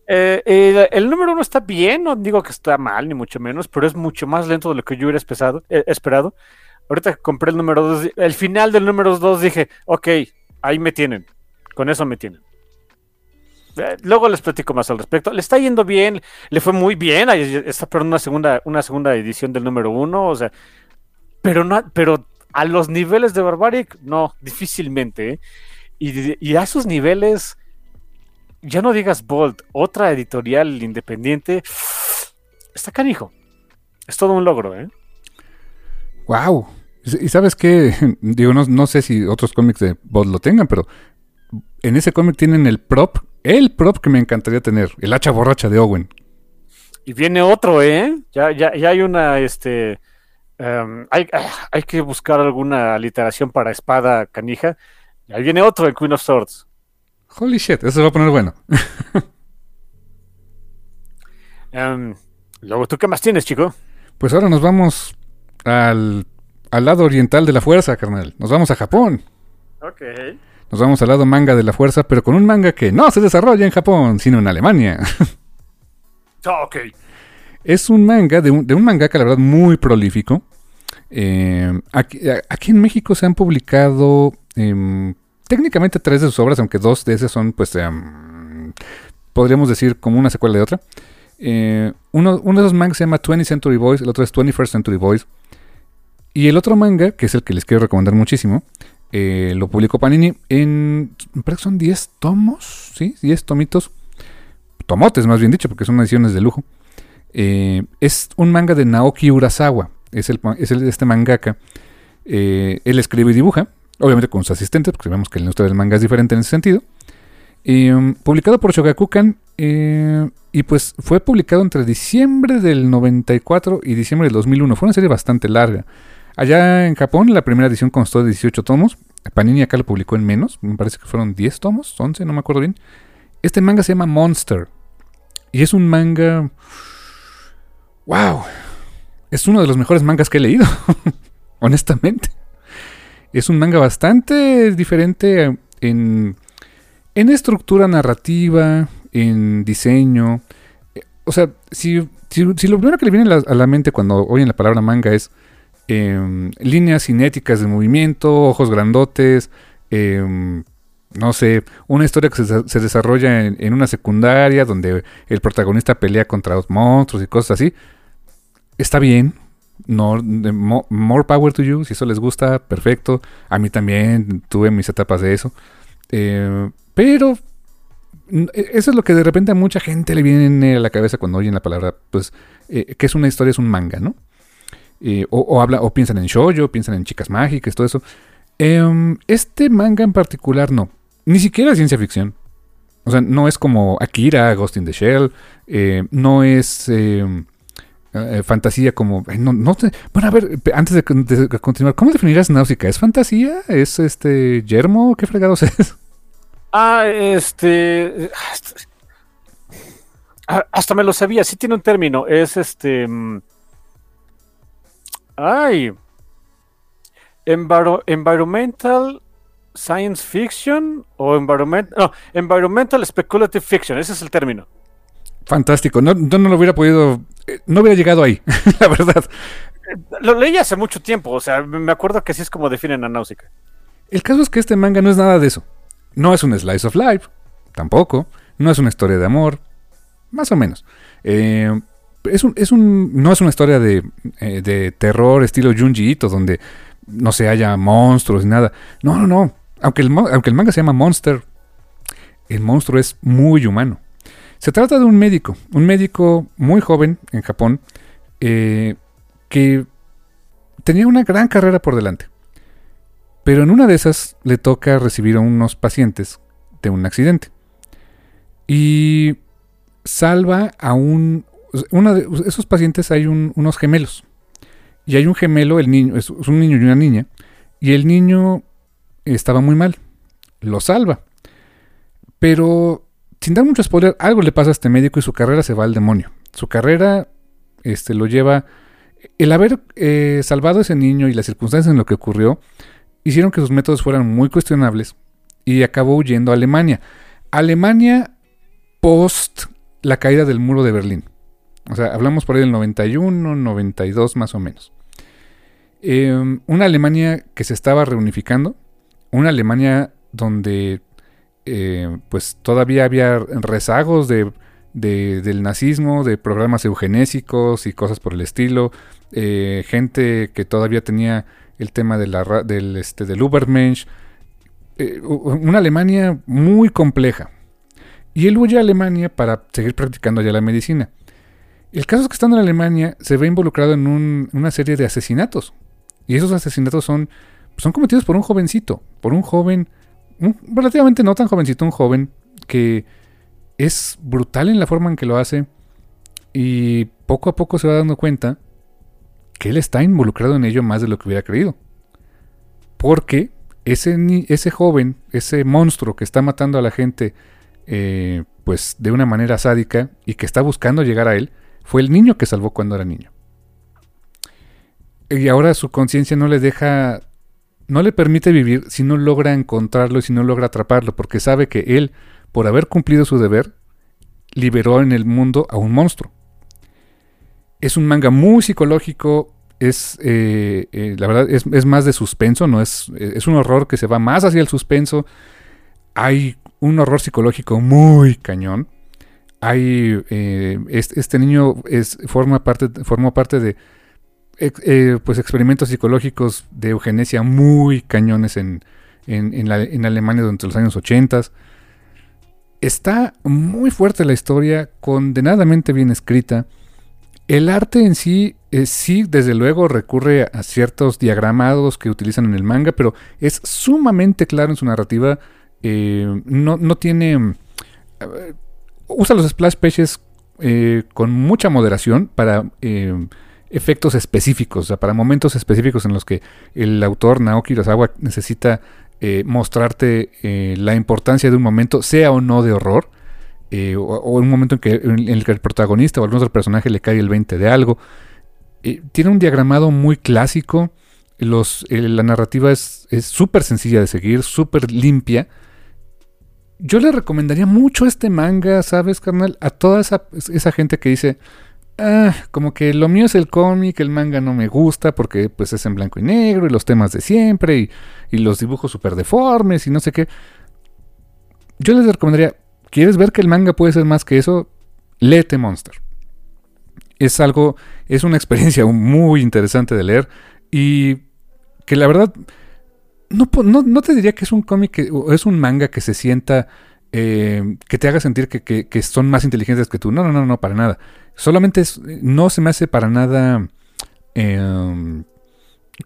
Eh, el, número uno está bien, no digo que está mal, ni mucho menos, pero es mucho más lento de lo que yo hubiera eh, esperado. Ahorita que compré el número dos, el final del número dos dije, ok, ahí me tienen. Con eso me tienen. luego les platico más al respecto. Le está yendo bien, le fue muy bien. Está pero una segunda, una segunda edición del número uno, o sea, pero no, pero a los niveles de Barbaric, no, difícilmente. ¿eh? Y, a sus niveles, ya no digas Bolt, otra editorial independiente, está canijo. Es todo un logro, ¿eh? Wow. Y sabes qué, digo, no, sé si otros cómics de Bolt lo tengan, pero en ese cómic tienen el prop, el prop que me encantaría tener, el hacha borracha de Owen. Y viene otro, ¿eh? Ya, ya, ya hay una, este, Em, hay, hay, que buscar alguna literación para espada canija. ahí viene otro, el Queen of Swords. Holy shit, eso va a poner bueno. um, luego, ¿tú qué más tienes, chico? Pues ahora nos vamos al, al lado oriental de la fuerza, carnal. Nos vamos a Japón. Ok. Nos vamos al lado manga de la fuerza, pero con un manga que no se desarrolla en Japón, sino en Alemania. ok. Es un manga de un, de un mangaka, la verdad, muy prolífico. Eh, aquí, en México se han publicado em, técnicamente tres de sus obras, aunque dos de esas son, pues, em, podríamos decir como una secuela de otra. Eh, uno, uno, de esos mangas se llama 20th Century Boys, el otro es 21st Century Boys. Y el otro manga, que es el que les quiero recomendar muchísimo, eh, lo publicó Panini en, parece que son 10 tomos, ¿sí? 10 tomitos. Tomotes, más bien dicho, porque son ediciones de lujo. Eh, es un manga de Naoki Urasawa. Es, el, es este mangaka. Eh, él escribe y dibuja, obviamente con sus asistentes, porque sabemos que la industria del manga es diferente en ese sentido. Um, publicado por Shogakukan eh, y pues fue publicado entre diciembre del 94 y diciembre del 2001. Fue una serie bastante larga. Allá en Japón la primera edición constó de 18 tomos. Panini acá lo publicó en menos. Me parece que fueron 10 tomos, 11, no me acuerdo bien. Este manga se llama Monster. Y es un manga wow, es uno de los mejores mangas que he leído, honestamente. Es un manga bastante diferente en, en estructura narrativa, en diseño. o sea, si, si, lo primero que le viene a la, mente cuando oyen la palabra manga es em, líneas cinéticas de movimiento, ojos grandotes, em, no sé, una historia que se, desarrolla en, una secundaria donde el protagonista pelea contra los monstruos y cosas así, está bien. No, more power to you, si eso les gusta, perfecto. A mí también tuve mis etapas de eso. Eh, pero e, eso es lo que de repente a mucha gente le viene a la cabeza cuando oyen la palabra, pues, eh, que es una historia, es un manga, ¿no? Eh, o, habla, o piensan en shoujo, piensan en chicas mágicas, todo eso. Em, este manga en particular no, ni siquiera ciencia ficción. O sea, no es como Akira, Ghost in the Shell, eh, no es em, fantasía como... No, no bueno, a ver, antes de, continuar, ¿cómo definirás náusica? ¿Es fantasía? ¿Es este yermo? ¿Qué fregados es? Ah, este. Ah, hasta me lo sabía, sí tiene un término. Es este. Mm, ay. environmental Science Fiction o environmental, no, Environmental Speculative Fiction, ese es el término. Fantástico, no, no, lo hubiera podido, eh, no hubiera llegado ahí, la verdad. Lo leí hace mucho tiempo, o sea, me acuerdo que así es como definen a Náusica. El caso es que este manga no es nada de eso. No es un slice of life, tampoco. No es una historia de amor, más o menos. Eh, es un, es un, no es una historia de, eh, de terror estilo Junji Ito, donde no se haya monstruos ni nada. No, no, no. Aunque el, aunque el manga se llama Monster, el monstruo es muy humano. Se trata de un médico, un médico muy joven en Japón, eh, que tenía una gran carrera por delante. Pero en una de esas le toca recibir a unos pacientes de un accidente. Y salva a un... Uno de esos pacientes hay unos gemelos. Y hay un gemelo, el niño, es un niño y una niña. Y el niño estaba muy mal. Lo salva. Pero, sin dar mucho spoiler, algo le pasa a este médico y su carrera se va al demonio. Su carrera este, lo lleva... El haber eh, salvado a ese niño y las circunstancias en lo que ocurrió hicieron que sus métodos fueran muy cuestionables y acabó huyendo a Alemania. Alemania post la caída del muro de Berlín. O sea, hablamos por ahí del 91, 92 más o menos. Em, una Alemania que se estaba reunificando, una Alemania donde eh, pues todavía había rezagos de, del nazismo, de programas eugenésicos y cosas por el estilo, eh, gente que todavía tenía el tema del, este, del Ubermensch, eh, una Alemania muy compleja. Y él huye a Alemania para seguir practicando allá la medicina. El caso es que estando en Alemania se ve involucrado en una serie de asesinatos. Y esos asesinatos son, son cometidos por un jovencito, por un joven, relativamente no tan jovencito, un joven que es brutal en la forma en que lo hace. Y poco a poco se va dando cuenta que él está involucrado en ello más de lo que hubiera creído. Porque ese, ese joven, ese monstruo que está matando a la gente, eh, pues de una manera sádica y que está buscando llegar a él, fue el niño que salvó cuando era niño. Y ahora su conciencia no le deja, no le permite vivir si no logra encontrarlo y si no logra atraparlo, porque sabe que él, por haber cumplido su deber, liberó en el mundo a un monstruo. Es un manga muy psicológico. Es, eh, eh, la verdad, es, más de suspenso, no es, es un horror que se va más hacia el suspenso. Hay un horror psicológico muy cañón. Hay, eh, este, niño es, forma parte, formó parte de pues experimentos psicológicos de eugenesia muy cañones en, en Alemania durante los años 80. Está muy fuerte la historia, condenadamente bien escrita. El arte en sí, eh, sí, desde luego recurre a ciertos diagramados que utilizan en el manga, pero es sumamente claro en su narrativa. Eh, no, tiene... Eh, usa los splash pages con mucha moderación para efectos específicos, o sea, para momentos específicos en los que el autor Naoki Urasawa necesita mostrarte la importancia de un momento, sea o no de horror. Eh, o, un momento en, el que el protagonista o algún otro personaje le cae el 20 de algo. Eh, tiene un diagramado muy clásico. La narrativa es súper sencilla de seguir, súper limpia. yo le recomendaría mucho este manga, ¿sabes, carnal? A toda esa, esa gente que dice, ah, como que lo mío es el cómic, el manga no me gusta porque pues es en blanco y negro y los temas de siempre y, y los dibujos súper deformes y no sé qué. Yo les recomendaría, ¿quieres ver que el manga puede ser más que eso? Léete Monster. Es algo, es una experiencia muy interesante de leer y que la verdad no, no, te diría que es un cómic o es un manga que se sienta, eh, que te haga sentir que, son más inteligentes que tú. No, no, no, no, para nada. Solamente es, no se me hace para nada, eh,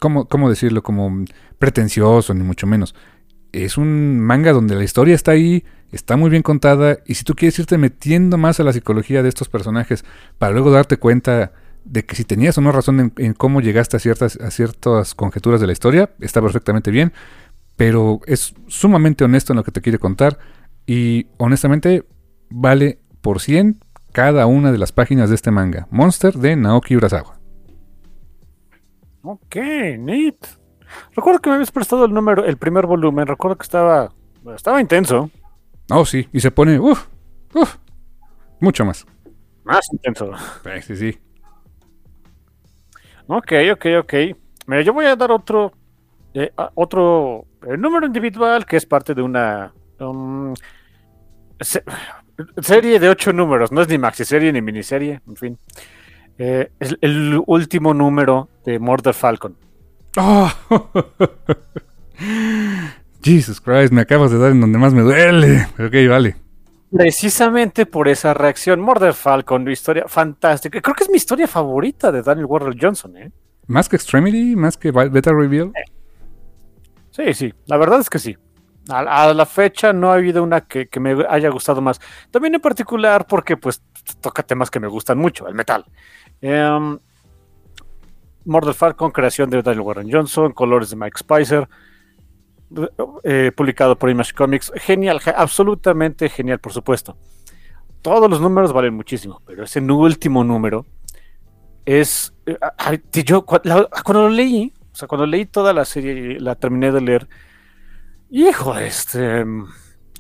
¿cómo, ¿cómo, decirlo? Como pretencioso, ni mucho menos. Es un manga donde la historia está ahí, está muy bien contada, y si tú quieres irte metiendo más a la psicología de estos personajes para luego darte cuenta de que si tenías o no razón en, cómo llegaste a ciertas, a ciertas conjeturas de la historia, está perfectamente bien, pero es sumamente honesto en lo que te quiere contar y honestamente vale por 100 cada una de las páginas de este manga, Monster de Naoki Urasawa. Ok, neat. Recuerdo que me habías prestado el número, el primer volumen, recuerdo que estaba, estaba intenso. Oh, sí, y se pone, uff, uff, mucho más. Más intenso. Sí, sí. Ok, ok, ok. Mira, yo voy a dar otro, eh, otro eh, número individual que es parte de una um, serie de ocho números. No es ni maxi serie ni miniserie, en fin. Eh, es el último número de Murder Falcon. Oh. Jesus Christ, me acabas de dar en donde más me duele. Ok, vale. Precisamente por esa reacción, Murder Falcon, historia fantástica. Creo que es mi historia favorita de Daniel Warren Johnson, ¿eh? ¿Más que Extremity? ¿Más que Beta Reveal? Sí, sí, la verdad es que sí. A, la fecha no ha habido una que, me haya gustado más. También en particular porque pues toca temas que me gustan mucho, el metal. Um, Murder Falcon, creación de Daniel Warren Johnson, colores de Mike Spicer. Eh, publicado por Image Comics. Genial, absolutamente genial, por supuesto. Todos los números valen muchísimo, pero ese último número es. Eh, yo cuando lo leí, o sea, cuando leí toda la serie, la terminé de leer. Hijo, este.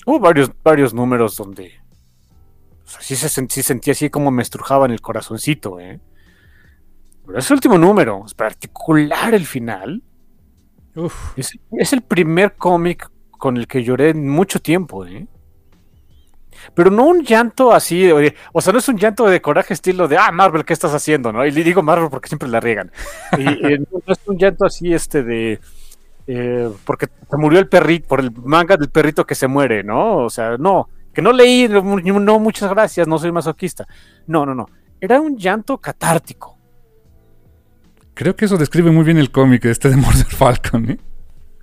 Hubo varios, varios números donde. sí, se, sentía así como me estrujaban el corazoncito, ¿eh? Pero ese último número, es particular el final, es, el primer cómic con el que lloré en mucho tiempo, ¿eh? Pero no un llanto así, o sea, no es un llanto de coraje estilo de, ah, Marvel, ¿qué estás haciendo? ¿no? Y le digo Marvel porque siempre la riegan. Y, no es un llanto así, este, de, eh, porque se murió el perrito, por el manga del perrito que se muere, ¿no? O sea, no, que no leí, no, muchas gracias, no soy masoquista. No, no, no. Era un llanto catártico. Creo que eso describe muy bien el cómic este de Murder Falcon, ¿eh?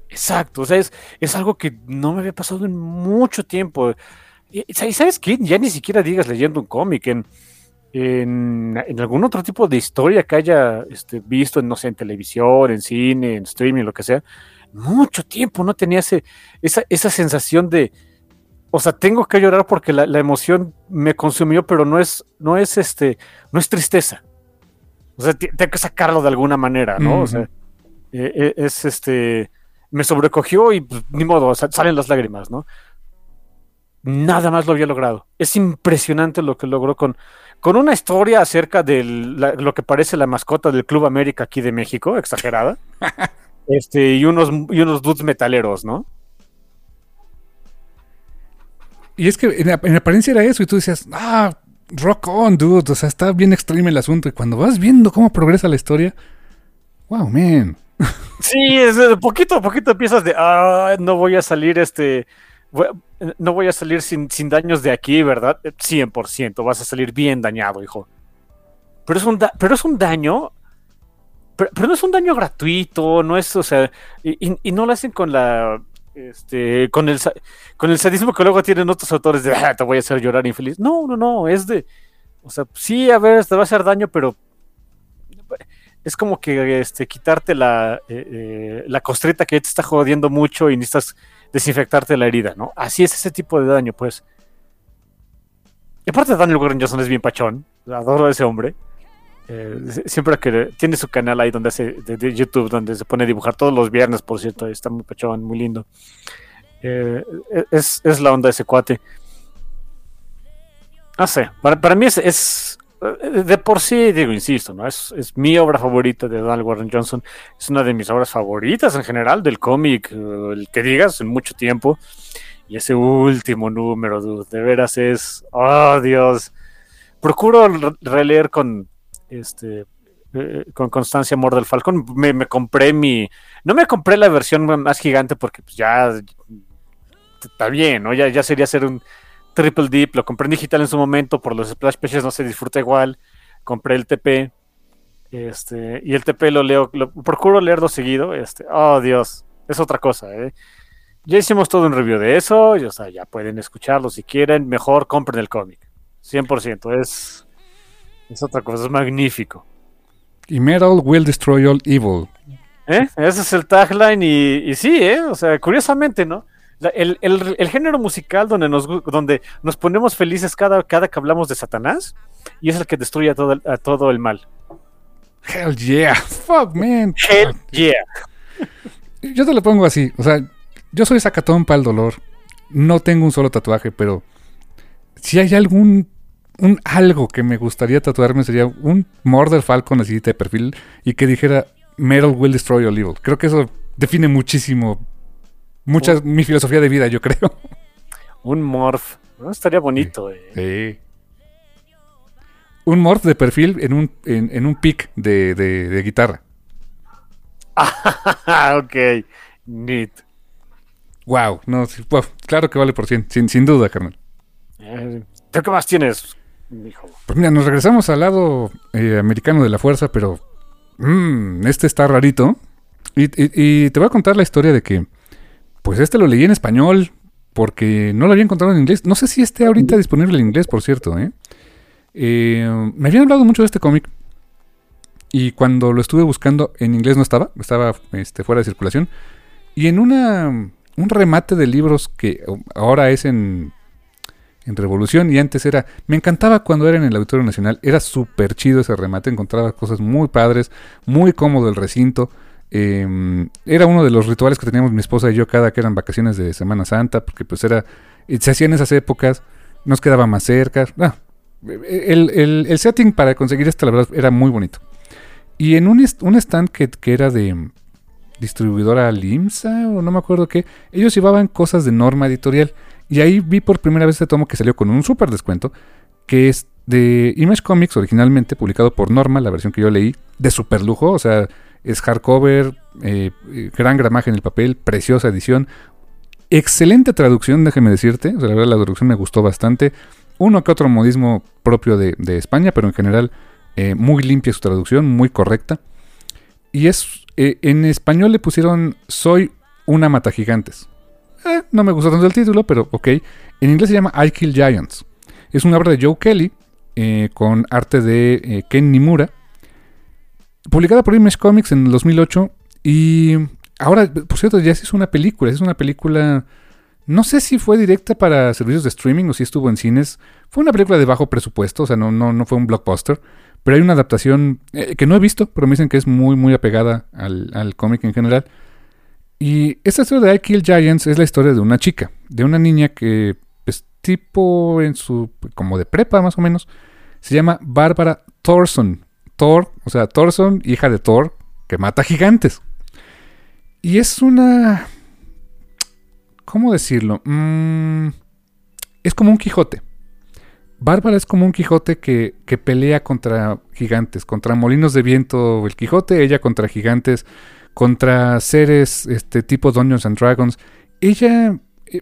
Exacto, o sea, es, algo que no me había pasado en mucho tiempo. Y, sabes qué? Ya ni siquiera digas leyendo un cómic, en, en, algún otro tipo de historia que haya este, visto, en, no sé, en televisión, en cine, en streaming, lo que sea. Mucho tiempo no tenía ese, esa, esa sensación de, o sea, tengo que llorar porque la, la, emoción me consumió, pero no es, no es este, no es tristeza. O sea, tengo que sacarlo de alguna manera, ¿no? O sea, eh, eh, es este. Me sobrecogió y pues, ni modo, salen las lágrimas, ¿no? Nada más lo había logrado. Es impresionante lo que logró con, con una historia acerca de lo que parece la mascota del Club América aquí de México, exagerada. este, y unos, y unos dudes metaleros, ¿no? Y es que en, en, apariencia era eso, y tú decías, ah, rock on, dude. O sea, está bien extreme el asunto. Y cuando vas viendo cómo progresa la historia, wow, man. Sí, es poquito a poquito empiezas de, ah, no voy a salir este, no voy a salir sin, daños de aquí, ¿verdad? 100%, vas a salir bien dañado, hijo. Pero es un, pero es un daño, pero, no es un daño gratuito, no es, o sea, y no lo hacen con la este, con el, con el sadismo que luego tienen otros autores de, ah, te voy a hacer llorar infeliz. No, no, no, es de, o sea, sí, a ver, te va a hacer daño, pero es como que este, quitarte la, eh, eh, la costrita que te está jodiendo mucho y necesitas desinfectarte la herida, ¿no? Así es ese tipo de daño, pues. Y aparte Daniel Warren Johnson es bien pachón, adoro a ese hombre. Eh, siempre que tiene su canal ahí donde hace de, YouTube, donde se pone a dibujar todos los viernes, por cierto, está muy pachón, muy lindo. Eh, es, es, la onda ese cuate. No sé, para, mí es, es, de por sí, digo, insisto, ¿no? Es, es, mi obra favorita de Donald Warren Johnson. Es una de mis obras favoritas en general del cómic, el que digas, en mucho tiempo. Y ese último número, de veras es. Oh, Dios. Procuro releer con este eh, con constancia Amor del Falcón. Me, compré mi. No me compré la versión más gigante porque pues, ya está bien, ¿no? Ya, ya sería hacer un triple dip. Lo compré en digital en su momento, por los splash pages no se disfruta igual. Compré el TP. Este, y el TP lo leo, lo, procuro leerlo seguido. Este, oh Dios, es otra cosa, ¿eh? Ya hicimos todo un review de eso, ya pueden escucharlo si quieren, mejor compren el cómic. 100%, es, es otra cosa, es magnífico. Y Metal will destroy all evil. ¿Eh? Ese es el tagline y, y sí, ¿eh? O sea, curiosamente, ¿no? El, el, el, género musical donde nos, donde nos ponemos felices cada, cada que hablamos de Satanás y es el que destruye a todo, a todo el mal. Hell yeah, fuck man. Hell yeah. Yo te lo pongo así, o sea, yo soy sacatón para el dolor. No tengo un solo tatuaje, pero si hay algún un algo que me gustaría tatuarme sería un Murder Falcon así de perfil y que dijera Metal will destroy all evil. Creo que eso define muchísimo mucha mi filosofía de vida, yo creo. Un morph. Estaría bonito. Sí. Eh. Un morph de perfil en un, en, un pick de, de, guitarra. ok. Neat. Wow, no, claro que vale por 100, sin, sin duda, carnal. Eh, ¿Qué más tienes, Pues mira, nos regresamos al lado eh, americano de la fuerza, pero mmm, este está rarito. Y, te voy a contar la historia de que, pues este lo leí en español, porque no lo había encontrado en inglés. No sé si esté ahorita disponible en inglés, por cierto. ¿eh? Eh, me habían hablado mucho de este cómic. Y cuando lo estuve buscando en inglés no estaba, estaba este, fuera de circulación. Y en una un remate de libros que ahora es en, en Revolución y antes era... Me encantaba cuando era en el Auditorio Nacional, era súper chido ese remate, encontraba cosas muy padres, muy cómodo el recinto. Em, era uno de los rituales que teníamos mi esposa y yo cada que eran vacaciones de Semana Santa, porque pues era... Se hacía en esas épocas, nos quedaba más cerca. Ah, el, el, setting para conseguir esto, la verdad, era muy bonito. Y en un, un stand que era de distribuidora Limsa o no me acuerdo qué, ellos llevaban cosas de norma editorial. Y ahí vi por primera vez este tomo que salió con un super descuento, que es de Image Comics originalmente, publicado por Norma, la versión que yo leí, de super lujo, o sea, es hardcover, eh, gran gramaje en el papel, preciosa edición, excelente traducción, déjeme decirte, la verdad la traducción me gustó bastante, uno que otro modismo propio de, España, pero en general eh, muy limpia su traducción, muy correcta. Y es eh, en español le pusieron Soy una mata gigantes. Eh, no me gustó tanto el título, pero ok. En inglés se llama I Kill Giants. Es una obra de Joe Kelly eh, con arte de Ken Nimura. Publicada por Image Comics en el 2008. Y ahora, por cierto, ya se hizo una película. Es una película... No sé si fue directa para servicios de streaming o si estuvo en cines. Fue una película de bajo presupuesto, o sea, no, no, no fue un blockbuster. Pero hay una adaptación eh, que no he visto, pero me dicen que es muy, muy apegada al, cómic en general. Y esta historia de I Kill Giants es la historia de una chica, de una niña que es pues, tipo en su, como de prepa más o menos, se llama Bárbara Thorson. Thor, o sea, Thorson, hija de Thor, que mata gigantes. Y es una... ¿Cómo decirlo? Mm, es como un Quijote. Bárbara es como un Quijote que, pelea contra gigantes, contra molinos de viento el Quijote, ella contra gigantes, contra seres este tipo Dungeons and Dragons. Ella eh,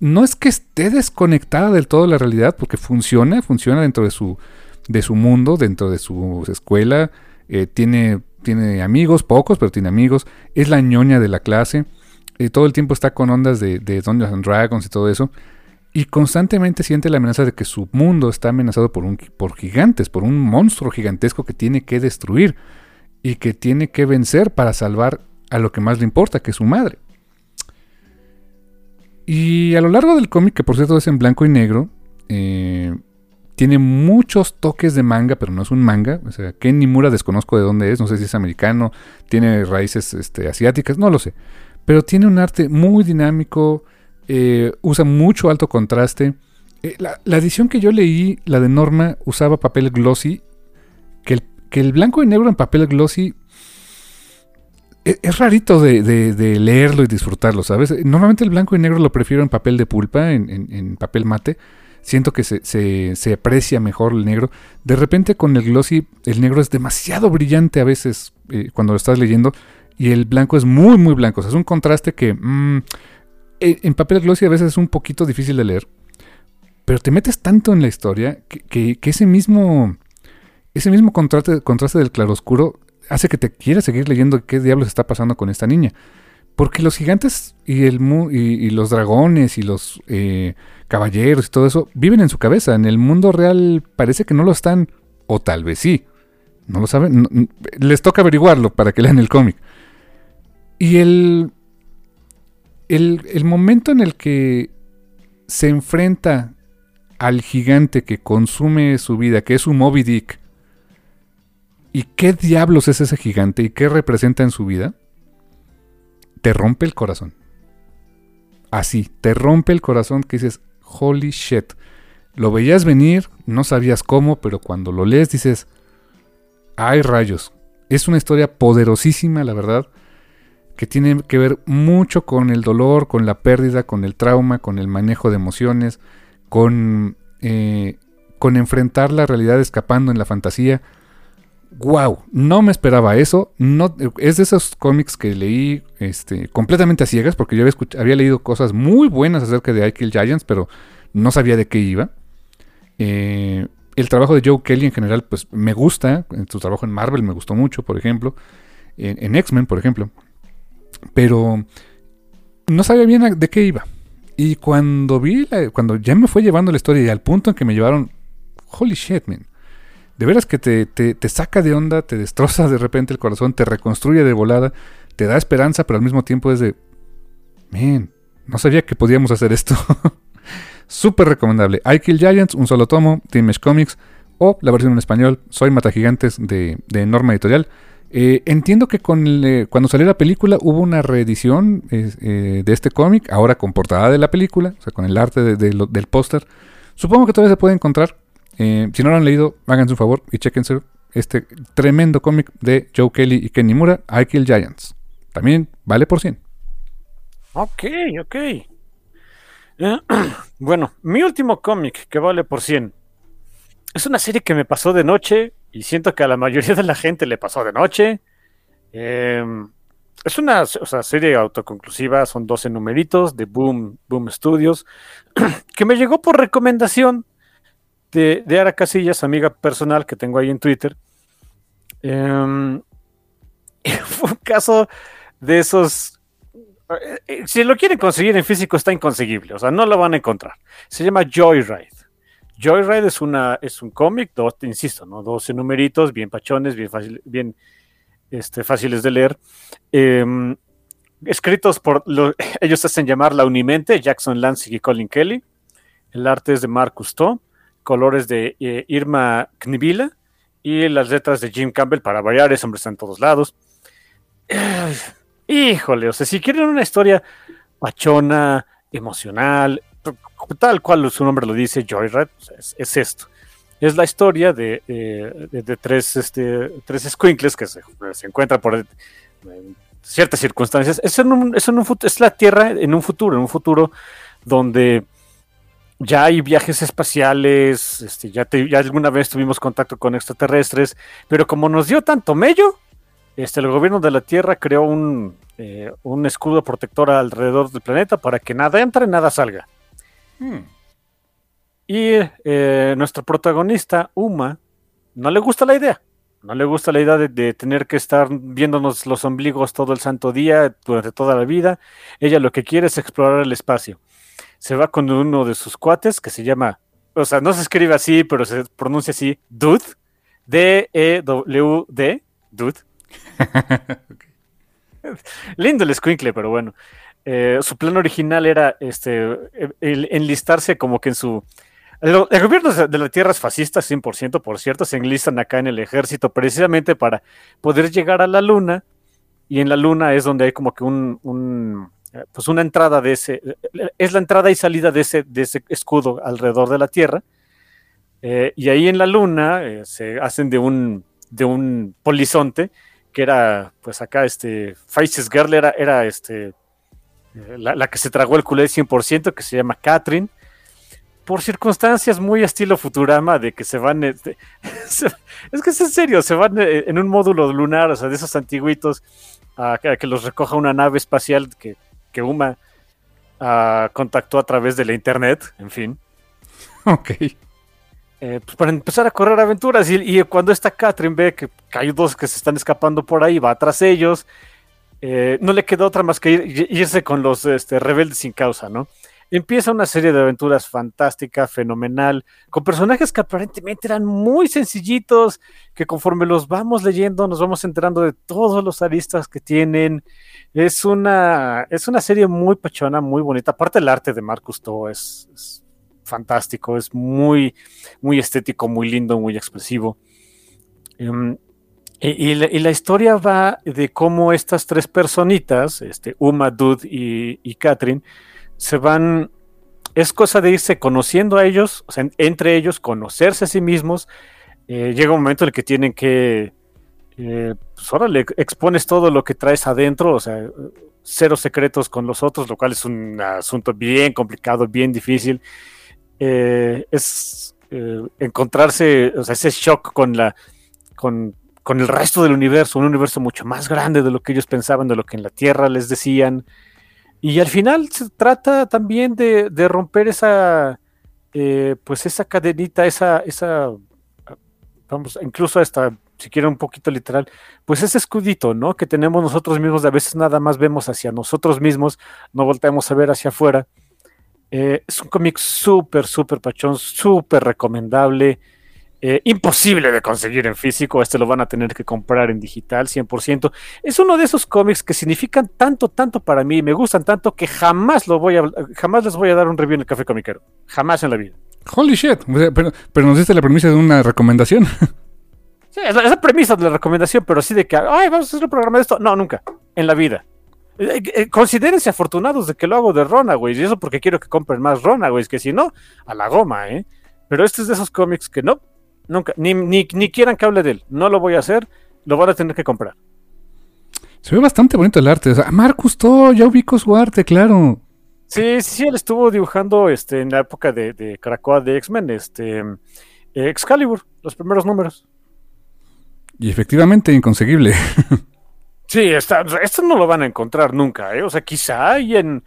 no es que esté desconectada del todo de la realidad, porque funciona, funciona dentro de su, de su mundo, dentro de su escuela, eh, tiene, tiene amigos, pocos, pero tiene amigos, es la ñoña de la clase, eh, todo el tiempo está con ondas de, de Dungeons and Dragons y todo eso. Y constantemente siente la amenaza de que su mundo está amenazado por, un, por gigantes, por un monstruo gigantesco que tiene que destruir y que tiene que vencer para salvar a lo que más le importa, que es su madre. Y a lo largo del cómic, que por cierto es en blanco y negro, eh, tiene muchos toques de manga, pero no es un manga. O sea, Ken Nimura desconozco de dónde es, no sé si es americano, tiene raíces este, asiáticas, no lo sé. Pero tiene un arte muy dinámico, Eh, usa mucho alto contraste. Eh, la, la, edición que yo leí, la de Norma, usaba papel glossy. Que el, blanco y negro en papel glossy es, es rarito de, leerlo y disfrutarlo, ¿sabes? Normalmente el blanco y negro lo prefiero en papel de pulpa, en, papel mate. Siento que se, aprecia mejor el negro. De repente con el glossy, el negro es demasiado brillante a veces eh, cuando lo estás leyendo. Y el blanco es muy, muy blanco. O sea, es un contraste que mmm, en papel glossy a veces es un poquito difícil de leer. Pero te metes tanto en la historia que ese mismo, ese mismo contraste, contraste del claroscuro hace que te quieras seguir leyendo qué diablos está pasando con esta niña. Porque los gigantes y, el y, y los dragones y los eh, caballeros y todo eso viven en su cabeza. En el mundo real parece que no lo están, o tal vez sí. No lo saben. Les toca averiguarlo para que lean el cómic. Y el, el, el momento en el que se enfrenta al gigante que consume su vida, que es su Moby Dick, y qué diablos es ese gigante y qué representa en su vida, te rompe el corazón. Así, te rompe el corazón que dices, holy shit. Lo veías venir, no sabías cómo, pero cuando lo lees dices, ay rayos. Es una historia poderosísima, la verdad, que tiene que ver mucho con el dolor, con la pérdida, con el trauma, con el manejo de emociones, con, eh, con enfrentar la realidad escapando en la fantasía wow, no me esperaba eso. No, es de esos cómics que leí este, completamente a ciegas, porque yo había, había, leído cosas muy buenas acerca de I Kill Giants, pero no sabía de qué iba. Eh, el trabajo de Joe Kelly en general, pues me gusta. Su trabajo en Marvel me gustó mucho, por ejemplo. En, en X-Men, por ejemplo. Pero no sabía bien de qué iba. Y cuando vi, la, cuando ya me fue llevando la historia y al punto en que me llevaron, holy shit, man de veras que te, te, te, saca de onda, te destroza de repente el corazón, te reconstruye de volada, te da esperanza, pero al mismo tiempo es de, man, no sabía que podíamos hacer esto. Súper recomendable. I Kill Giants, un solo tomo, Team Comics, o la versión en español, Soy Mata Gigantes de, de Norma Editorial. Eh, entiendo que con cuando salió la película hubo una reedición eh, de este cómic, ahora con portada de la película, o sea, con el arte de, del póster. Supongo que todavía se puede encontrar. Eh, si no lo han leído, háganse un favor y chequense este tremendo cómic de Joe Kelly y Kenny Mura, I Kill Giants. También vale por 100. Ok, ok. Eh, bueno, mi último cómic que vale por 100 es una serie que me pasó de noche y siento que a la mayoría de la gente le pasó de noche. Eh, es una o sea, serie autoconclusiva, son 12 numeritos de Boom, Boom Studios, que me llegó por recomendación de, Ara Casillas, amiga personal que tengo ahí en Twitter. Eh, fue un caso de esos. Eh, si lo quieren conseguir en físico, está inconseguible. O sea, no lo van a encontrar. Se llama Joyride. Joyride es, una, es un cómic, insisto, ¿no? 12 numeritos, bien pachones, bien, fácil, bien este, fáciles de leer. Eh, escritos por. Lo, ellos hacen llamar la Unimente, Jackson Lansing y Colin Kelly. El arte es de Mark Cousteau colores de eh, Irma Knibila y las letras de Jim Campbell para variar, ese hombre está en todos lados. Híjole, o sea, si quieren una historia pachona, emocional, tal cual su nombre lo dice, Joyride, es, es esto. Es la historia de, eh, de, tres, este, tres squinkles que se, se encuentran por ciertas circunstancias. Es, en un, es, en un, es la Tierra en un futuro, en un futuro donde ya hay viajes espaciales, este, ya, te, ya, alguna vez tuvimos contacto con extraterrestres, pero como nos dio tanto mello, este, el gobierno de la Tierra creó un, eh, un escudo protector alrededor del planeta para que nada entre, nada salga. Hmm. Y eh, nuestro protagonista, Uma, no le gusta la idea. No le gusta la idea de, de, tener que estar viéndonos los ombligos todo el santo día, durante toda la vida. Ella lo que quiere es explorar el espacio se va con uno de sus cuates que se llama, o sea, no se escribe así, pero se pronuncia así, Dude, D-E-W-D, Dude. Lindo el squinkle, pero bueno. Eh, su plan original era este, el, enlistarse como que en su... El, el, gobierno de la Tierra es fascista, 100%, por cierto, se enlistan acá en el ejército precisamente para poder llegar a la Luna, y en la Luna es donde hay como que un, un pues una entrada de ese, es la entrada y salida de ese, de ese escudo alrededor de la Tierra. y ahí en la Luna se hacen de un, de un polizonte que era, pues acá, este, Faces Girl era, era este, la, que se tragó el culé 100%, que se llama Catherine, por circunstancias muy estilo Futurama, de que se van, este, es que es en serio, se van eh, en un módulo lunar, o sea, de esos antiguitos, a, que los recoja una nave espacial que, que Uma ah, contactó a través de la internet, en fin. Ok. Eh, pues para empezar a correr aventuras. Y, cuando esta Catherine ve que, hay dos que se están escapando por ahí, va tras ellos, eh, no le queda otra más que irse con los este, rebeldes sin causa, ¿no? Empieza una serie de aventuras fantástica, fenomenal, con personajes que aparentemente eran muy sencillitos, que conforme los vamos leyendo nos vamos enterando de todos los aristas que tienen. Es una, es una serie muy pachona, muy bonita. Aparte el arte de Marcus To es fantástico, es muy, muy estético, muy lindo, muy expresivo. Em, y, la, historia va de cómo estas tres personitas, este, Uma, Dud y, y Catherine, se van, es cosa de irse conociendo a ellos, o sea, entre ellos, conocerse a sí mismos. Eh, llega un momento en el que tienen que, eh, pues ahora le expones todo lo que traes adentro, o sea, cero secretos con los otros, lo cual es un asunto bien complicado, bien difícil. Eh, es eh, encontrarse, o sea, ese shock con la, con, el resto del universo, un universo mucho más grande de lo que ellos pensaban, de lo que en la Tierra les decían. Y al final se trata también de, romper esa, eh, pues esa cadenita, esa, esa, vamos, incluso hasta, si un poquito literal, pues ese escudito, ¿no? Que tenemos nosotros mismos, a veces nada más vemos hacia nosotros mismos, no volteamos a ver hacia afuera. Eh, es un cómic súper, súper pachón, súper recomendable. Eh, imposible de conseguir en físico, este lo van a tener que comprar en digital 100%. Es uno de esos cómics que significan tanto, tanto para mí, me gustan tanto que jamás lo voy a, jamás les voy a dar un review en el Café Comiquero, jamás en la vida. Holy shit, pero, pero nos diste la premisa de una recomendación. Sí, es la, premisa de la recomendación, pero sí de que, ay, vamos a hacer un programa de esto. No, nunca, en la vida. Eh, eh, considérense afortunados de que lo hago de Runaways, y eso porque quiero que compren más Runaways, que si no, a la goma, ¿eh? Pero este es de esos cómics que no, nunca, ni, ni, quieran que hable de él, no lo voy a hacer, lo van a tener que comprar. Se ve bastante bonito el arte, o sea, Marcus To, ya ubico su arte, claro. Sí, sí, él estuvo dibujando este, en la época de, de Krakoa de X-Men, este, Excalibur, los primeros números. Y efectivamente, inconseguible. Sí, esto no lo van a encontrar nunca, ¿eh? O sea, quizá hay en,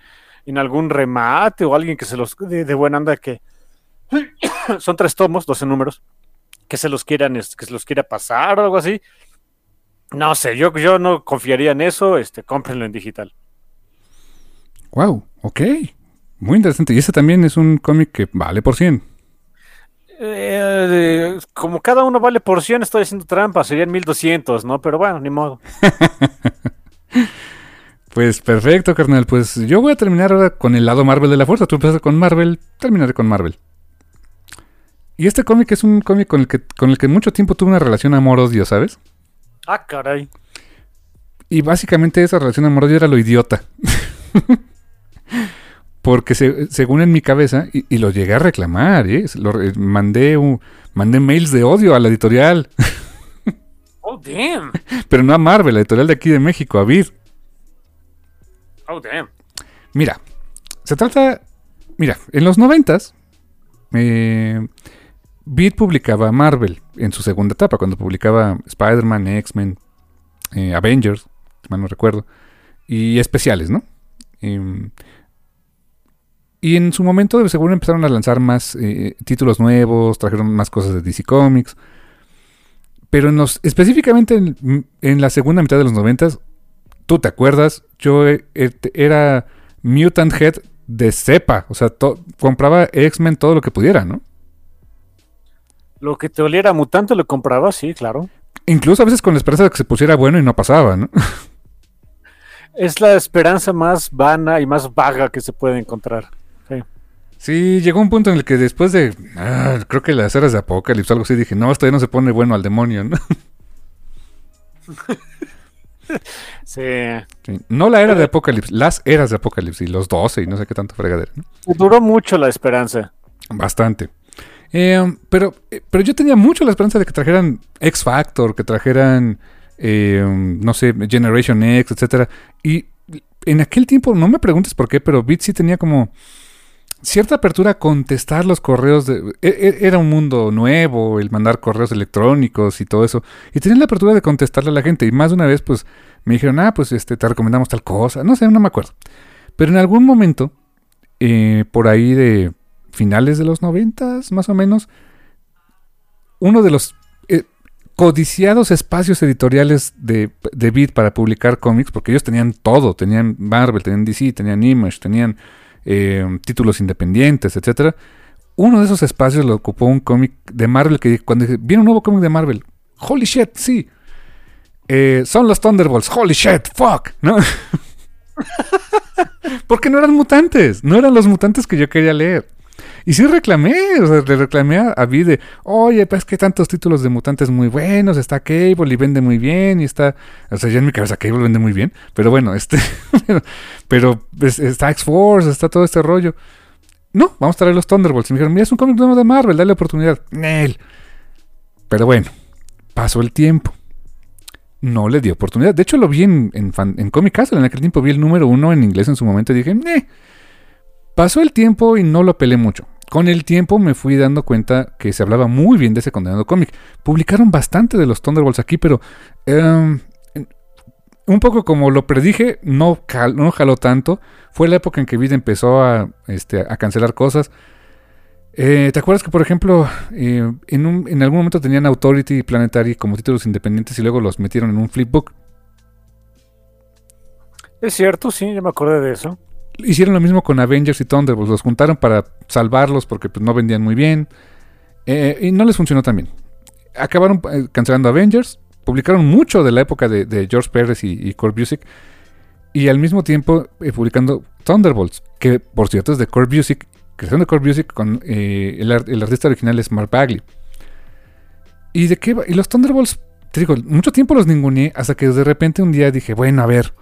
algún remate o alguien que se los de, de buena anda que son tres tomos, 12 números, que se los quieran, que se los quiera pasar o algo así. No sé, yo, yo no confiaría en eso, este, cómprenlo en digital. Wow, ok. Muy interesante. Y ese también es un cómic que vale por 100. Eh, como cada uno vale por 100, estoy haciendo trampa, serían 1200, ¿no? Pero bueno, ni modo. pues perfecto, carnal. Pues yo voy a terminar ahora con el lado Marvel de la fuerza. Tú empezaste con Marvel, terminaré con Marvel. Y este cómic es un cómic con el que con el que mucho tiempo tuve una relación amor-odio, ¿sabes? Ah, caray. Y básicamente esa relación amor-odio era lo idiota. Porque según en mi cabeza, y, lo llegué a reclamar, ¿eh? eh mandé, mandé mails de odio a la editorial. Oh, damn. Pero no a Marvel, la editorial de aquí de México, a Vid. Oh, damn. Mira, se trata. Mira, en los noventas, eh, Vid publicaba Marvel en su segunda etapa, cuando publicaba Spider-Man, X-Men, eh, Avengers, mal no recuerdo, y especiales, ¿no? Em, y en su momento seguro empezaron a lanzar más eh, títulos nuevos, trajeron más cosas de DC Comics. Pero en los, específicamente en, la segunda mitad de los noventas, tú te acuerdas, yo eh, era Mutant Head de cepa. O sea, compraba X-Men todo lo que pudiera, ¿no? Lo que te oliera mutante lo compraba, sí, claro. Incluso a veces con la esperanza de que se pusiera bueno y no pasaba, ¿no? Es la esperanza más vana y más vaga que se puede encontrar. Sí, llegó un punto en el que después de, ah, creo que las eras de Apocalipsis o algo así, dije, no, esto ya no se pone bueno al demonio, ¿no? Sí. Sí. No la era de Apocalipsis, las eras de Apocalipsis, los 12 y no sé qué tanto fregadera. ¿no? Duró mucho la esperanza. Bastante. Eh, pero, eh, pero yo tenía mucho la esperanza de que trajeran X Factor, que trajeran, eh, no sé, Generation X, etcétera. Y en aquel tiempo, no me preguntes por qué, pero Bit sí tenía como cierta apertura a contestar los correos. E- e- era un mundo nuevo, el mandar correos electrónicos y todo eso. Y tenían la apertura de contestarle a la gente. Y más de una vez, pues, me dijeron, ah, pues, este, te recomendamos tal cosa. No sé, no me acuerdo. Pero en algún momento, eh, por ahí de finales de los noventas, más o menos, uno de los eh, codiciados espacios editoriales de, de Beat para publicar cómics, porque ellos tenían todo, tenían Marvel, tenían DC, tenían Image, tenían eh, títulos independientes, etcétera. Uno de esos espacios lo ocupó un cómic de Marvel que cuando dije, viene un nuevo cómic de Marvel, holy shit, sí. Eh, son los Thunderbolts, holy shit, fuck, ¿no? Porque no eran mutantes, no eran los mutantes que yo quería leer. Y sí reclamé, o sea, le reclamé a, a Vi de, oye, pues que tantos títulos de mutantes muy buenos, está Cable y vende muy bien, y está, o sea, ya en mi cabeza Cable vende muy bien, pero bueno, este, pero, pero, pues, está X-Force, está todo este rollo. No, vamos a traer los Thunderbolts. Y me dijeron, mira, es un cómic nuevo de Marvel, dale oportunidad. Nel. Pero bueno, pasó el tiempo. No le di oportunidad. De hecho, lo vi en, en, fan- en Comic Castle. En aquel tiempo vi el número uno en inglés en su momento y dije, "Neh". Pasó el tiempo y no lo pelé mucho. Con el tiempo me fui dando cuenta que se hablaba muy bien de ese condenado cómic. Publicaron bastante de los Thunderbolts aquí, pero em, un poco como lo predije, no, no jaló tanto. Fue la época en que Vid empezó a, este, cancelar cosas. Eh, ¿Te acuerdas que, por ejemplo, eh, en, en algún momento tenían Authority y Planetary como títulos independientes y luego los metieron en un flipbook? Es cierto, sí, yo me acordé de eso. Hicieron lo mismo con Avengers y Thunderbolts. Los juntaron para salvarlos porque pues, no vendían muy bien. Eh, y no les funcionó tan bien. Acabaron eh, cancelando Avengers. Publicaron mucho de la época de, George Pérez y, y Core Music. Y al mismo tiempo eh, publicando Thunderbolts. Que por cierto es de Core Music. Creación de Core Music con el artista original es Mark Bagley. ¿Y de qué va? Y los Thunderbolts, te digo, mucho tiempo los ninguneé hasta que de repente un día dije, bueno, a ver.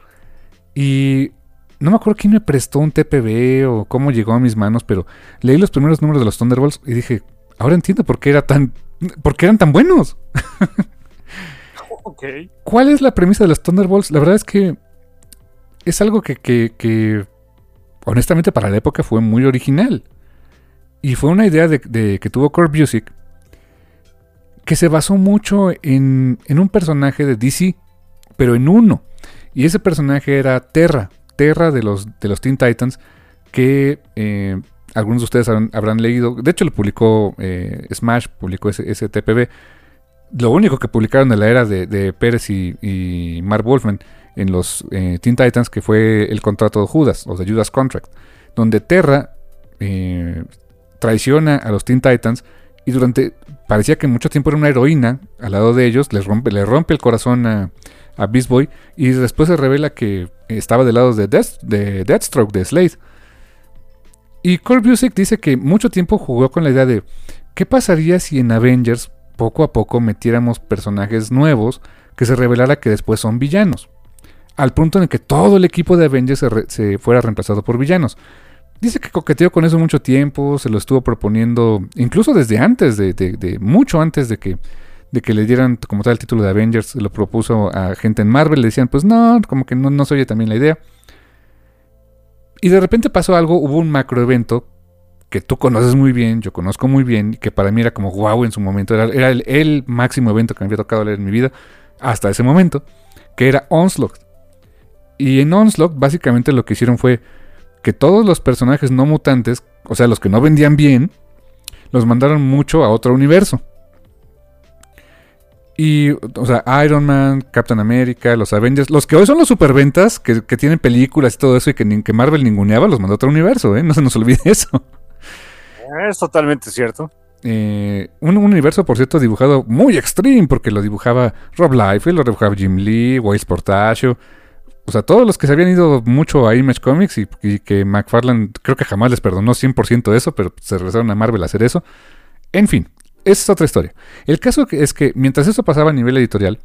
Y no me acuerdo quién me prestó un TPB o cómo llegó a mis manos, pero leí los primeros números de los Thunderbolts y dije, ahora entiendo por qué era tan, por qué eran tan buenos. ¿Cuál es la premisa de los Thunderbolts? La verdad es que es algo que, que- que, honestamente para la época fue muy original. Y fue una idea de, de- que tuvo Core Music que se basó mucho en, en un personaje de DC, pero en uno. Y ese personaje era Terra, Terra de los, de los Teen Titans, que eh, algunos de ustedes habrán, leído. De hecho, lo publicó eh, Smash, publicó ese, ese TPB. Lo único que publicaron de la era de, de Pérez y, y Mark Wolfman en los eh, Teen Titans, que fue el contrato de Judas, o de Judas Contract, donde Terra eh, traiciona a los Teen Titans y durante parecía que mucho tiempo era una heroína al lado de ellos, les rompe, le rompe el corazón a, a Beast Boy y después se revela que estaba del lado de, Death, de Deathstroke, de Slade. Y Core Music dice que mucho tiempo jugó con la idea de qué pasaría si en Avengers poco a poco metiéramos personajes nuevos que se revelara que después son villanos. Al punto en el que todo el equipo de Avengers se, fuera reemplazado por villanos. Dice que coqueteó con eso mucho tiempo, se lo estuvo proponiendo, incluso desde antes, de, mucho antes de que, le dieran como tal el título de Avengers, lo propuso a gente en Marvel, le decían, pues no, como que no, se oye también la idea. Y de repente pasó algo, hubo un macro evento que tú conoces muy bien, yo conozco muy bien, que para mí era como wow en su momento, era, era el, el máximo evento que me había tocado leer en mi vida, hasta ese momento, que era Onslaught. Y en Onslaught básicamente lo que hicieron fue que todos los personajes no mutantes, o sea, los que no vendían bien, los mandaron mucho a otro universo. Y, o sea, Iron Man, Captain America, los Avengers, los que hoy son los superventas, que, que tienen películas y todo eso, y que, Marvel ninguneaba, los mandó a otro universo, ¿eh? No se nos olvide eso. Es totalmente cierto. Eh, un, un universo, por cierto, dibujado muy extreme, porque lo dibujaba Rob Liefeld, lo dibujaba Jim Lee, Waze Portacio. O sea, todos los que se habían ido mucho a Image Comics y, que McFarlane creo que jamás les perdonó 100% de eso, pero se regresaron a Marvel a hacer eso. En fin, esa es otra historia. El caso es que mientras eso pasaba a nivel editorial,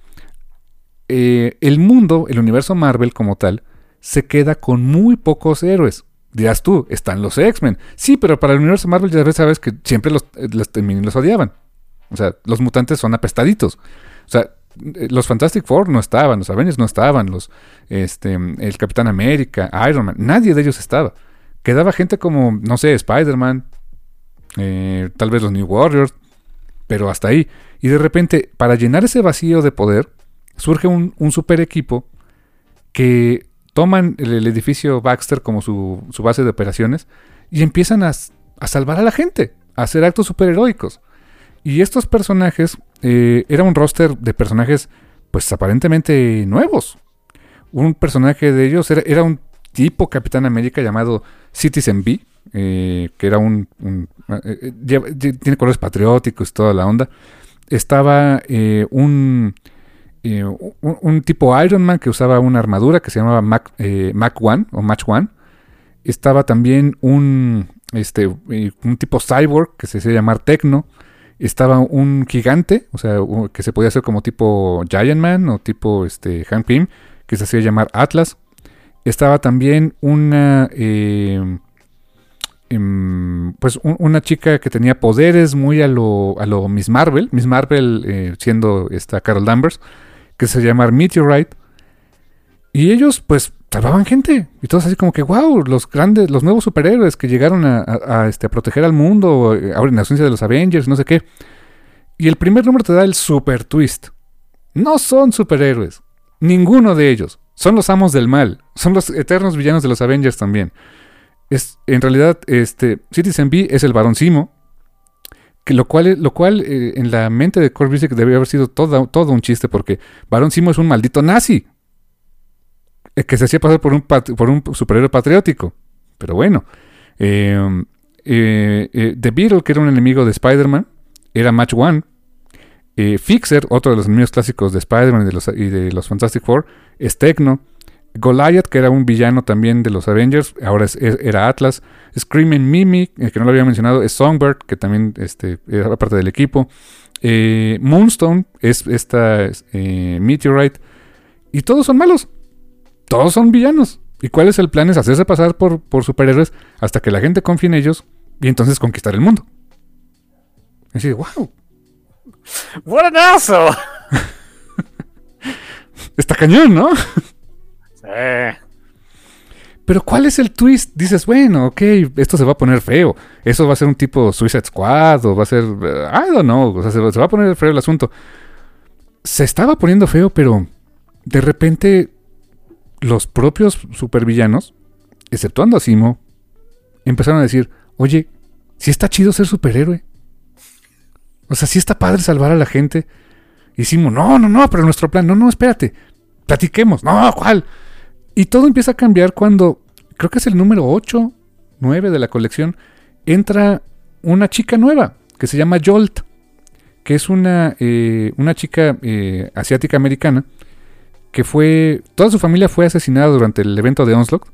eh, el mundo, el universo Marvel como tal, se queda con muy pocos héroes. Dirás tú, están los X-Men. Sí, pero para el universo Marvel ya sabes que siempre los, eh, los, los odiaban. O sea, los mutantes son apestaditos. O sea, los Fantastic Four no estaban, los Avengers no estaban, los, este, el Capitán América, Iron Man, nadie de ellos estaba. Quedaba gente como, no sé, Spider-Man, eh, tal vez los New Warriors, pero hasta ahí. Y de repente, para llenar ese vacío de poder, surge un, super equipo que toman el, edificio Baxter como su, base de operaciones y empiezan a, a, salvar a la gente, a hacer actos superheroicos. Y estos personajes, eh, era un roster de personajes, pues aparentemente nuevos. Un personaje de ellos era, un tipo Capitán América llamado Citizen B, eh, que era un... Eh, tiene colores patrióticos y toda la onda. Estaba un, un, tipo Iron Man que usaba una armadura que se llamaba Mac, Mac One o Match One. Estaba también un, este, un tipo cyborg que se hacía llamar Tecno estaba un gigante, o sea, que se podía hacer como tipo Giant Man o tipo este, Hank Pym, que se hacía llamar Atlas. Estaba también una, em, em, pues una chica que tenía poderes muy a lo, a lo Miss Marvel, Miss Marvel eh, siendo esta Carol Danvers, que se llama Meteorite. Y ellos, pues, salvaban gente. Y todos así como que, wow, los grandes, los nuevos superhéroes que llegaron a, este, proteger al mundo, eh, ahora en la ausencia de los Avengers, no sé qué. Y el primer número te da el super twist. No son superhéroes. Ninguno de ellos. Son los amos del mal. Son los eternos villanos de los Avengers también. Es, en realidad, este, Citizen B es el varón Simo. Que lo cual, lo cual eh, en la mente de Core debe haber sido todo, todo un chiste porque Barón Simo es un maldito nazi. Eh, que se hacía pasar por un, por un superhéroe patriótico. Pero bueno. Em, eh, eh, The Beetle, que era un enemigo de Spider-Man, era Match One. Fixer, otro de los enemigos clásicos de Spider-Man y, de los Fantastic Four, es Tecno. Goliath, que era un villano también de los Avengers, ahora era Atlas. Screaming Mimi, que no lo había mencionado, es Songbird, que también este, era parte del equipo. Moonstone es esta Meteorite. Y todos son malos todos son villanos. ¿Y cuál es el plan? Es hacerse pasar por, por superhéroes hasta que la gente confíe en ellos y entonces conquistar el mundo. Y así, wow. ¡Buenazo! Está cañón, ¿no? Sí. Pero ¿cuál es el twist? Dices, bueno, ok, esto se va a poner feo. Eso va a ser un tipo Suicide Squad o va a ser... Eh, I don't know. O sea, se va a poner feo el asunto. Se estaba poniendo feo, pero de repente los propios supervillanos, exceptuando a Simo, empezaron a decir, oye, si está chido ser superhéroe. O sea, si está padre salvar a la gente. Y Simo, no, no, no, pero nuestro plan, no, no, espérate, platiquemos, no, ¿cuál? Y todo empieza a cambiar cuando, creo que es el número 8, 9 de la colección, entra una chica nueva que se llama Jolt, que es una, eh, una chica eh, asiática americana que fue. Toda su familia fue asesinada durante el evento de Onslaught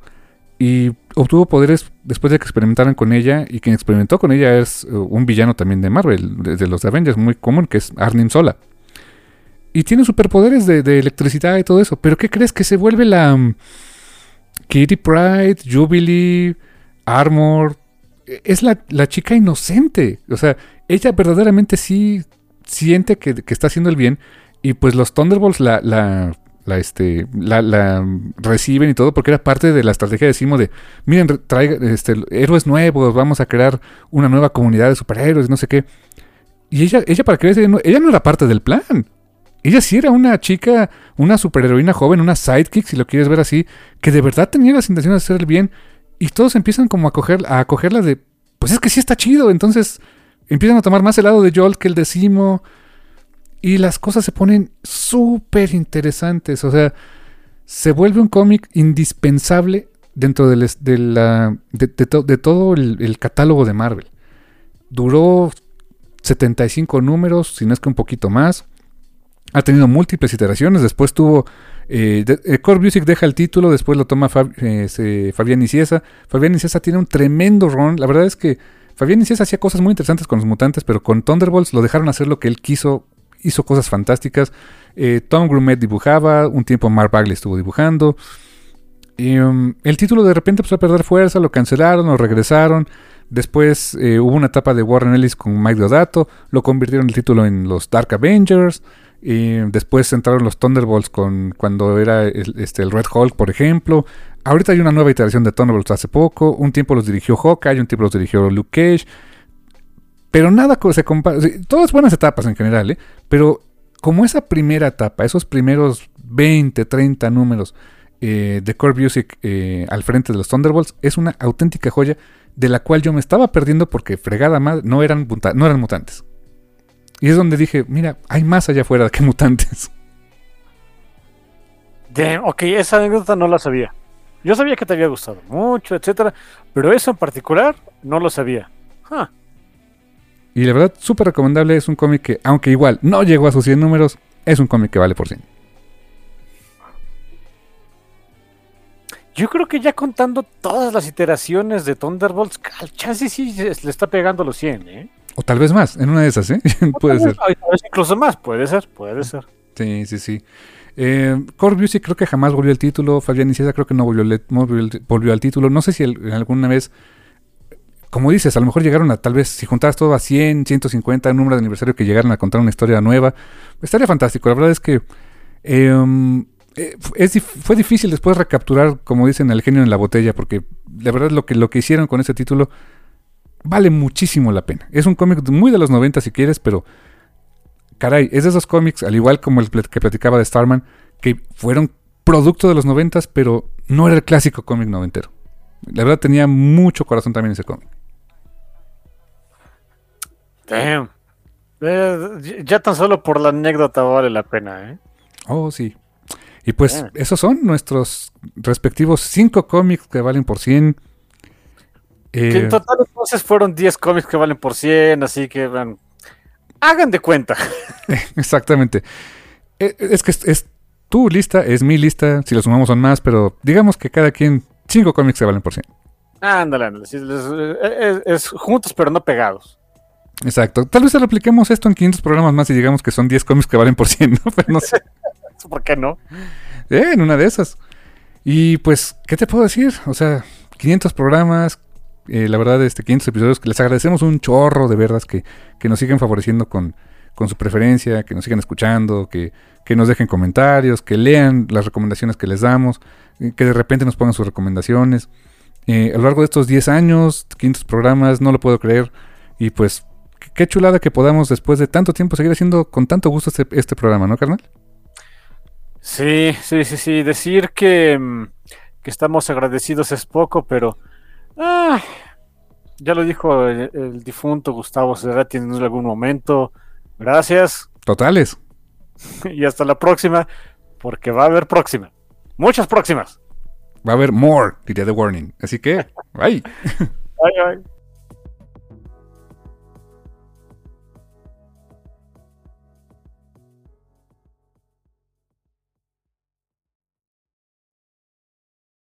y obtuvo poderes después de que experimentaran con ella. Y quien experimentó con ella es uh, un villano también de Marvel, de, los Avengers, muy común, que es Arnim Sola. Y tiene superpoderes de, electricidad y todo eso. Pero ¿qué crees que se vuelve la. Um, Kitty Pride, Jubilee, Armor. Es la, chica inocente. O sea, ella verdaderamente sí siente que, está haciendo el bien. Y pues los Thunderbolts la, la, este, la, reciben y todo, porque era parte de la estrategia de Simo de, miren, traiga, este, héroes nuevos, vamos a crear una nueva comunidad de superhéroes, no sé qué. Y ella, ella para no, ella no era parte del plan. Ella sí era una chica, una superheroína joven, una sidekick, si lo quieres ver así, que de verdad tenía las intenciones de hacer el bien. Y todos empiezan como a, coger, a acogerla de, pues es que sí está chido. Entonces empiezan a tomar más el lado de Joel que el de Simo. Y las cosas se ponen súper interesantes. O sea, se vuelve un cómic indispensable dentro de, la, de, todo el, catálogo de Marvel. Duró 75 números, si no es que un poquito más. Ha tenido múltiples iteraciones. Después tuvo. Eh, eh, Core Music deja el título, después lo toma eh, Fabián Iciesa. Fabián Iciesa tiene un tremendo ron. La verdad es que Fabián Iciesa hacía cosas muy interesantes con los mutantes, pero con Thunderbolts lo dejaron hacer lo que él quiso hizo cosas fantásticas. Eh, Tom Grumet dibujaba, un tiempo Mark Bagley estuvo dibujando. Y, um, el título de repente empezó a perder fuerza, lo cancelaron, lo regresaron. Después eh, hubo una etapa de Warren Ellis con Mike Deodato, lo convirtieron el título en los Dark Avengers. Y después entraron los Thunderbolts con cuando era este, el Red Hulk, por ejemplo. Ahorita hay una nueva iteración de Thunderbolts hace poco. Un tiempo los dirigió Hawkeye, un tiempo los dirigió Luke Cage. Pero nada se compara. todas buenas etapas en general, ¿eh? Pero como esa primera etapa, esos primeros 20, 30 números eh, de Core Music eh, al frente de los Thunderbolts, es una auténtica joya de la cual yo me estaba perdiendo porque fregada más no eran, no eran mutantes. Y es donde dije, mira, hay más allá afuera que mutantes. ok, esa anécdota no la sabía. Yo sabía que te había gustado mucho, etcétera, pero eso en particular no lo sabía. Y la verdad, súper recomendable. Es un cómic que, aunque igual no llegó a sus 100 números, es un cómic que vale por 100. Yo creo que ya contando todas las iteraciones de Thunderbolts, al chance sí le está pegando los 100, ¿eh? O tal vez más, en una de esas, ¿eh? puede ser. incluso más, puede ser, puede ser. Sí, sí, sí. Eh, Core Music creo que jamás volvió al título. Fabián Iciesa creo que no volvió, volvió, al título. No sé si alguna vez, como dices, a lo mejor llegaron a tal vez, si juntabas todo a 100, 150, el número de aniversario que llegaron a contar una historia nueva. Estaría fantástico. La verdad es que em, eh, fue difícil después recapturar, como dicen, el genio en la botella, porque la verdad lo que, lo que hicieron con ese título vale muchísimo la pena. Es un cómic muy de los 90 si quieres, pero caray, es de esos cómics, al igual como el que platicaba de Starman, que fueron producto de los 90, pero no era el clásico cómic noventero. La verdad tenía mucho corazón también ese cómic. Damn. Eh, ya tan solo por la anécdota vale la pena, ¿eh? Oh, sí. Y pues esos son nuestros respectivos cinco cómics que valen por 100. que en eh, total entonces fueron 10 cómics que valen por 100, así que van, hagan de cuenta. Exactamente. Eh, es que es, tu lista, es mi lista, si lo sumamos son más, pero digamos que cada quien, cinco cómics se valen por 100. Ándale, ándale. Es, es, juntos pero no pegados. Exacto. Tal vez repliquemos esto en 500 programas más y digamos que son 10 cómics que valen por 100, ¿no? Pero no sé. ¿Por qué no? Eh, en una de esas. Y pues, ¿qué te puedo decir? O sea, 500 programas, eh, la verdad, este 500 episodios que les agradecemos un chorro de verdad que, que nos siguen favoreciendo con, con, su preferencia, que nos sigan escuchando, que, que, nos dejen comentarios, que lean las recomendaciones que les damos, eh, que de repente nos pongan sus recomendaciones. Eh, a lo largo de estos 10 años, 500 programas, no lo puedo creer. Y pues, qué chulada que podamos después de tanto tiempo seguir haciendo con tanto gusto este, este programa, ¿no, carnal? Sí, sí, sí, sí. Decir que, mm, que estamos agradecidos es poco, pero Ah, ya lo dijo el, difunto Gustavo Cerati en algún momento. Gracias. Totales. Y hasta la próxima, porque va a haber próxima. Muchas próximas. Va a haber more, diría The Warning. Así que, bye. bye, bye.